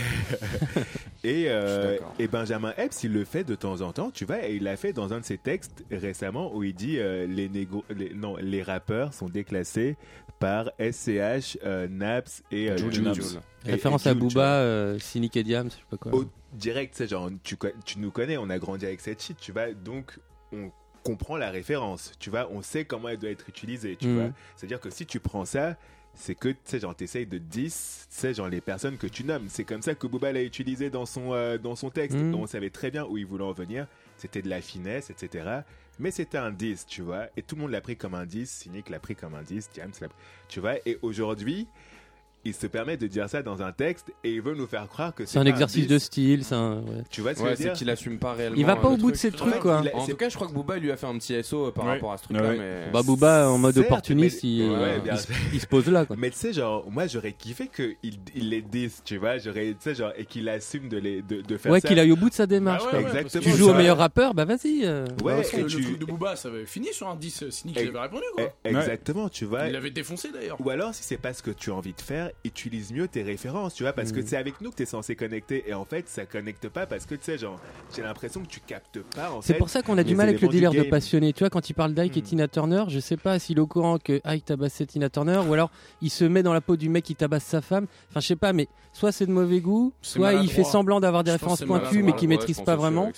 Et, euh, et Benjamin Epps, il le fait de temps en temps, tu vois, et il l'a fait dans un de ses textes récemment où il dit euh, les, négo les, non, les rappeurs sont déclassés par SCH, euh, Naps et euh, Jul et Jul. Naps. Et- Référence et à. Booba, euh, Cynic et Diams, je sais pas quoi. Au direct, tu sais, genre, tu, nous connais, on a grandi avec cette shit, tu vois, donc on comprend la référence, tu vois, on sait comment elle doit être utilisée, tu vois. C'est-à-dire que si tu prends ça, c'est que, tu sais, genre, t'essayes de 10, tu sais, genre, les personnes que tu nommes. C'est comme ça que Booba l'a utilisé dans son, euh, dans son texte. Mhm. On savait très bien où il voulait en venir. C'était de la finesse, etc. Mais c'était un 10, tu vois. Et tout le monde l'a pris comme un 10. Cynic l'a pris comme un 10. James l'a tu vois. Et aujourd'hui, il se permet de dire ça dans un texte et il veut nous faire croire que c'est un exercice 10. de style, un. ouais. Tu vois ce que Ouais, je veux c'est dire qu'il assume pas réellement. Il va pas euh, au bout de ses trucs, quoi. a- En tout cas, je crois que Booba lui a fait un petit SO euh, par Ouais. rapport à ce truc-là. Ouais. mais... Bah, Booba, en mode opportuniste, mais- il, Ouais, se- il se pose là, quoi. Mais tu sais, genre, moi j'aurais kiffé qu'il il les dise, tu vois, j'aurais, tu sais, genre, et qu'il assume de, les, de, de faire Ouais, ça. qu'il aille au bout de sa démarche, Bah quoi. ouais, ouais, Exactement. Tu joues au meilleur rappeur, bah vas-y. euh. Ouais, et le tu- truc de Booba, ça avait fini sur un 10 Cynic, il avait répondu quoi. Eh, Exactement, tu vois. Il l'avait défoncé d'ailleurs. Ou alors, si c'est pas ce que tu as envie de faire, utilise mieux tes références, tu vois, parce que Mm. c'est avec nous que tu es censé connecter, et en fait, ça connecte pas parce que, tu sais, genre, j'ai l'impression que tu captes pas, C'est pour ça qu'on a du mal avec le délire de passionné. Tu vois, quand il parle d'Ike et Hmm. Tina Turner, je sais pas s'il est au courant que Ike tabassait Tina Turner ou alors il se met dans la peau du mec qui tabasse sa femme. Enfin, je sais pas, mais soit c'est de mauvais goût, soit il fait semblant d'avoir des Je références pointues mais maladroit. qui Ouais, maîtrise pas vraiment.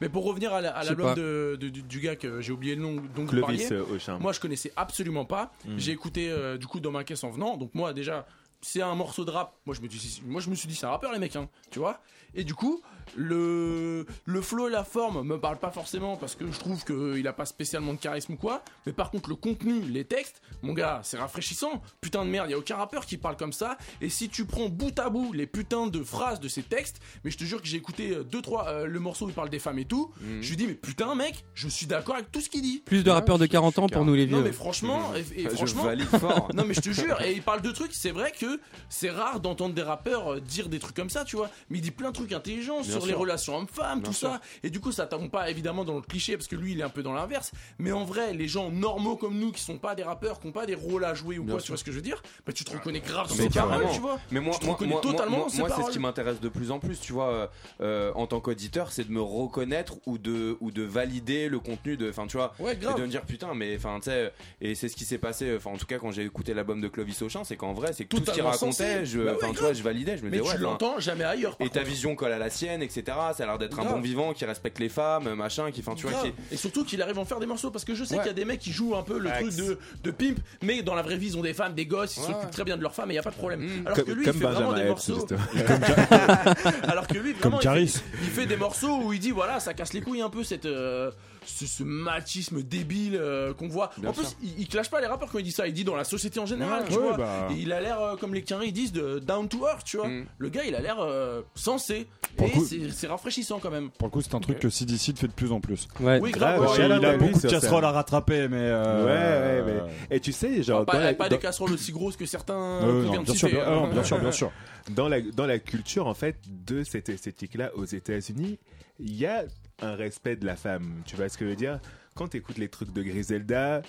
Mais pour revenir à la- l'album du, gars que j'ai oublié le nom vous Clovis parliez, euh, moi je connaissais absolument pas. Mm. J'ai écouté euh, du coup dans ma caisse en venant. Donc moi déjà, c'est un morceau de rap. Moi je me, suis dit c'est un rappeur les mecs, hein, tu vois. Et du coup, le, le flow et la forme me parlent pas forcément parce que je trouve qu'il a pas spécialement de charisme ou quoi. Mais par contre, le contenu, les textes, mon gars, c'est rafraîchissant. Putain de merde, y a aucun rappeur qui parle comme ça. Et si tu prends bout à bout les putains de phrases de ces textes, mais je te jure que j'ai écouté euh, deux trois euh, le morceau où il parle des femmes et tout. Mhm. Je lui dis mais putain mec, je suis d'accord avec tout ce qu'il dit. Plus de rappeurs de 40 ans pour nous les Non vieux. mais franchement, et, et Je franchement, valide fort. non mais je te jure, et il parle de trucs, c'est vrai que c'est rare d'entendre des rappeurs euh, dire des trucs comme ça, tu vois, mais il dit plein de trucs intelligents Bien sur les relations hommes-femmes, tout sûr. ça, et du coup ça tombe pas évidemment dans le cliché parce que lui il est un peu dans l'inverse, mais en vrai les gens normaux comme nous qui sont pas des rappeurs, qui ont pas des rôles à jouer ou Bien quoi, sûr. tu vois ce que je veux dire, bah tu te reconnais grave dans Mais ces paroles, tu vois. Mais moi, Tu te moi, reconnais moi, totalement moi, dans moi, c'est ce qui m'intéresse de plus en plus, tu vois, euh, euh, en tant qu'auditeur, c'est de me reconnaître ou de ou de valider le contenu de, enfin, tu vois, Ouais, et de me dire putain, mais enfin, tu sais, et c'est ce qui s'est passé, enfin, en tout cas, quand j'ai écouté l'album de Clovis Auchin, c'est qu'en vrai, c'est que tout ce qu'il racontait, je, Bah enfin, tu vois, je validais, je me disais tu ouais, enfin, l'entends jamais ailleurs. et ta vision colle à la sienne, etc. Ça a l'air d'être un bon vivant qui respecte les femmes, machin, qui, enfin, tu vois, qui, Et surtout qu'il arrive à en faire des morceaux parce que je sais Ouais. qu'il y a des mecs qui jouent un peu le Axe. truc de, de pimp, mais dans la vraie vie ils ont des femmes, des gosses, ils Ouais. s'occupent très bien de leurs femmes et y a pas de problème. Mm. Alors que lui, il fait vraiment des morceaux. Alors que lui, Comme il, il fait des morceaux où il dit voilà, ça casse les couilles un peu cette euh, ce, ce machisme débile euh, qu'on voit. Bien en plus, il, il clash pas les rappeurs quand il dit ça. Il dit dans la société en général, Ouais, tu ouais, vois. bah. Et il a l'air euh, comme les Quinri disent de down to earth, tu vois. Mm. Le gars, il a l'air euh, sensé. Pour et coup- c'est c'est rafraîchissant quand même. Pour le coup, c'est un truc que CDC fait de plus en plus. Ouais. Oui, Grave, grave. ouais, il a beaucoup de casseroles ça. à rattraper, mais. euh, Ouais, ouais, mais- Et tu sais, genre, pas, la- pas dans- des casseroles aussi grosses que certains non, de bien, sûr, bien, hein. ah bien sûr, bien sûr. dans la, dans la culture en fait de cette esthétique-là aux États-Unis, il y a un respect de la femme. Tu vois ce que je veux dire? Quand tu écoutes les trucs de Griselda,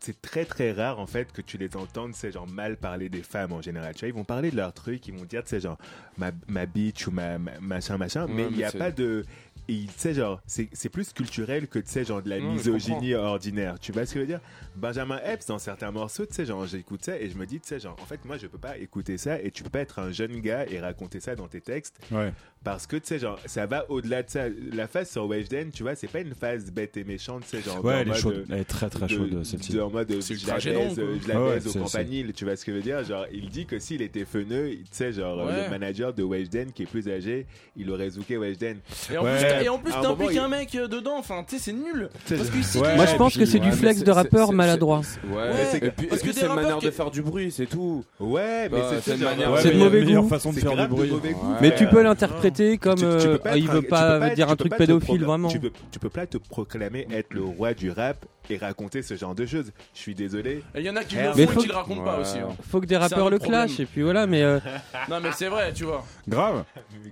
c'est très très rare en fait que tu les entendes, c'est genre mal parler des femmes en général. Tu vois, ils vont parler de leurs trucs, ils vont dire, tu sais, genre ma, ma bitch ou ma, ma- machin machin, Ouais, mais il n'y a pas de. Et, Tu sais, genre, c'est c'est plus culturel que, tu sais, genre de la misogynie ordinaire. Tu vois ce que je veux dire? Benjamin Epps, dans certains morceaux, tu sais, genre, j'écoute ça et je me dis, tu sais, genre, en fait, moi, je peux pas écouter ça et tu peux pas être un jeune gars et raconter ça dans tes textes Ouais. parce que, tu sais, genre, ça va au-delà de ça. La phase sur Weshden, tu vois, c'est pas une phase bête et méchante, tu sais, genre. Ouais, elle est chaude. euh, Elle est très très de- chaude, celle-ci. de- en mode je ultra la baise, je la ouais, baise au c'est- campanile, tu vois ce que je veux dire? Genre il dit que s'il était feneux tu sais genre Ouais. le manager de Weshden qui est plus âgé il aurait zouké Weshden Et en Ouais. Et en plus, t'impliques un mec euh, dedans, enfin, tu sais, c'est nul. Parce que Ouais, Moi, je pense que c'est du flex de rappeur maladroit. c'est- Ouais, Ouais, et puis, parce que c'est une manière de faire du bruit, c'est tout. ouais mais c'est une manière- C'est de mauvais goût. façon de faire du bruit. Mais tu peux l'interpréter comme euh, il veut pas dire un truc pédophile vraiment. Tu peux, tu peux pas te proclamer être le roi du rap et raconter ce genre de choses. Je suis désolé. Il y en a qui Mais le font et qui le racontent pas aussi. hein. Faut que des rappeurs le clash problème. et puis voilà mais euh, Non, mais c'est vrai, tu vois. Grave.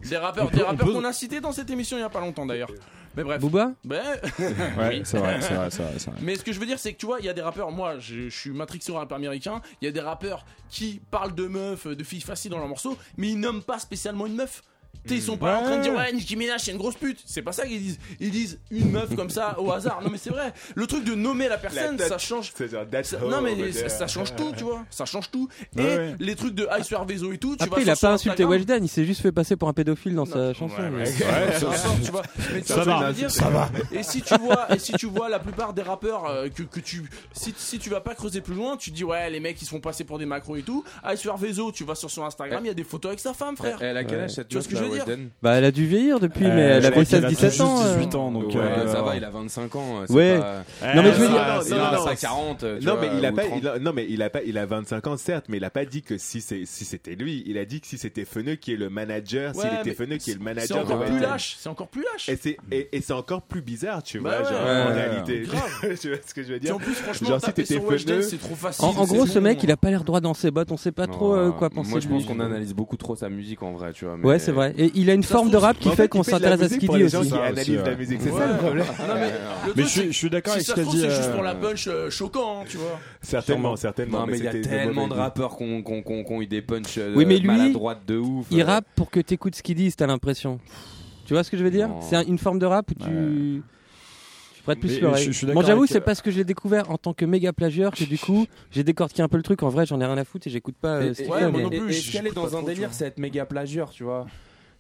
Des rappeurs, qu'on a cités dans cette émission il y a pas longtemps d'ailleurs. Mais bref. Booba Ben, Ouais, c'est vrai, c'est vrai, c'est vrai, c'est vrai. Mais ce que je veux dire, c'est que tu vois, il y a des rappeurs, moi je, je suis matrixé au rap américain, il y a des rappeurs qui parlent de meufs, de filles faciles dans leurs morceaux, mais ils nomment pas spécialement une meuf. Ils sont pas en train de dire ouais Nicki Minaj c'est une grosse pute. C'est pas ça qu'ils disent. Ils disent une meuf comme ça au hasard. Non mais c'est vrai. Le truc de nommer la personne, ça change. Non mais ça, change tout, tu vois. Ça change tout. Et les trucs de Ice Vezo et tout. Tu Après il a pas insulté Weshden, il s'est juste fait passer pour un pédophile dans sa chanson. Ouais, ça, va. Ça va. Et si tu vois, et si tu vois la plupart des rappeurs euh, que, tu, si, si tu vas pas creuser plus loin, tu te dis ouais les mecs ils se font passer pour des macros et tout. Ice Vezo, tu vas sur son Instagram, il y a des photos avec sa femme, frère. Tu vois ce que je veux dire bah, elle a dû vieillir depuis, euh, mais elle avait 16-17 ans. Euh. 18 ans, donc euh, ça va, il a 25 ans. Hein, ouais. Non, mais je veux dire, 40. Non, mais il a pas, non, mais il a pas, il a 25 ans, certes, mais il a pas dit que si c'est, si c'était lui, il a dit que si c'était Feneux qui est le manager, s'il était Feneux qui est le manager de plus lâche, c'est encore plus lâche. Et c'est encore plus bizarre, tu bah vois, en réalité. Tu vois ce que je veux dire? en plus, franchement, c'est trop facile. En gros, ce mec, il a pas l'air droit dans ses bottes, on sait pas trop quoi penser. Moi, je pense qu'on analyse beaucoup trop sa musique en vrai, tu vois. Ouais, c'est vrai. Et il a une forme de rap qui fait qu'on s'intéresse à ce qu'il dit aussi. c'est ça le problème. Mais je suis d'accord avec ce qu'elle dit. C'est juste euh, pour la punch euh, choquant, tu vois. Certainement, certainement. mais il y a tellement de rappeurs qui ont eu des punchs euh, maladroites de ouf. Il rappe pour que t'écoutes ce qu'il qu'ils disent, t'as l'impression. Tu vois ce que je veux dire? C'est une forme de rap où tu plus Moi bon, j'avoue, c'est euh... parce que j'ai découvert en tant que méga plagieur que du coup, j'ai décortiqué un peu le truc. En vrai, j'en ai rien à foutre et j'écoute pas. Euh, ce ouais, mais... non plus. Est-ce dans un délire, c'est être méga plagieur, tu vois?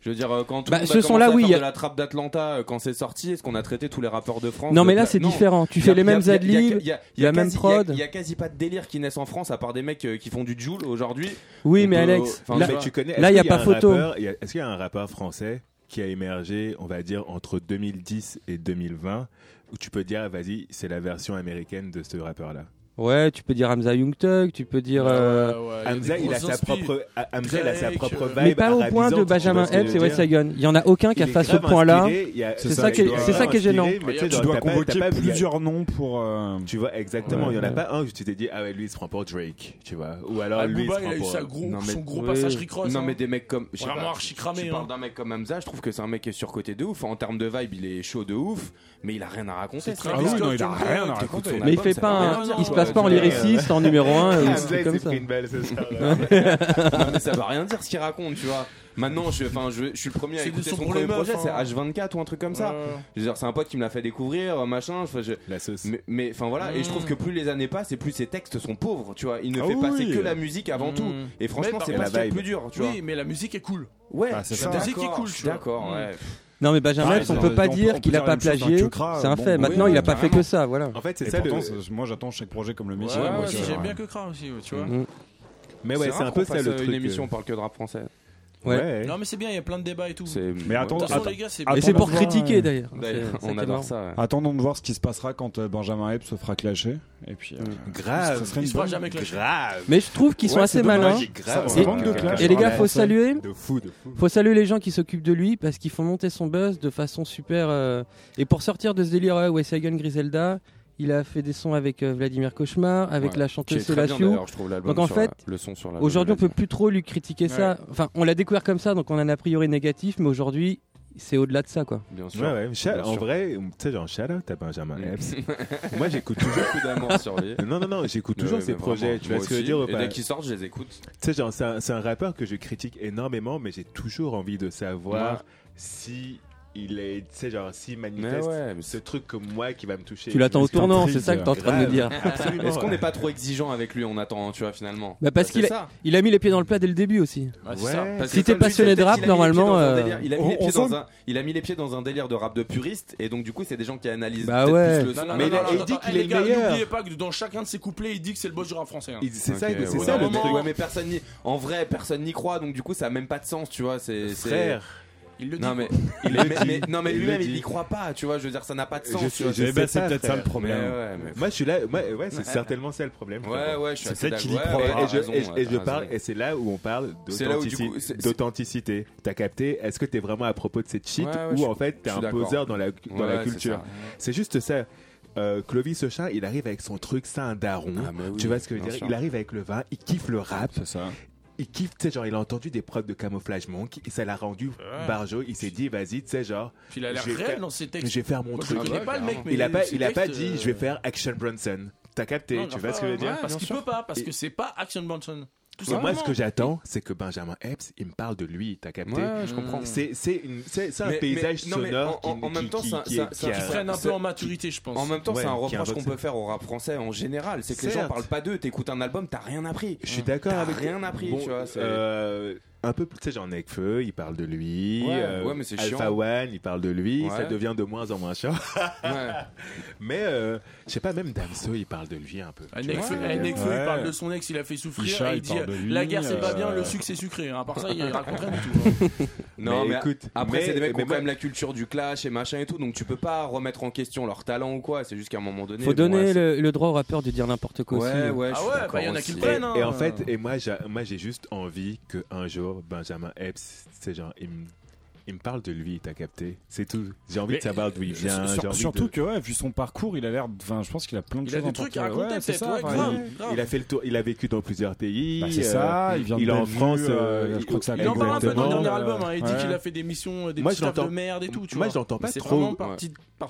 Je veux dire, quand tout bah, ce sont là, il a... de la trappe d'Atlanta quand c'est sorti, est-ce qu'on a traité tous les rapports de France Non, mais là c'est différent. Tu fais les mêmes adlibs, la même prod. Il y, a quasi pas de délire qui naissent en France à part des mecs qui font du joule aujourd'hui. Oui, mais Alex, là tu connais. Là, il y a pas photo. Est-ce qu'il y a un rappeur français qui a émergé, on va dire, entre 2010 et 2020, où tu peux dire, vas-y, c'est la version américaine de ce rappeur-là Ouais, tu peux dire Hamza Youngtug, tu peux dire. Euh, Hamza, il a sa propre, euh, vibe. Mais pas au point de Benjamin Epps et West Il y en a aucun qui a fait ce point-là. C'est ça, qui est gênant. Tu dois convoquer plusieurs noms pour. Euh, tu vois, exactement. Il y en a pas un que tu t'es dit, ah ouais, lui, il se prend pour Drake, tu vois. Ou alors lui, il se prend pour. a eu son gros passage Ricross. Non, mais hein. des mecs comme. Vraiment archi cramé. Je hein. parle d'un mec comme Hamza, je trouve que c'est un mec qui est surcoté de ouf. En termes de vibe, il est chaud de ouf, mais il a rien à raconter. Ah non, il a rien à raconter. Mais il fait pas. Se passe pas en lyriciste, en numéro 1. Euh, c'est comme ça. Une belle, ça non, mais ça va rien dire ce qu'il raconte, tu vois. Maintenant, je, je, je suis le premier à écouter son premier projet, c'est hein. H24 ou un truc comme ça. C'est un pote qui me l'a fait découvrir, euh, machin. Je, la sauce. Mais enfin voilà, et je trouve mm. que plus les années passent et plus ses textes sont pauvres, tu vois. Il ne ah fait passer que la musique avant mm. tout. Et franchement, c'est pas ce qui est le plus dur, tu vois. Oui, mais la musique est cool. Ouais, ah, c'est la musique est cool, je suis d'accord. Mm. Non, mais Benjamin, on peut pas dire qu'il a pas plagié. C'est un fait. Maintenant, il a pas fait que ça, voilà. En fait, c'est ça. Moi, j'attends chaque projet comme le mien. J'aime bien que Kra aussi, tu vois. Mm. Mais ouais, c'est un peu ça le euh, truc. Une émission, euh. on parle que de rap français. Non, mais c'est bien, il y a plein de débats et tout. Mais attends, c'est Et c'est pour critiquer d'ailleurs. On adore ça. Attendons de voir ce qui se passera quand euh, Benjamin Epps se fera clasher. Et puis, euh, grave, ce il se fera jamais clasher. Grave. Mais je trouve qu'ils sont assez malins. Et, les gars, faut saluer. Faut saluer les gens qui s'occupent de lui parce qu'ils font monter son buzz de façon super. Euh, et pour sortir de ce délire, ouais, Wes Hagen, Griselda, il a fait des sons avec euh, Vladimir Cauchemar, avec ouais, la chanteuse Solaciou. Donc en fait, la, le son sur aujourd'hui on peut plus trop lui critiquer ouais. ça. Enfin, on l'a découvert comme ça, donc on a un a priori négatif, mais aujourd'hui c'est au-delà de ça, quoi. Bien sûr. Ouais, ouais, en vrai, tu sais, genre, shout out à Benjamin Epps. moi, j'écoute toujours. d'amour sur lui. Non, non, non, j'écoute toujours ses projets. Tu vois ce que je veux dire Et dès qu'ils sortent, je les écoute. Tu sais, genre, c'est un, un, rappeur que je critique énormément, mais j'ai toujours envie de savoir si il est, tu sais, genre, s'il manifeste ce truc comme moi qui va me toucher. Tu l'attends au tournant, c'est ça que t'es en train de me dire. Est-ce qu'on n'est pas trop exigeant avec lui en attendant, tu vois, finalement bah Parce bah, qu'il a, il a mis les pieds dans le plat dès le début aussi. Ouais. ça. Si t'es passionné de rap, normalement. Euh, il a mis les pieds dans un délire de rap de puriste, et donc du coup, c'est des gens qui analysent. Bah ouais. Mais il dit qu'il est eh, le meilleur. N'oubliez pas que dans chacun de ses couplets, il dit que c'est le boss du rap français. Hein. C'est ça, c'est ça le mais personne en vrai, personne n'y croit, donc du coup, ça a même pas de sens, tu vois. C'est frère. Il le dit. Non, mais, il est, mais, non, mais lui-même, il n'y croit pas, tu vois. Je veux dire, ça n'a pas de sens. c'est peut-être ça le problème. Moi, je suis là. ouais, c'est certainement ça le problème. C'est peut-être qu'il y croit Et, je, parle, et c'est là où on parle d'authenticité. T'as capté? Est-ce que t'es vraiment à propos de cette shit ou en fait t'es un poseur dans la culture? C'est juste ça. Euh, Clovis Auchin, il arrive avec son truc, c'est un daron. Ah, tu vois ce que je veux dire? Il arrive avec le vin, il kiffe le rap. C'est ça il kiffe, tu sais, genre, il a entendu des prods de camouflage monk, et ça l'a rendu barjo, il s'est dit, vas-y, tu sais, genre, Puis il a l'air Je vais réel faire- dans ses je textes. vais faire mon Moi, je truc. connais ouais, pas le mec, carrément. mais il a pas, il a pas dit, euh, je vais faire Action Bronson. T'as capté, non, tu vois ce que je veux dire? Parce qu'il peut pas, parce que c'est pas Action Bronson. Tout moi, ce que j'attends, c'est que Benjamin Epps, il me parle de lui, t'as capté? Ouais, je comprends. C'est c'est c'est- c'est un Mais- paysage mais- non, mais sonore en- en- même temps, ça- freine un c'est- peu en maturité, je pense. En même temps, Ouais, c'est un reproche qu'on peut faire au rap français en général. C'est que les gens parlent pas d'eux. T'écoutes un album, t'as rien appris. Je suis d'accord T'as avec rien appris, Bon, tu vois. c'est- euh, un peu plus, tu sais, genre Nekfeu, il parle de lui. Ouais, euh, ouais, mais c'est Alpha chiant. One, il parle de lui. Ouais. Ça devient de moins en moins chiant. Ouais. Mais, euh, je sais pas, même Damso, il parle de lui un peu. Ah, tu Nekfeu, vois. Nekfeu, Ouais. il parle de son ex, il a fait souffrir. Isha, et il il dit lui, La guerre, c'est pas euh, bien, le sucre, c'est sucré. À part ça, il raconte rien du tout. hein. Non, Mais mais, écoute, après, c'est des mecs qui mais ont quand même la culture du clash et machin et tout. Donc tu peux pas remettre en question leur talent ou quoi. C'est juste qu'à un moment donné. Faut bon, donner ouais, le, le droit aux rappeurs de dire n'importe quoi aussi. Ouais, ouais, je Ah suis ouais, d'accord bah, y en a qui le prennent, hein. Et en fait, et moi, j'ai, moi, j'ai juste envie que un jour, Benjamin Epps, c'est genre, il me parle de lui, t'as capté C'est tout. J'ai envie Mais, de savoir d'où il vient. Sur- surtout de- que, ouais, vu son parcours, il a l'air. Enfin, je pense qu'il a plein de Il a choses des trucs à raconter, Ouais, ça, ouais, grave, il- grave. Il a fait le tour, il a vécu dans plusieurs pays. Bah, c'est euh, ça, il vient de il est en France, euh, euh, je crois que ça Il en parle un peu dans le dernier album. hein. Il dit qu'il a fait des missions, des Moi, petits je tafs de merde et tout. Tu moi, je l'entends pas Mais C'est trop. vraiment par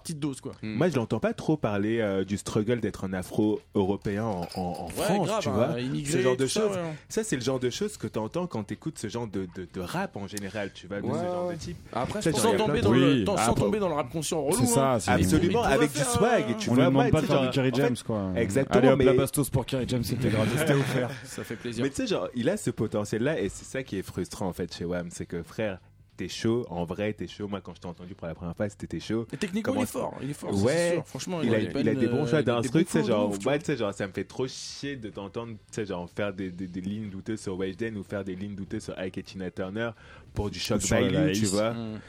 petite, dose, quoi. Mm. Moi, je l'entends pas trop parler euh, du struggle d'être un afro-européen en, en- en Ouais, France, tu hein, vois. Ce genre de choses. Ça, c'est le genre de choses que tu entends quand tu écoutes ce genre de, rap en général, tu vois, ce genre de Après, je Sans tomber, dans le, Oui, dans- sans tomber dans le rap conscient relou. C'est hein. ça, c'est Absolument, avec du swag, tu On moi, demande pas de faire du Kerry James, quoi. exactement, Allez hop, mais- la bastos pour Kerry James, c'était gratuit, c'était offert. Ça fait plaisir. Mais tu sais, genre, il a ce potentiel-là et c'est ça qui est frustrant en fait chez Wam. C'est que frère, t'es chaud, en vrai, t'es chaud. Moi, quand je t'ai entendu pour la première fois, c'était t'es chaud. Et techniquement, Comment- il est fort. Il est fort. Ouais. c'est sûr. Franchement, Il a, a il des bons choix d'instru, de genre, ouais, tu sais, genre, ça me fait trop chier de t'entendre, tu sais, genre, faire des, des, des lignes douteuses sur Weshden ou faire des lignes douteuses sur Ike et Tina Turner pour du shock value, tu vois. Mm.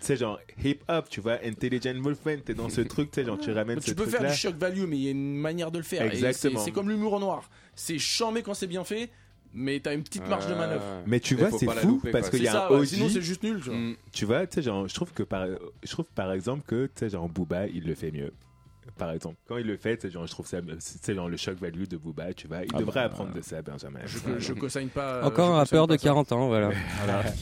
Tu sais, genre, hip-hop, tu vois, Intelligent Movement, t'es dans ce truc, tu sais, genre, tu ramènes Mais ce tu peux faire du shock value, mais il y a une manière de le faire. C'est- Exactement. C'est comme l'humour noir. C'est chambé quand c'est bien fait, mais t'as une petite marge de manœuvre. Ouais. Mais tu vois, c'est pas fou louper, parce qu'il y C'est a ça, un ouais, OG. sinon c'est juste nul. tu vois. Mm. Tu vois, tu sais, genre, je trouve que par, je trouve par exemple que, tu sais, genre, Booba, il le fait mieux. Par exemple, quand il le fait, tu sais, genre, je trouve ça, c'est genre le shock value de Booba, tu vois. Il Ah devrait bah, apprendre de ça, Benjamin. Je, je co-signe pas. euh, Encore je un rappeur de co-signe pas ça. 40 ans, voilà.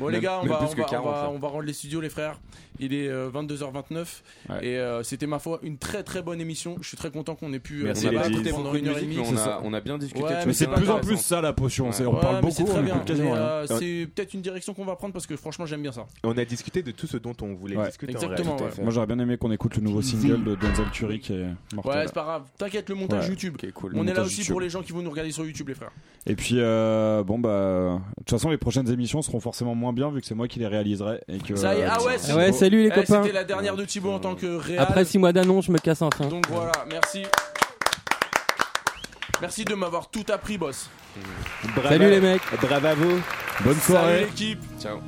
Bon les gars, on va, on, va, 40, on, va, là. on va rendre les studios les frères. Il est euh, 22h29 Ouais. et euh, c'était ma foi une très très bonne émission. Je suis très content qu'on ait pu. euh, Merci, les pendant une heure et musique, mais demie. on a, on a bien discuté. Ouais, mais c'est de plus en plus ça la potion. Ouais. On Ouais, parle beaucoup, c'est euh, c'est peut-être une direction qu'on va prendre parce que franchement j'aime bien ça. On a discuté de tout ce dont on voulait Ouais. discuter Exactement, ouais. Moi j'aurais bien aimé qu'on écoute le nouveau single de Denzel Curry qui est Ouais, mortel. c'est pas grave. T'inquiète, le montage Ouais. YouTube. On est là aussi pour les gens qui vont nous regarder sur YouTube, les frères. Et puis euh, bon bah de toute façon les prochaines émissions seront forcément moins bien vu que c'est moi qui les réaliserai et que Ça y est, ah ouais, euh, c'est Ah ouais, beau. salut les Eh, copains. C'était la dernière de Thibaut en tant que réal. Après 6 mois d'annonce, je me casse enfin. Donc voilà, merci. Merci de m'avoir tout appris, boss. Bravo- Salut les mecs. Bravo. bonne soirée. Salut l'équipe. Ciao.